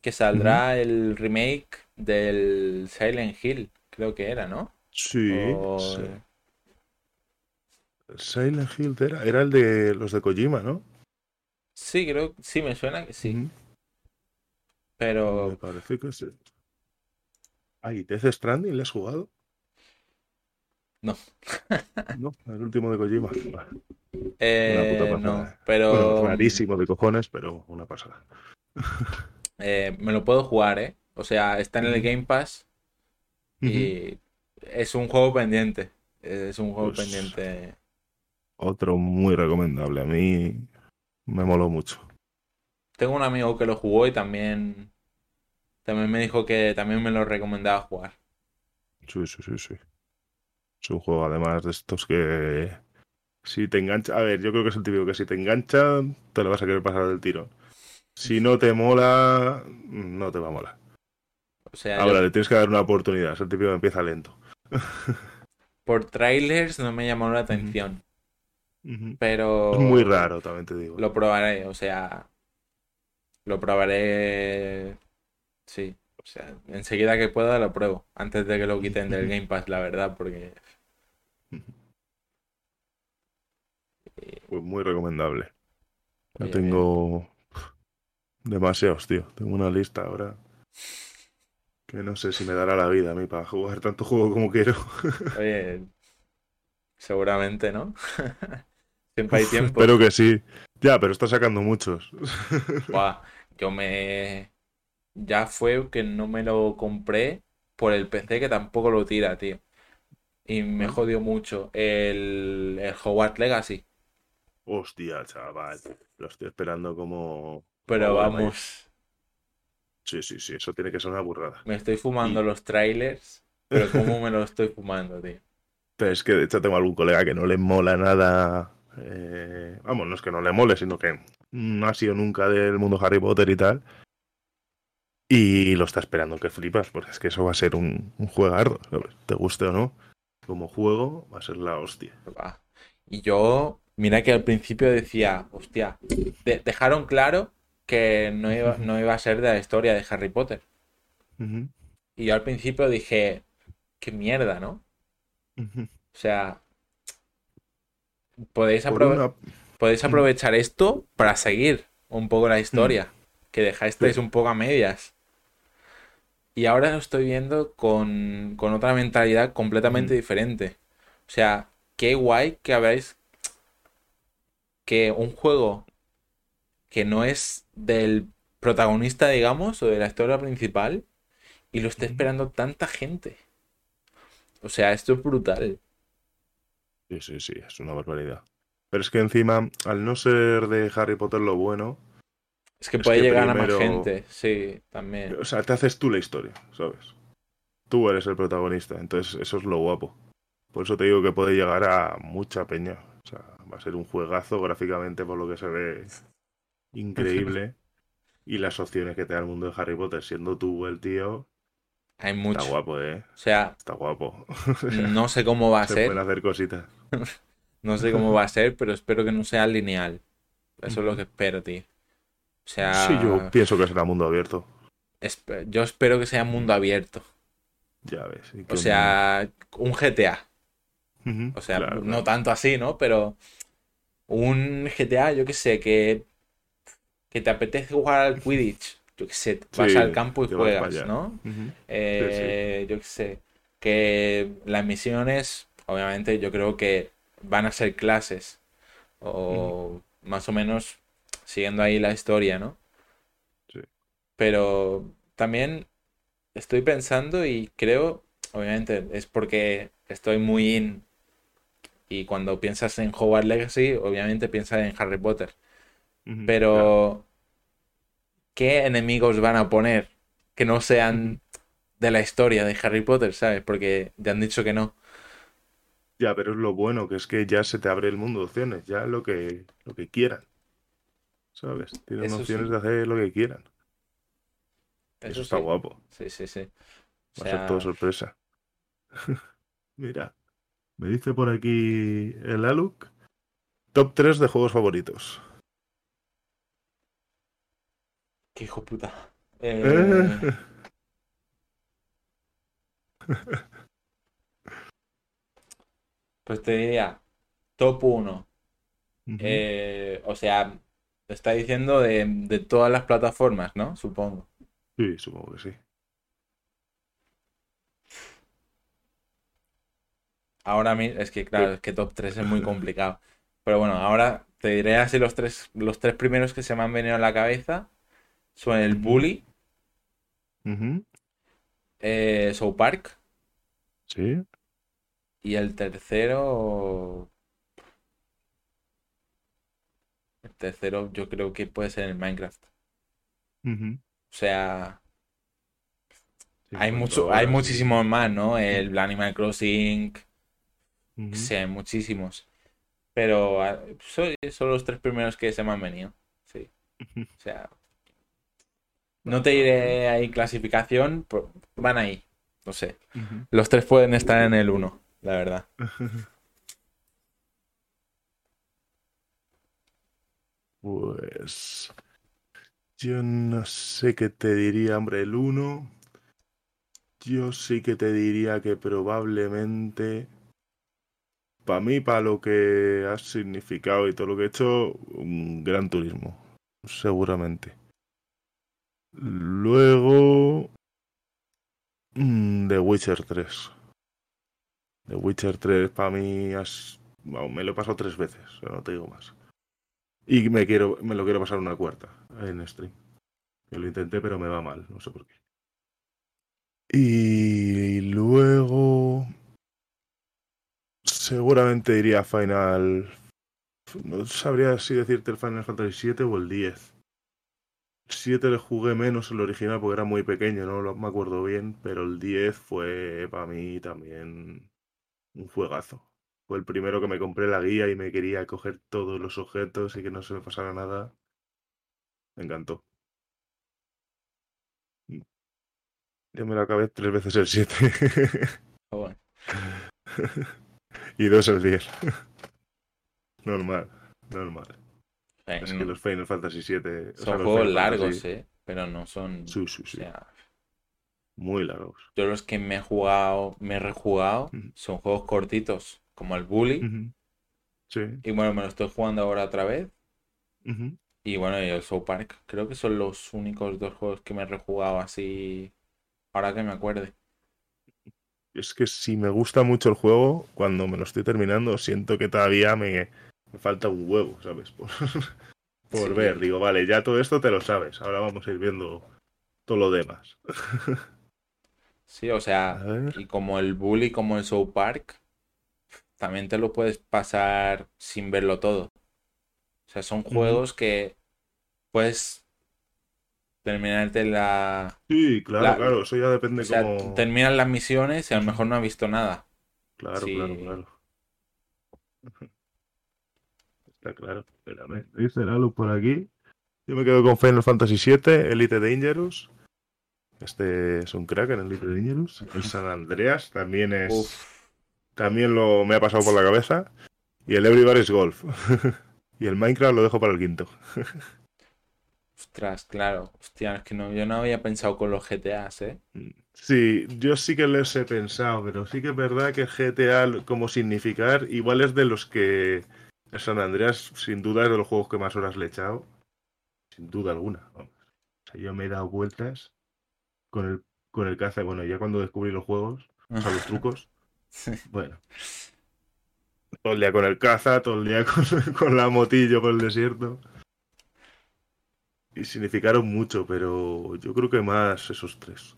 que saldrá el remake del Silent Hill, creo que era, ¿no? Sí. Silent Hill era, era el de los de Kojima, ¿no? Sí, creo, sí, me suena que sí. Pero. Me parece que sí. Ay, Death Stranding le has jugado? No. no, el último de Kojima. Eh, una puta No, pero. rarísimo de cojones, pero una pasada. Eh, me lo puedo jugar, ¿eh? O sea, está en el Game Pass. Y es un juego pendiente. Es un juego pues pendiente. Otro muy recomendable. A mí me moló mucho. Tengo un amigo que lo jugó y también, también me dijo que también me lo recomendaba jugar. Sí, sí, sí, sí. Es un juego además de estos que si te engancha, a ver, yo creo que es el típico que si te engancha te lo vas a querer pasar del tiro. Si no te mola, no te va a molar. O sea, Ahora le tienes que dar una oportunidad, es el típico que empieza lento. Por trailers no me llamó la atención. Pero. Es muy raro, también te digo. Lo probaré, o sea. Lo probaré. Sí. O sea, enseguida que pueda lo pruebo. Antes de que lo quiten del Game Pass, la verdad, porque. Pues muy recomendable. Yo tengo demasiados, tío. Tengo una lista ahora que no sé si me dará la vida a mí para jugar tanto juego como quiero. Oye, seguramente, ¿no? Siempre hay tiempo. Espero que sí. Ya, pero está sacando muchos. yo me. Ya fue que no me lo compré por el PC que tampoco lo tira, tío. Y me jodió mucho. El, el Hogwarts Legacy. Hostia, chaval. Lo estoy esperando como. Pero vamos. Sí, sí, sí. Eso tiene que ser una burrada. Me estoy fumando los trailers. Pero ¿cómo me lo estoy fumando, tío? Pero es que de hecho tengo algún colega que no le mola nada eh, vamos, no es que no le mole, sino que no ha sido nunca del mundo Harry Potter y tal. Y lo está esperando que flipas, porque es que eso va a ser un, un juegardo, Te guste o no, como juego va a ser la hostia. Y yo, mira que al principio decía, hostia, dejaron claro que no iba, no iba a ser de la historia de Harry Potter. Y yo al principio dije, qué mierda, ¿no? O sea, podéis, podéis mm. aprovechar esto para seguir un poco la historia, que dejasteis un poco a medias. Y ahora lo estoy viendo con, otra mentalidad completamente mm. diferente. O sea, qué guay que habéis que un juego que no es del protagonista, digamos, o de la historia principal, y lo esté esperando tanta gente. O sea, esto es brutal. Sí, sí, sí, es una barbaridad. Pero es que encima, al no ser de Harry Potter lo bueno. Es que puede llegar a más gente, sí, también. O sea, te haces tú la historia, ¿sabes? Tú eres el protagonista, entonces eso es lo guapo. Por eso te digo que puede llegar a mucha peña. O sea, va a ser un juegazo gráficamente por lo que se ve increíble. y las opciones que te da el mundo de Harry Potter, siendo tú el tío, hay mucho. Está guapo, ¿eh? O sea, está guapo. no sé cómo va a se ser. Pueden hacer cositas. no sé cómo va a ser, pero espero que no sea lineal. Eso es lo que espero, tío. O sea. Sí, yo pienso que será mundo abierto. Yo espero que sea mundo abierto. Ya ves. O sea, un GTA. o sea, no tanto así, ¿no? Pero un GTA, yo qué sé, que, que te apetece jugar al Quidditch yo qué sé, vas al campo y juegas, ¿no? Eh, yo qué sé, que las misiones, obviamente, yo creo que van a ser clases, o más o menos siguiendo ahí la historia, ¿no? Sí. Pero también estoy pensando y creo, obviamente, es porque estoy muy in. Y cuando piensas en Hogwarts Legacy, obviamente piensas en Harry Potter. Pero ¿qué enemigos van a poner que no sean de la historia de Harry Potter, ¿sabes? Porque te han dicho que no. Ya, pero es lo bueno, que es que ya se te abre el mundo de opciones, ya lo que, lo que quieran. ¿Sabes? Tienen opciones de hacer lo que quieran. Eso, está guapo. Sí, sí, sí. Va a ser todo sorpresa. Mira, me dice por aquí el Aluk. Top 3 de juegos favoritos. Qué hijo puta. Eh... pues te diría, top 1. Eh, o sea, está diciendo de, de, todas las plataformas, ¿no? Supongo. Sí, supongo que sí. Ahora es que claro, es que top 3 es muy complicado. Pero bueno, ahora te diré así los tres, los tres primeros que se me han venido a la cabeza. Son el Bully. eh, South Park. Sí. Y el tercero. El tercero yo creo que puede ser el Minecraft. O sea. hay mucho, hay muchísimos más, ¿no? El Animal Crossing. Sí, hay muchísimos. Pero ah, son, son los tres primeros que se me han venido. Sí. O sea. No te diré ahí clasificación, van ahí. No sé. Los tres pueden estar en el uno, la verdad. Pues. Yo no sé qué te diría, hombre, el uno. Yo sí que te diría que probablemente. Para mí, para lo que ha significado y todo lo que he hecho, un gran turismo. Seguramente. Luego. Mm, The Witcher 3. The Witcher 3 para mí me lo he pasado tres veces, no te digo más. Y me quiero, me lo quiero pasar una cuarta en stream. Que lo intenté, pero me va mal, no sé por qué. Y luego. Seguramente iría a Final. No sabría si decirte el Final Fantasy 7 o el 10. 7 le jugué menos el original porque era muy pequeño, no me acuerdo bien, pero el 10 fue para mí también un juegazo. Fue el primero que me compré la guía y me quería coger todos los objetos y que no se me pasara nada. Me encantó. Mm. Yo me lo acabé tres veces el 7. y dos el 10. normal, normal. Es que los Final Fantasy VII... Son juegos largos, ¿eh? Pero no son... Sí, sí, sí. Muy largos. Yo los que me he jugado, me he rejugado, son juegos cortitos, como el Bully. Sí. Y bueno, me lo estoy jugando ahora otra vez. Y bueno, y el South Park. Creo que son los únicos dos juegos que me he rejugado así. Ahora que me acuerde. Es que si me gusta mucho el juego, cuando me lo estoy terminando, siento que todavía me, me falta un huevo, ¿sabes? Por, ver, digo, vale, ya todo esto te lo sabes, ahora vamos a ir viendo todo lo demás. sí, o sea, y como el Bully, como el South Park, también te lo puedes pasar sin verlo todo. O sea, son juegos que puedes terminarte la. Sí, claro, claro, eso ya depende o sea, Terminan las misiones y a lo mejor no has visto nada. Claro, claro, claro claro. Espérame. Dice Lalu por aquí. Yo me quedo con Final Fantasy VII, Elite Dangerous. Este es un crack en Elite Dangerous. El San Andreas también es. También lo me ha pasado por la cabeza. Y el Everybody's Golf. y el Minecraft lo dejo para el quinto. Ostras, claro. Hostia, es que no, yo no había pensado con los GTAs, ¿eh? Sí, yo sí que les he pensado, pero sí que es verdad que GTA como significar igual es de los que San Andreas, sin duda, es de los juegos que más horas le he echado. Sin duda alguna. O sea, yo me he dado vueltas con el, con el caza. Bueno, ya cuando descubrí los juegos, o sea, los trucos. Bueno. Todo el día con el caza, todo el día con, con la motillo por el desierto. Y significaron mucho, pero yo creo que más esos tres.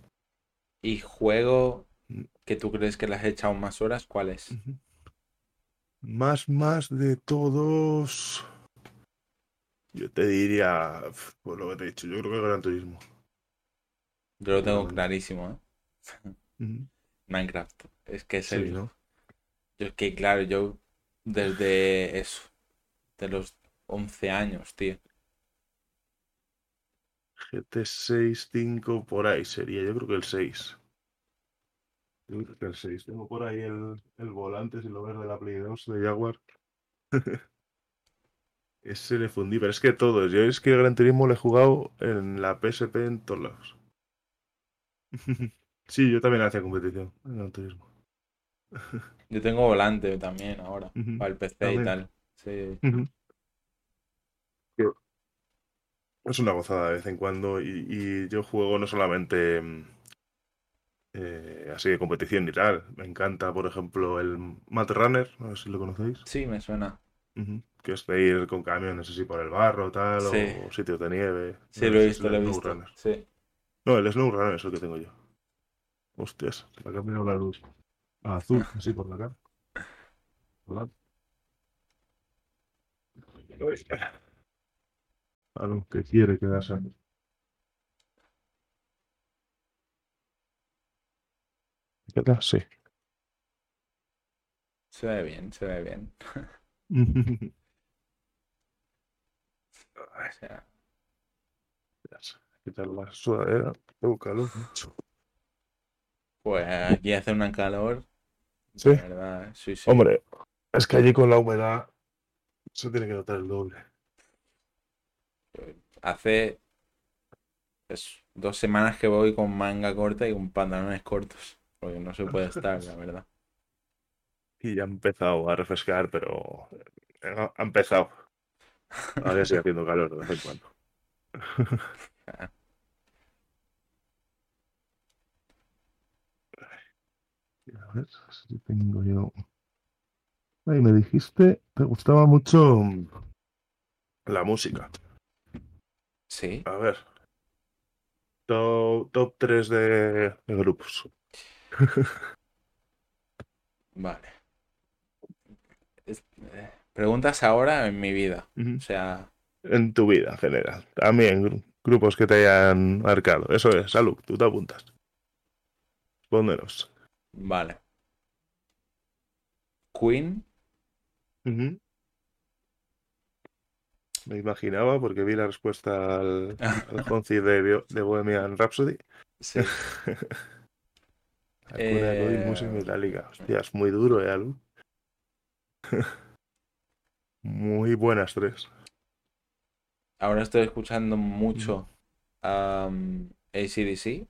¿Y juego mm. que tú crees que le has echado más horas? ¿Cuál es? Más, más de todos. Yo te diría, por lo que te he dicho, yo creo que Gran Turismo. Yo lo tengo clarísimo, ¿eh? Minecraft. Es que es el. ¿no? Yo es que, claro, yo desde eso, de los 11 años, tío. GT6, 5, por ahí sería. Yo creo que el 6. Yo creo que el 6. Tengo por ahí el, el volante, si lo ves, de la Play 2 de Jaguar. Ese le fundí, pero es que todos. Yo es que el Gran Turismo lo he jugado en la PSP en todos lados. sí, yo también hacía competición en Gran Turismo. Yo tengo volante también ahora, para el PC y tal. Sí. Es una gozada de vez en cuando y, y yo juego no solamente mm, eh, así de competición y tal. Me encanta, por ejemplo, el Mat Runner, no sé si lo conocéis. Sí, me suena. Que es de ir con camiones así por el barro, tal, Sí. o sitios de nieve. Sí, No, lo he visto, el lo he Snow visto. Runner. Sí. No, el Snow Runner es el que tengo yo. Hostias, se me ha cambiado la luz. Azul, así por la cara. Hola. A lo que quiere quedarse. ¿Qué tal? Sí. Se ve bien, se ve bien. O sea, ¿Qué tal la sudadera? Tengo calor mucho. Pues aquí hace una calor. Sí. De verdad, sí, sí. Hombre, es que allí con la humedad se tiene que notar el doble. Hace dos semanas que voy con manga corta y con pantalones cortos. Porque no se puede estar, la verdad. Y ya ha empezado a refrescar, pero ha ha empezado. Ahora sigue haciendo calor de vez en cuando. A ver si tengo yo. Ay, me dijiste, te gustaba mucho la música. Sí. A ver. Top, top 3 de, de grupos. Vale. Es- eh, preguntas ahora en mi vida. O sea, En tu vida en general. También gru- grupos que te hayan marcado. Eso es, salud, tú te apuntas. Respóndenos. Vale. Queen, Me imaginaba porque vi la respuesta al, al Honzi de, Bohemian Rhapsody. sí. De Eh, música. Hostia, es muy duro, ¿eh, Alu? muy buenas tres. Ahora estoy escuchando mucho um, AC/DC.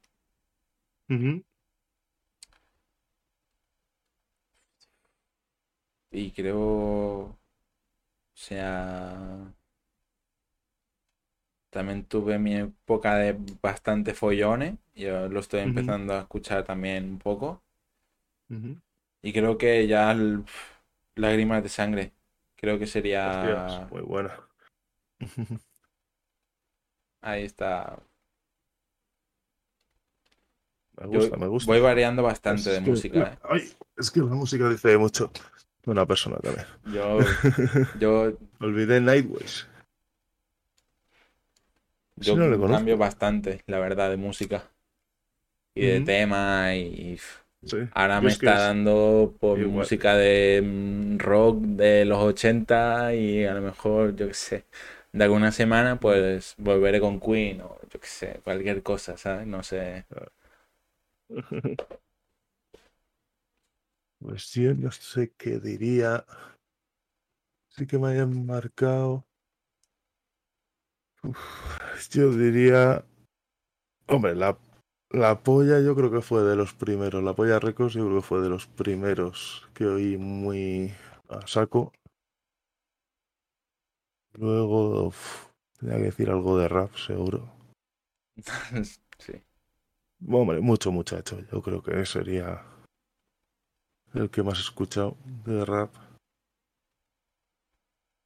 Y creo, o sea, también tuve mi época de bastante follones. Yo lo estoy empezando a escuchar también un poco. Y creo que ya el- Lágrimas de Sangre, creo que sería... Hostias, muy buena. Ahí está. Me Yo gusta, me gusta. voy variando bastante Es de que- música, ¿eh? ay, es que la música dice mucho una persona también. Yo, yo, Olvidé Nightways. yo no le cambio bastante, la verdad, de música. Y de Ujú. tema y... Sí. Ahora me está es- dando por igual. música de mm, rock de los 80 y a lo mejor, yo qué sé, de alguna semana pues volveré con Queen o yo qué sé, cualquier cosa, ¿sabes? No sé. Pues yo no sé qué diría. Sí que me hayan marcado. Uf, yo diría. Hombre, la, la polla yo creo que fue de los primeros. La polla Records yo creo que fue de los primeros que oí muy a saco. Luego, uf, tenía que decir algo de rap, seguro. Sí. Hombre, mucho muchacho. Yo creo que sería el que más he escuchado de rap.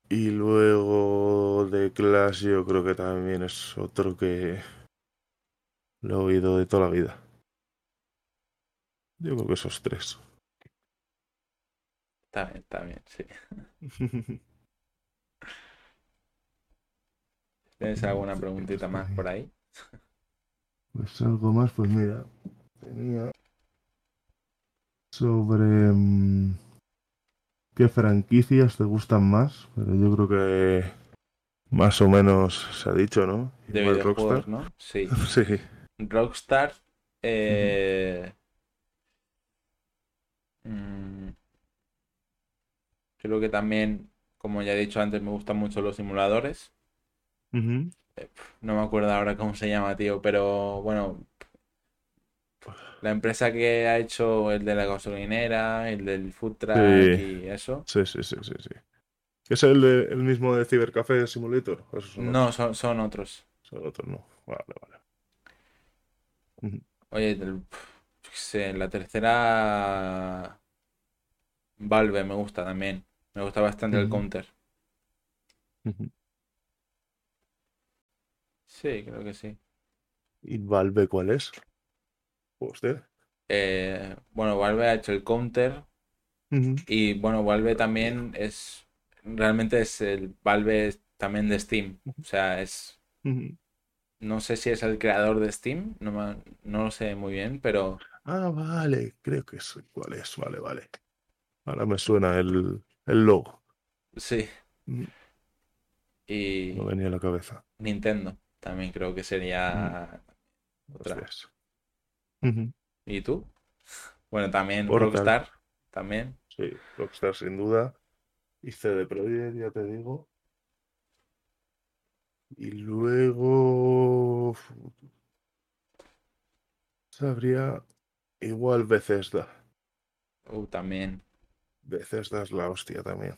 Y luego de Clash yo creo que también es otro que lo he oído de toda la vida. Yo creo que esos tres. Está bien, está bien, sí. ¿Tienes alguna preguntita más por ahí? Pues algo más, pues mira, tenía sobre mm, qué franquicias te gustan más, pero yo creo que más o menos se ha dicho, ¿no? De Igual Rockstar. ¿no? Sí. Sí. Rockstar. eh, mm, creo que también, como ya he dicho antes, me gustan mucho los simuladores. Ujú. No me acuerdo ahora cómo se llama, tío, pero bueno, la empresa que ha hecho el de la gasolinera, el del food truck Sí. y eso. Sí, sí, sí, sí, sí. ¿Es el, de- el mismo de Cybercafé Simulator? No, son, son otros. Son otros, no. Vale, vale. Oye, sé, la tercera Valve me gusta también. Me gusta bastante el counter. Sí, creo que sí. ¿Y Valve cuál es? Hostia. Eh, bueno, Valve ha hecho el counter y bueno, Valve también es realmente es el Valve es también de Steam. O sea, es no sé si es el creador de Steam, no, me- no lo sé muy bien, pero Ah, vale, creo que sé cuál es. Vale, vale. Ahora me suena el, el logo. sí. Mm, Y No venía a la cabeza. Nintendo también creo que sería otra. Hostias. ¿Y tú? Bueno, también Portal. Rockstar, también. Sí, Rockstar sin duda. Y CD Projekt, ya te digo. Y luego. Sabría. Igual Bethesda. Uh, también. Bethesda es la hostia también.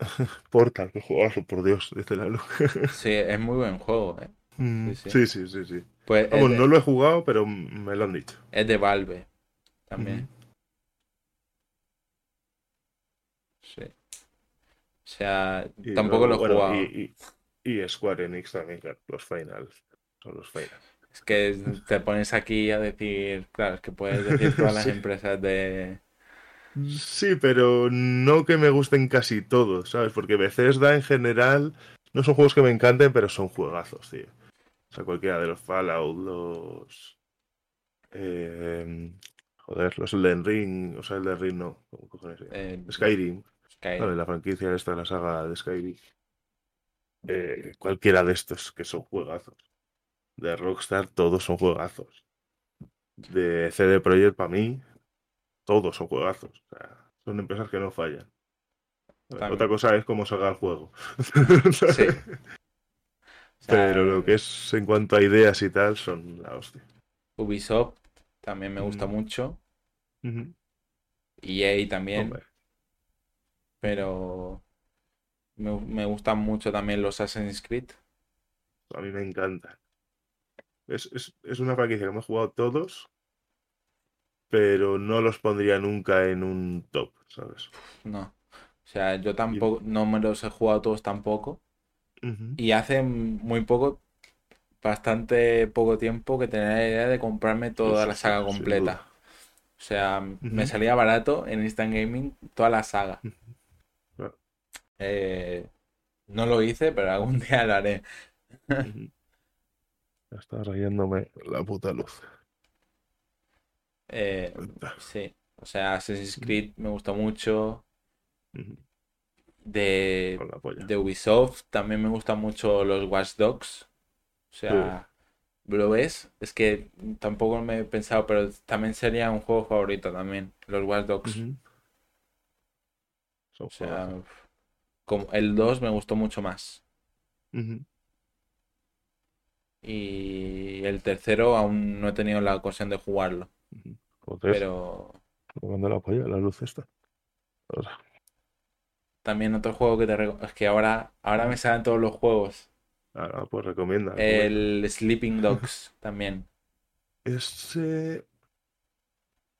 Portal, qué juegazo, por Dios, dice la luz. Sí, es muy buen juego, ¿eh? Mm, sí. Sí, sí, sí, sí. Pues es Vamos, de, no lo he jugado, pero me lo han dicho. es de Valve también. Sí. O sea, Y tampoco lo he bueno, jugado. Y, y, y Square Enix también, claro, los finals. Son los finals. Es que te pones aquí a decir, claro, es que puedes decir todas las Sí. empresas de... Sí, pero no que me gusten casi todos, ¿sabes? Porque Bethesda en general no son juegos que me encanten, pero son juegazos, tío. O sea, cualquiera de los Fallout, los. eh, joder, los Elden Ring, o sea, Elden Ring no, ¿cómo cojones eh, Skyrim, Skyrim. ¿vale? La franquicia esta, la saga de Skyrim. Eh, cualquiera de estos que son juegazos. De Rockstar, todos son juegazos. De CD Projekt, para mí, todos son juegazos. O sea, son empresas que no fallan. También. Otra cosa es cómo salga el juego. Sí. O sea, Pero lo que es en cuanto a ideas y tal, son la hostia. Ubisoft también me gusta Mm. mucho. Ujú. EA también. Hombre, Pero me, me gustan mucho también los Assassin's Creed. a mí me encanta. Es, es, es una franquicia que hemos jugado todos, pero no los pondría nunca en un top, ¿sabes? No. O sea, yo tampoco, no me los he jugado todos tampoco. Y hace muy poco, bastante poco tiempo que tenía la idea de comprarme toda Sí, la saga completa. O sea, me salía barato en Instant Gaming toda la saga. Eh, no lo hice, pero algún día lo haré. Ya está rayándome la puta luz. Eh, sí, o sea, Assassin's Creed me gustó mucho. De, de Ubisoft también me gustan mucho los Watch Dogs. O sea, lo ves, es que tampoco me he pensado, pero también sería un juego favorito también, los Watch Dogs. O sea, como el 2 me gustó mucho más. Y el tercero aún no he tenido la ocasión de jugarlo. Pero manda la polla la luz esta. Ahora. También otro juego que te Es que ahora, ahora me salen todos los juegos. Ahora, pues recomienda. El Sleeping Dogs también. Ese.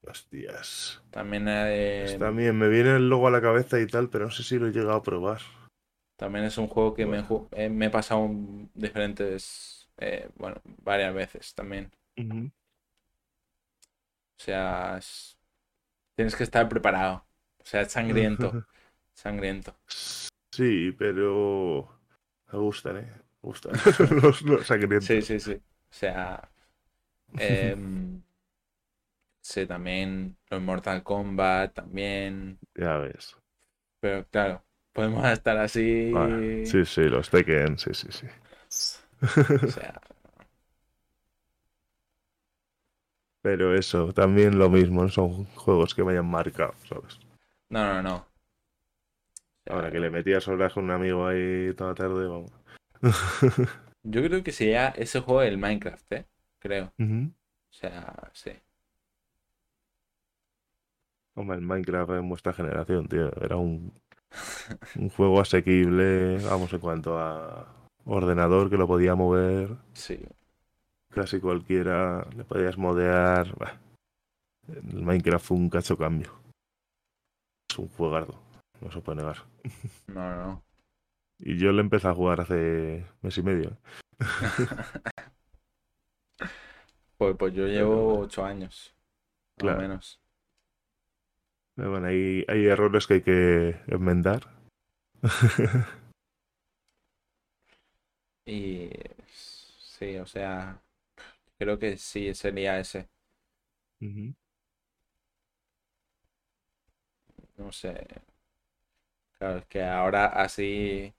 Hostias. También, eh, También me viene el logo a la cabeza y tal, pero no sé si lo he llegado a probar. también es un juego que me, Bueno. eh, me he pasado un- diferentes, eh, bueno, varias veces también. O sea, es- tienes que estar preparado. O sea, es sangriento, sangriento. Sí, pero. Me gustan, ¿eh? Me gustan los, los sangrientos. Sí, sí, sí. O sea, em, sí, también los Mortal Kombat, también. Ya ves. Pero claro, Podemos estar así. Vale. Sí, sí, los Tekken, sí, sí, sí. O sea, Pero eso, también lo mismo, son juegos que me hayan marcado, ¿sabes? no, no, no. Ahora que le metías horas con un amigo ahí toda tarde, vamos. Yo creo que sería ese juego el Minecraft, ¿eh? Creo. O sea, sí. Hombre, el Minecraft en vuestra generación, tío, era un, un juego asequible, vamos, en cuanto a ordenador que lo podía mover Sí. casi cualquiera, le podías modear. El Minecraft fue un cacho cambio. Es un juegardo, no se puede negar. No, no. Y yo le empecé a jugar hace mes y medio. Pues, pues yo llevo ocho años. Claro. o menos. Pero bueno, hay, hay errores que hay que enmendar. Y sí, o sea, creo que sí sería ese. No sé. Claro, es que ahora así,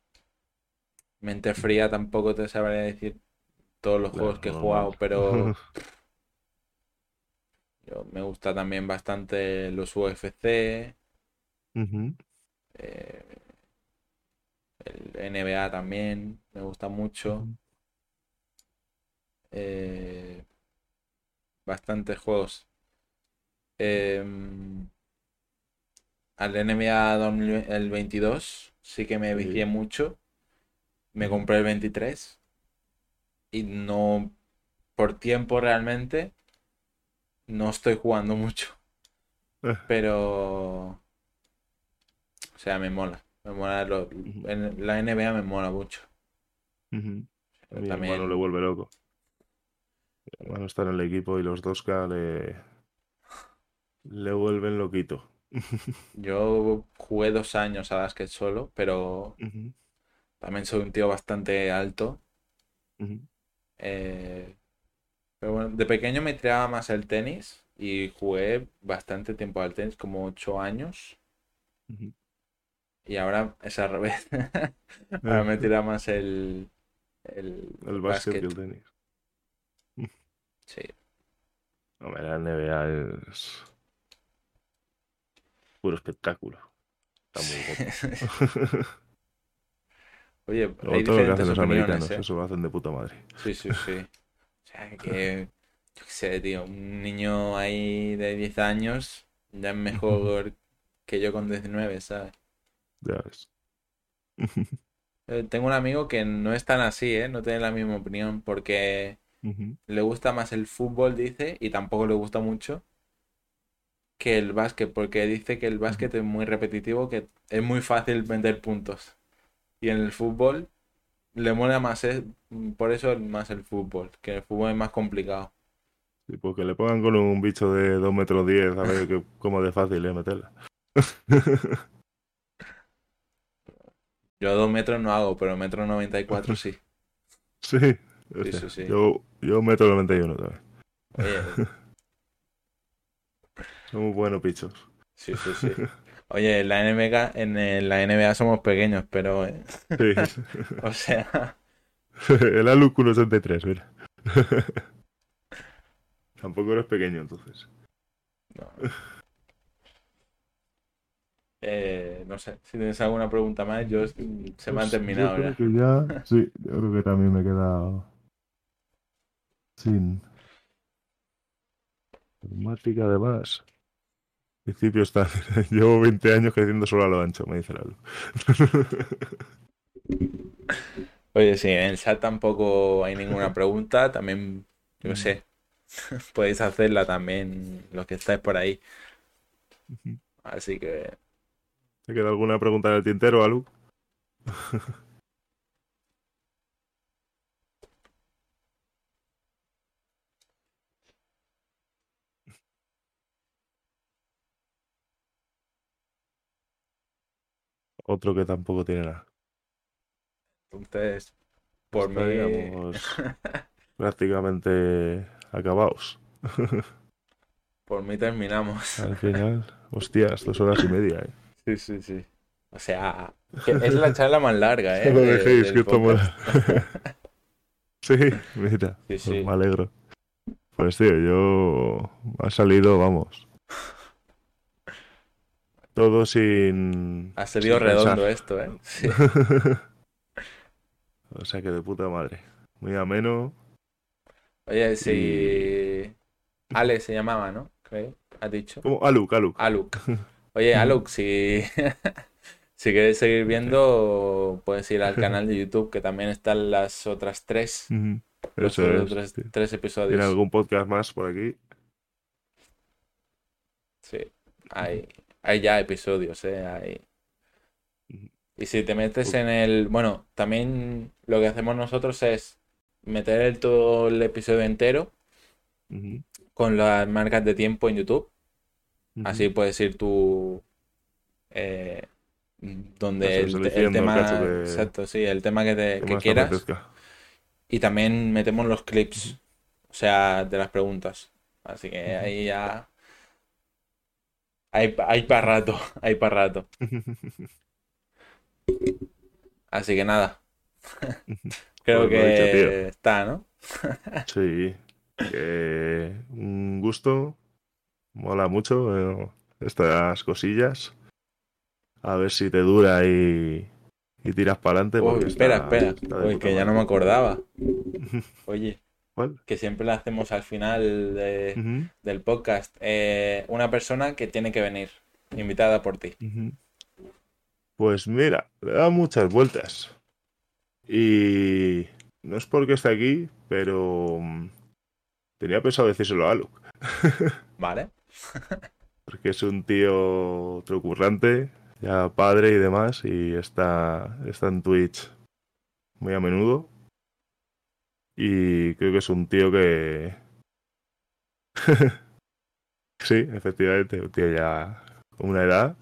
mente fría, tampoco te sabría decir todos los juegos que he jugado, pero yo, me gusta también bastante los UFC, eh, el NBA también, me gusta mucho. Eh, bastantes juegos. Em, al NBA 2000 el 22 sí que me Sí. vicié mucho. Me compré el 23 y no, por tiempo realmente, no estoy jugando mucho. Eh, Pero, o sea, me mola. Me mola lo- en la NBA me mola mucho. Pero mi hermano también, le vuelve loco. Mi hermano está en el equipo y los 2K le, le vuelven loquito. Yo jugué dos años a básquet solo, pero también soy un tío bastante alto. Eh, pero bueno, de pequeño me tiraba más el tenis y jugué bastante tiempo al tenis, como ocho años. Y ahora es al revés. Ahora me Eh, tira más el, el El básquet y el tenis. Sí. Hombre, la NBA es puro espectáculo. Está muy guapo. Oye, hay todo lo que hacen los americanos, ¿eh? eso lo hacen de puta madre. Sí, sí, sí. O sea, que, yo qué sé, tío, un niño ahí de 10 años ya es mejor que yo con 19, ¿sabes? Ya ves. Eh, Tengo un amigo que no es tan así, ¿eh? No tiene la misma opinión porque le gusta más el fútbol, dice, y tampoco le gusta mucho que el básquet, porque dice que el básquet es muy repetitivo, que es muy fácil vender puntos. Y en el fútbol le mola más, eh, por eso más el fútbol, que el fútbol es más complicado. Sí, porque le pongan con un bicho de 2 metros 10, a ver que, cómo de fácil es meterla. Yo dos metros no hago, pero metro 94 sí. Sí, Sí, sí, sí. Yo, yo metro 91 también. Oye, Somos buenos pichos. sí, sí, sí. Oye, en la NBA, en la NBA somos pequeños, pero, eh, Sí. o sea, El Alus 183, mira. Tampoco eres pequeño entonces. no. Eh, no sé, si tienes alguna pregunta más, yo se me han Pues terminado yo creo ya. que ya, sí, yo creo que también me he quedado sin informática además. Al principio está, llevo 20 años creciendo solo a lo ancho, me dice Lalu. Oye, sí, en el chat tampoco hay ninguna pregunta, también, yo sé, podéis hacerla también los que estáis por ahí. Así que, ¿Te queda alguna pregunta en el tintero, Alu? Otro que tampoco tiene nada. entonces, por mí, Estaríamos prácticamente acabados. por mí terminamos. Al final, hostias, dos horas y media, ¿eh? Sí, sí, sí. O sea, es la charla más larga, ¿eh? No lo de- dejéis, que podcast. sí, mira, Sí, pues me alegro. Pues tío, yo... Ha salido, vamos. Todo sin... Ha salido sin redondo pensar. esto, ¿eh? Sí. O sea que de puta madre. Muy ameno. Oye, si... Ale se llamaba, ¿no? Creo. ¿Has dicho? Como Aluk, Aluk. Aluk. Oye, Aluk, si... si quieres seguir viendo, puedes ir al canal de YouTube, que también están las otras tres, Ujú. los Eso es. tres ¿Tiene episodios. algún podcast más por aquí? Sí, hay, hay ya episodios, ¿eh? Hay... Y si te metes en el... Bueno, también lo que hacemos nosotros es meter el, todo el episodio entero con las marcas de tiempo en YouTube. Así puedes ir tú... eh, donde el, tema... Exacto, sí, el tema que, te- ¿Qué que quieras. Y también metemos los clips, o sea, de las preguntas. Así que ahí ya... Hay, hay para rato, hay para rato. Así que nada. Creo dicho, que está, ¿no? Sí, que un gusto. Mola mucho eh, estas cosillas. A ver si te dura y, y tiras para adelante. Espera, espera. Uy, que ya no me acordaba. Oye, ¿Cuál? que siempre le hacemos al final de- del podcast. eh, una persona que tiene que venir, invitada por ti. Pues mira, le da muchas vueltas. Y no es porque esté aquí, pero mm, tenía pensado decírselo a Aluk. ¿Vale? Porque es un tío otro currante, ya padre y demás, y está, está en Twitch muy a menudo. Y creo que es un tío que... sí, efectivamente, un tío ya con una edad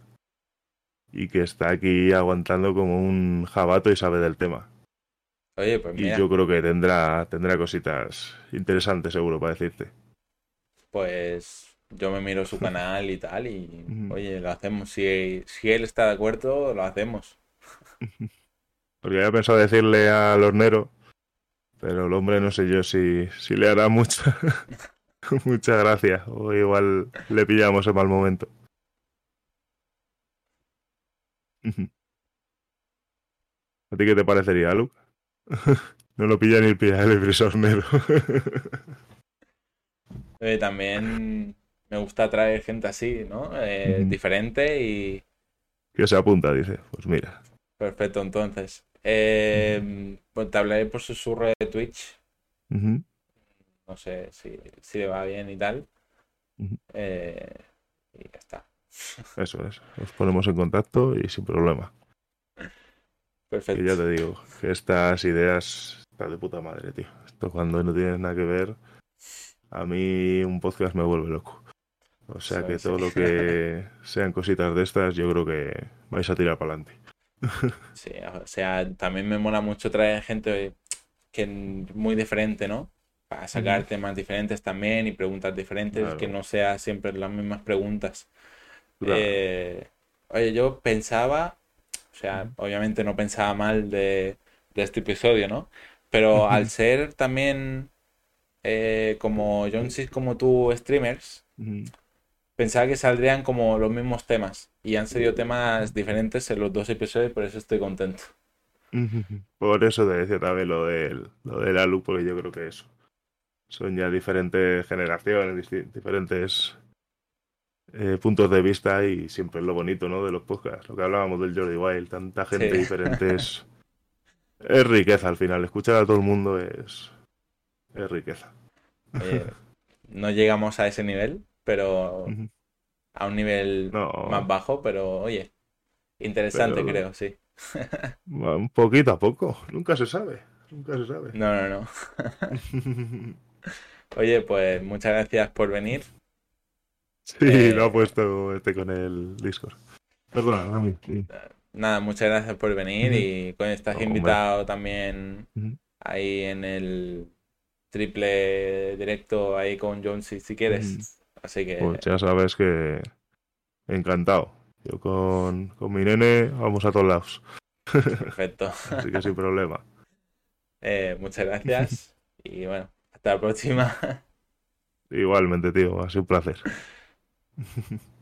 y que está aquí aguantando como un jabato y sabe del tema. Oye, pues Y mira, yo creo que tendrá, tendrá cositas interesantes seguro para decirte. pues yo me miro su canal y tal y oye, lo hacemos. Si, si él está de acuerdo, lo hacemos. Porque había pensado decirle al hornero, pero el hombre no sé yo si, si le hará mucha, mucha gracia. O igual le pillamos en mal momento. ¿A ti qué te parecería, Luke? No lo pilla ni el pilla el brisa hornero. Eh, también me gusta traer gente así, ¿no? Eh, diferente y que se apunta, dice. Pues mira. perfecto, entonces. Eh, pues te hablaré por susurro de Twitch. No sé si, si le va bien y tal. Eh, y ya está. Eso es. Nos ponemos en contacto y sin problema. Perfecto. Que ya te digo, que estas ideas están de puta madre, tío. Esto cuando no tienes nada que ver, a mí un podcast me vuelve loco. O sea que todo lo que sean cositas de estas, yo creo que vais a tirar para adelante. Sí, o sea, también me mola mucho traer gente que muy diferente, ¿no? Para sacar temas diferentes también y preguntas diferentes, Claro. que no sea siempre las mismas preguntas. Claro. Eh, oye, yo pensaba, o sea, obviamente no pensaba mal de, de este episodio, ¿no? Pero al ser también eh, como Jonesy como tú streamers, pensaba que saldrían como los mismos temas y han salido temas diferentes en los dos episodios, por eso estoy contento. Por eso te decía también lo del, lo del ALU, porque yo creo que eso. Son ya diferentes generaciones, diferentes eh, puntos de vista y siempre es lo bonito, ¿no? De los podcasts. Lo que hablábamos del Jordi Wild, tanta gente Sí. diferente es, es riqueza al final. Escuchar a todo el mundo es, es riqueza. Oye, no llegamos a ese nivel, pero. a un nivel No, más bajo, pero oye, interesante Pero- creo, sí. un poquito a poco. Nunca se sabe. Nunca se sabe. No, no, no. Oye, pues muchas gracias por venir. sí, Eh, lo ha puesto este con el Discord. Perdona, Rami. sí. Nada, muchas gracias por venir y con estás invitado también ahí en el triple directo ahí con Jonesy si quieres. Así que Pues ya sabes que encantado. Yo con, con mi nene vamos a todos lados. Perfecto. Así que sin problema. Eh, muchas gracias y bueno, hasta la próxima. Igualmente, tío, ha sido un placer.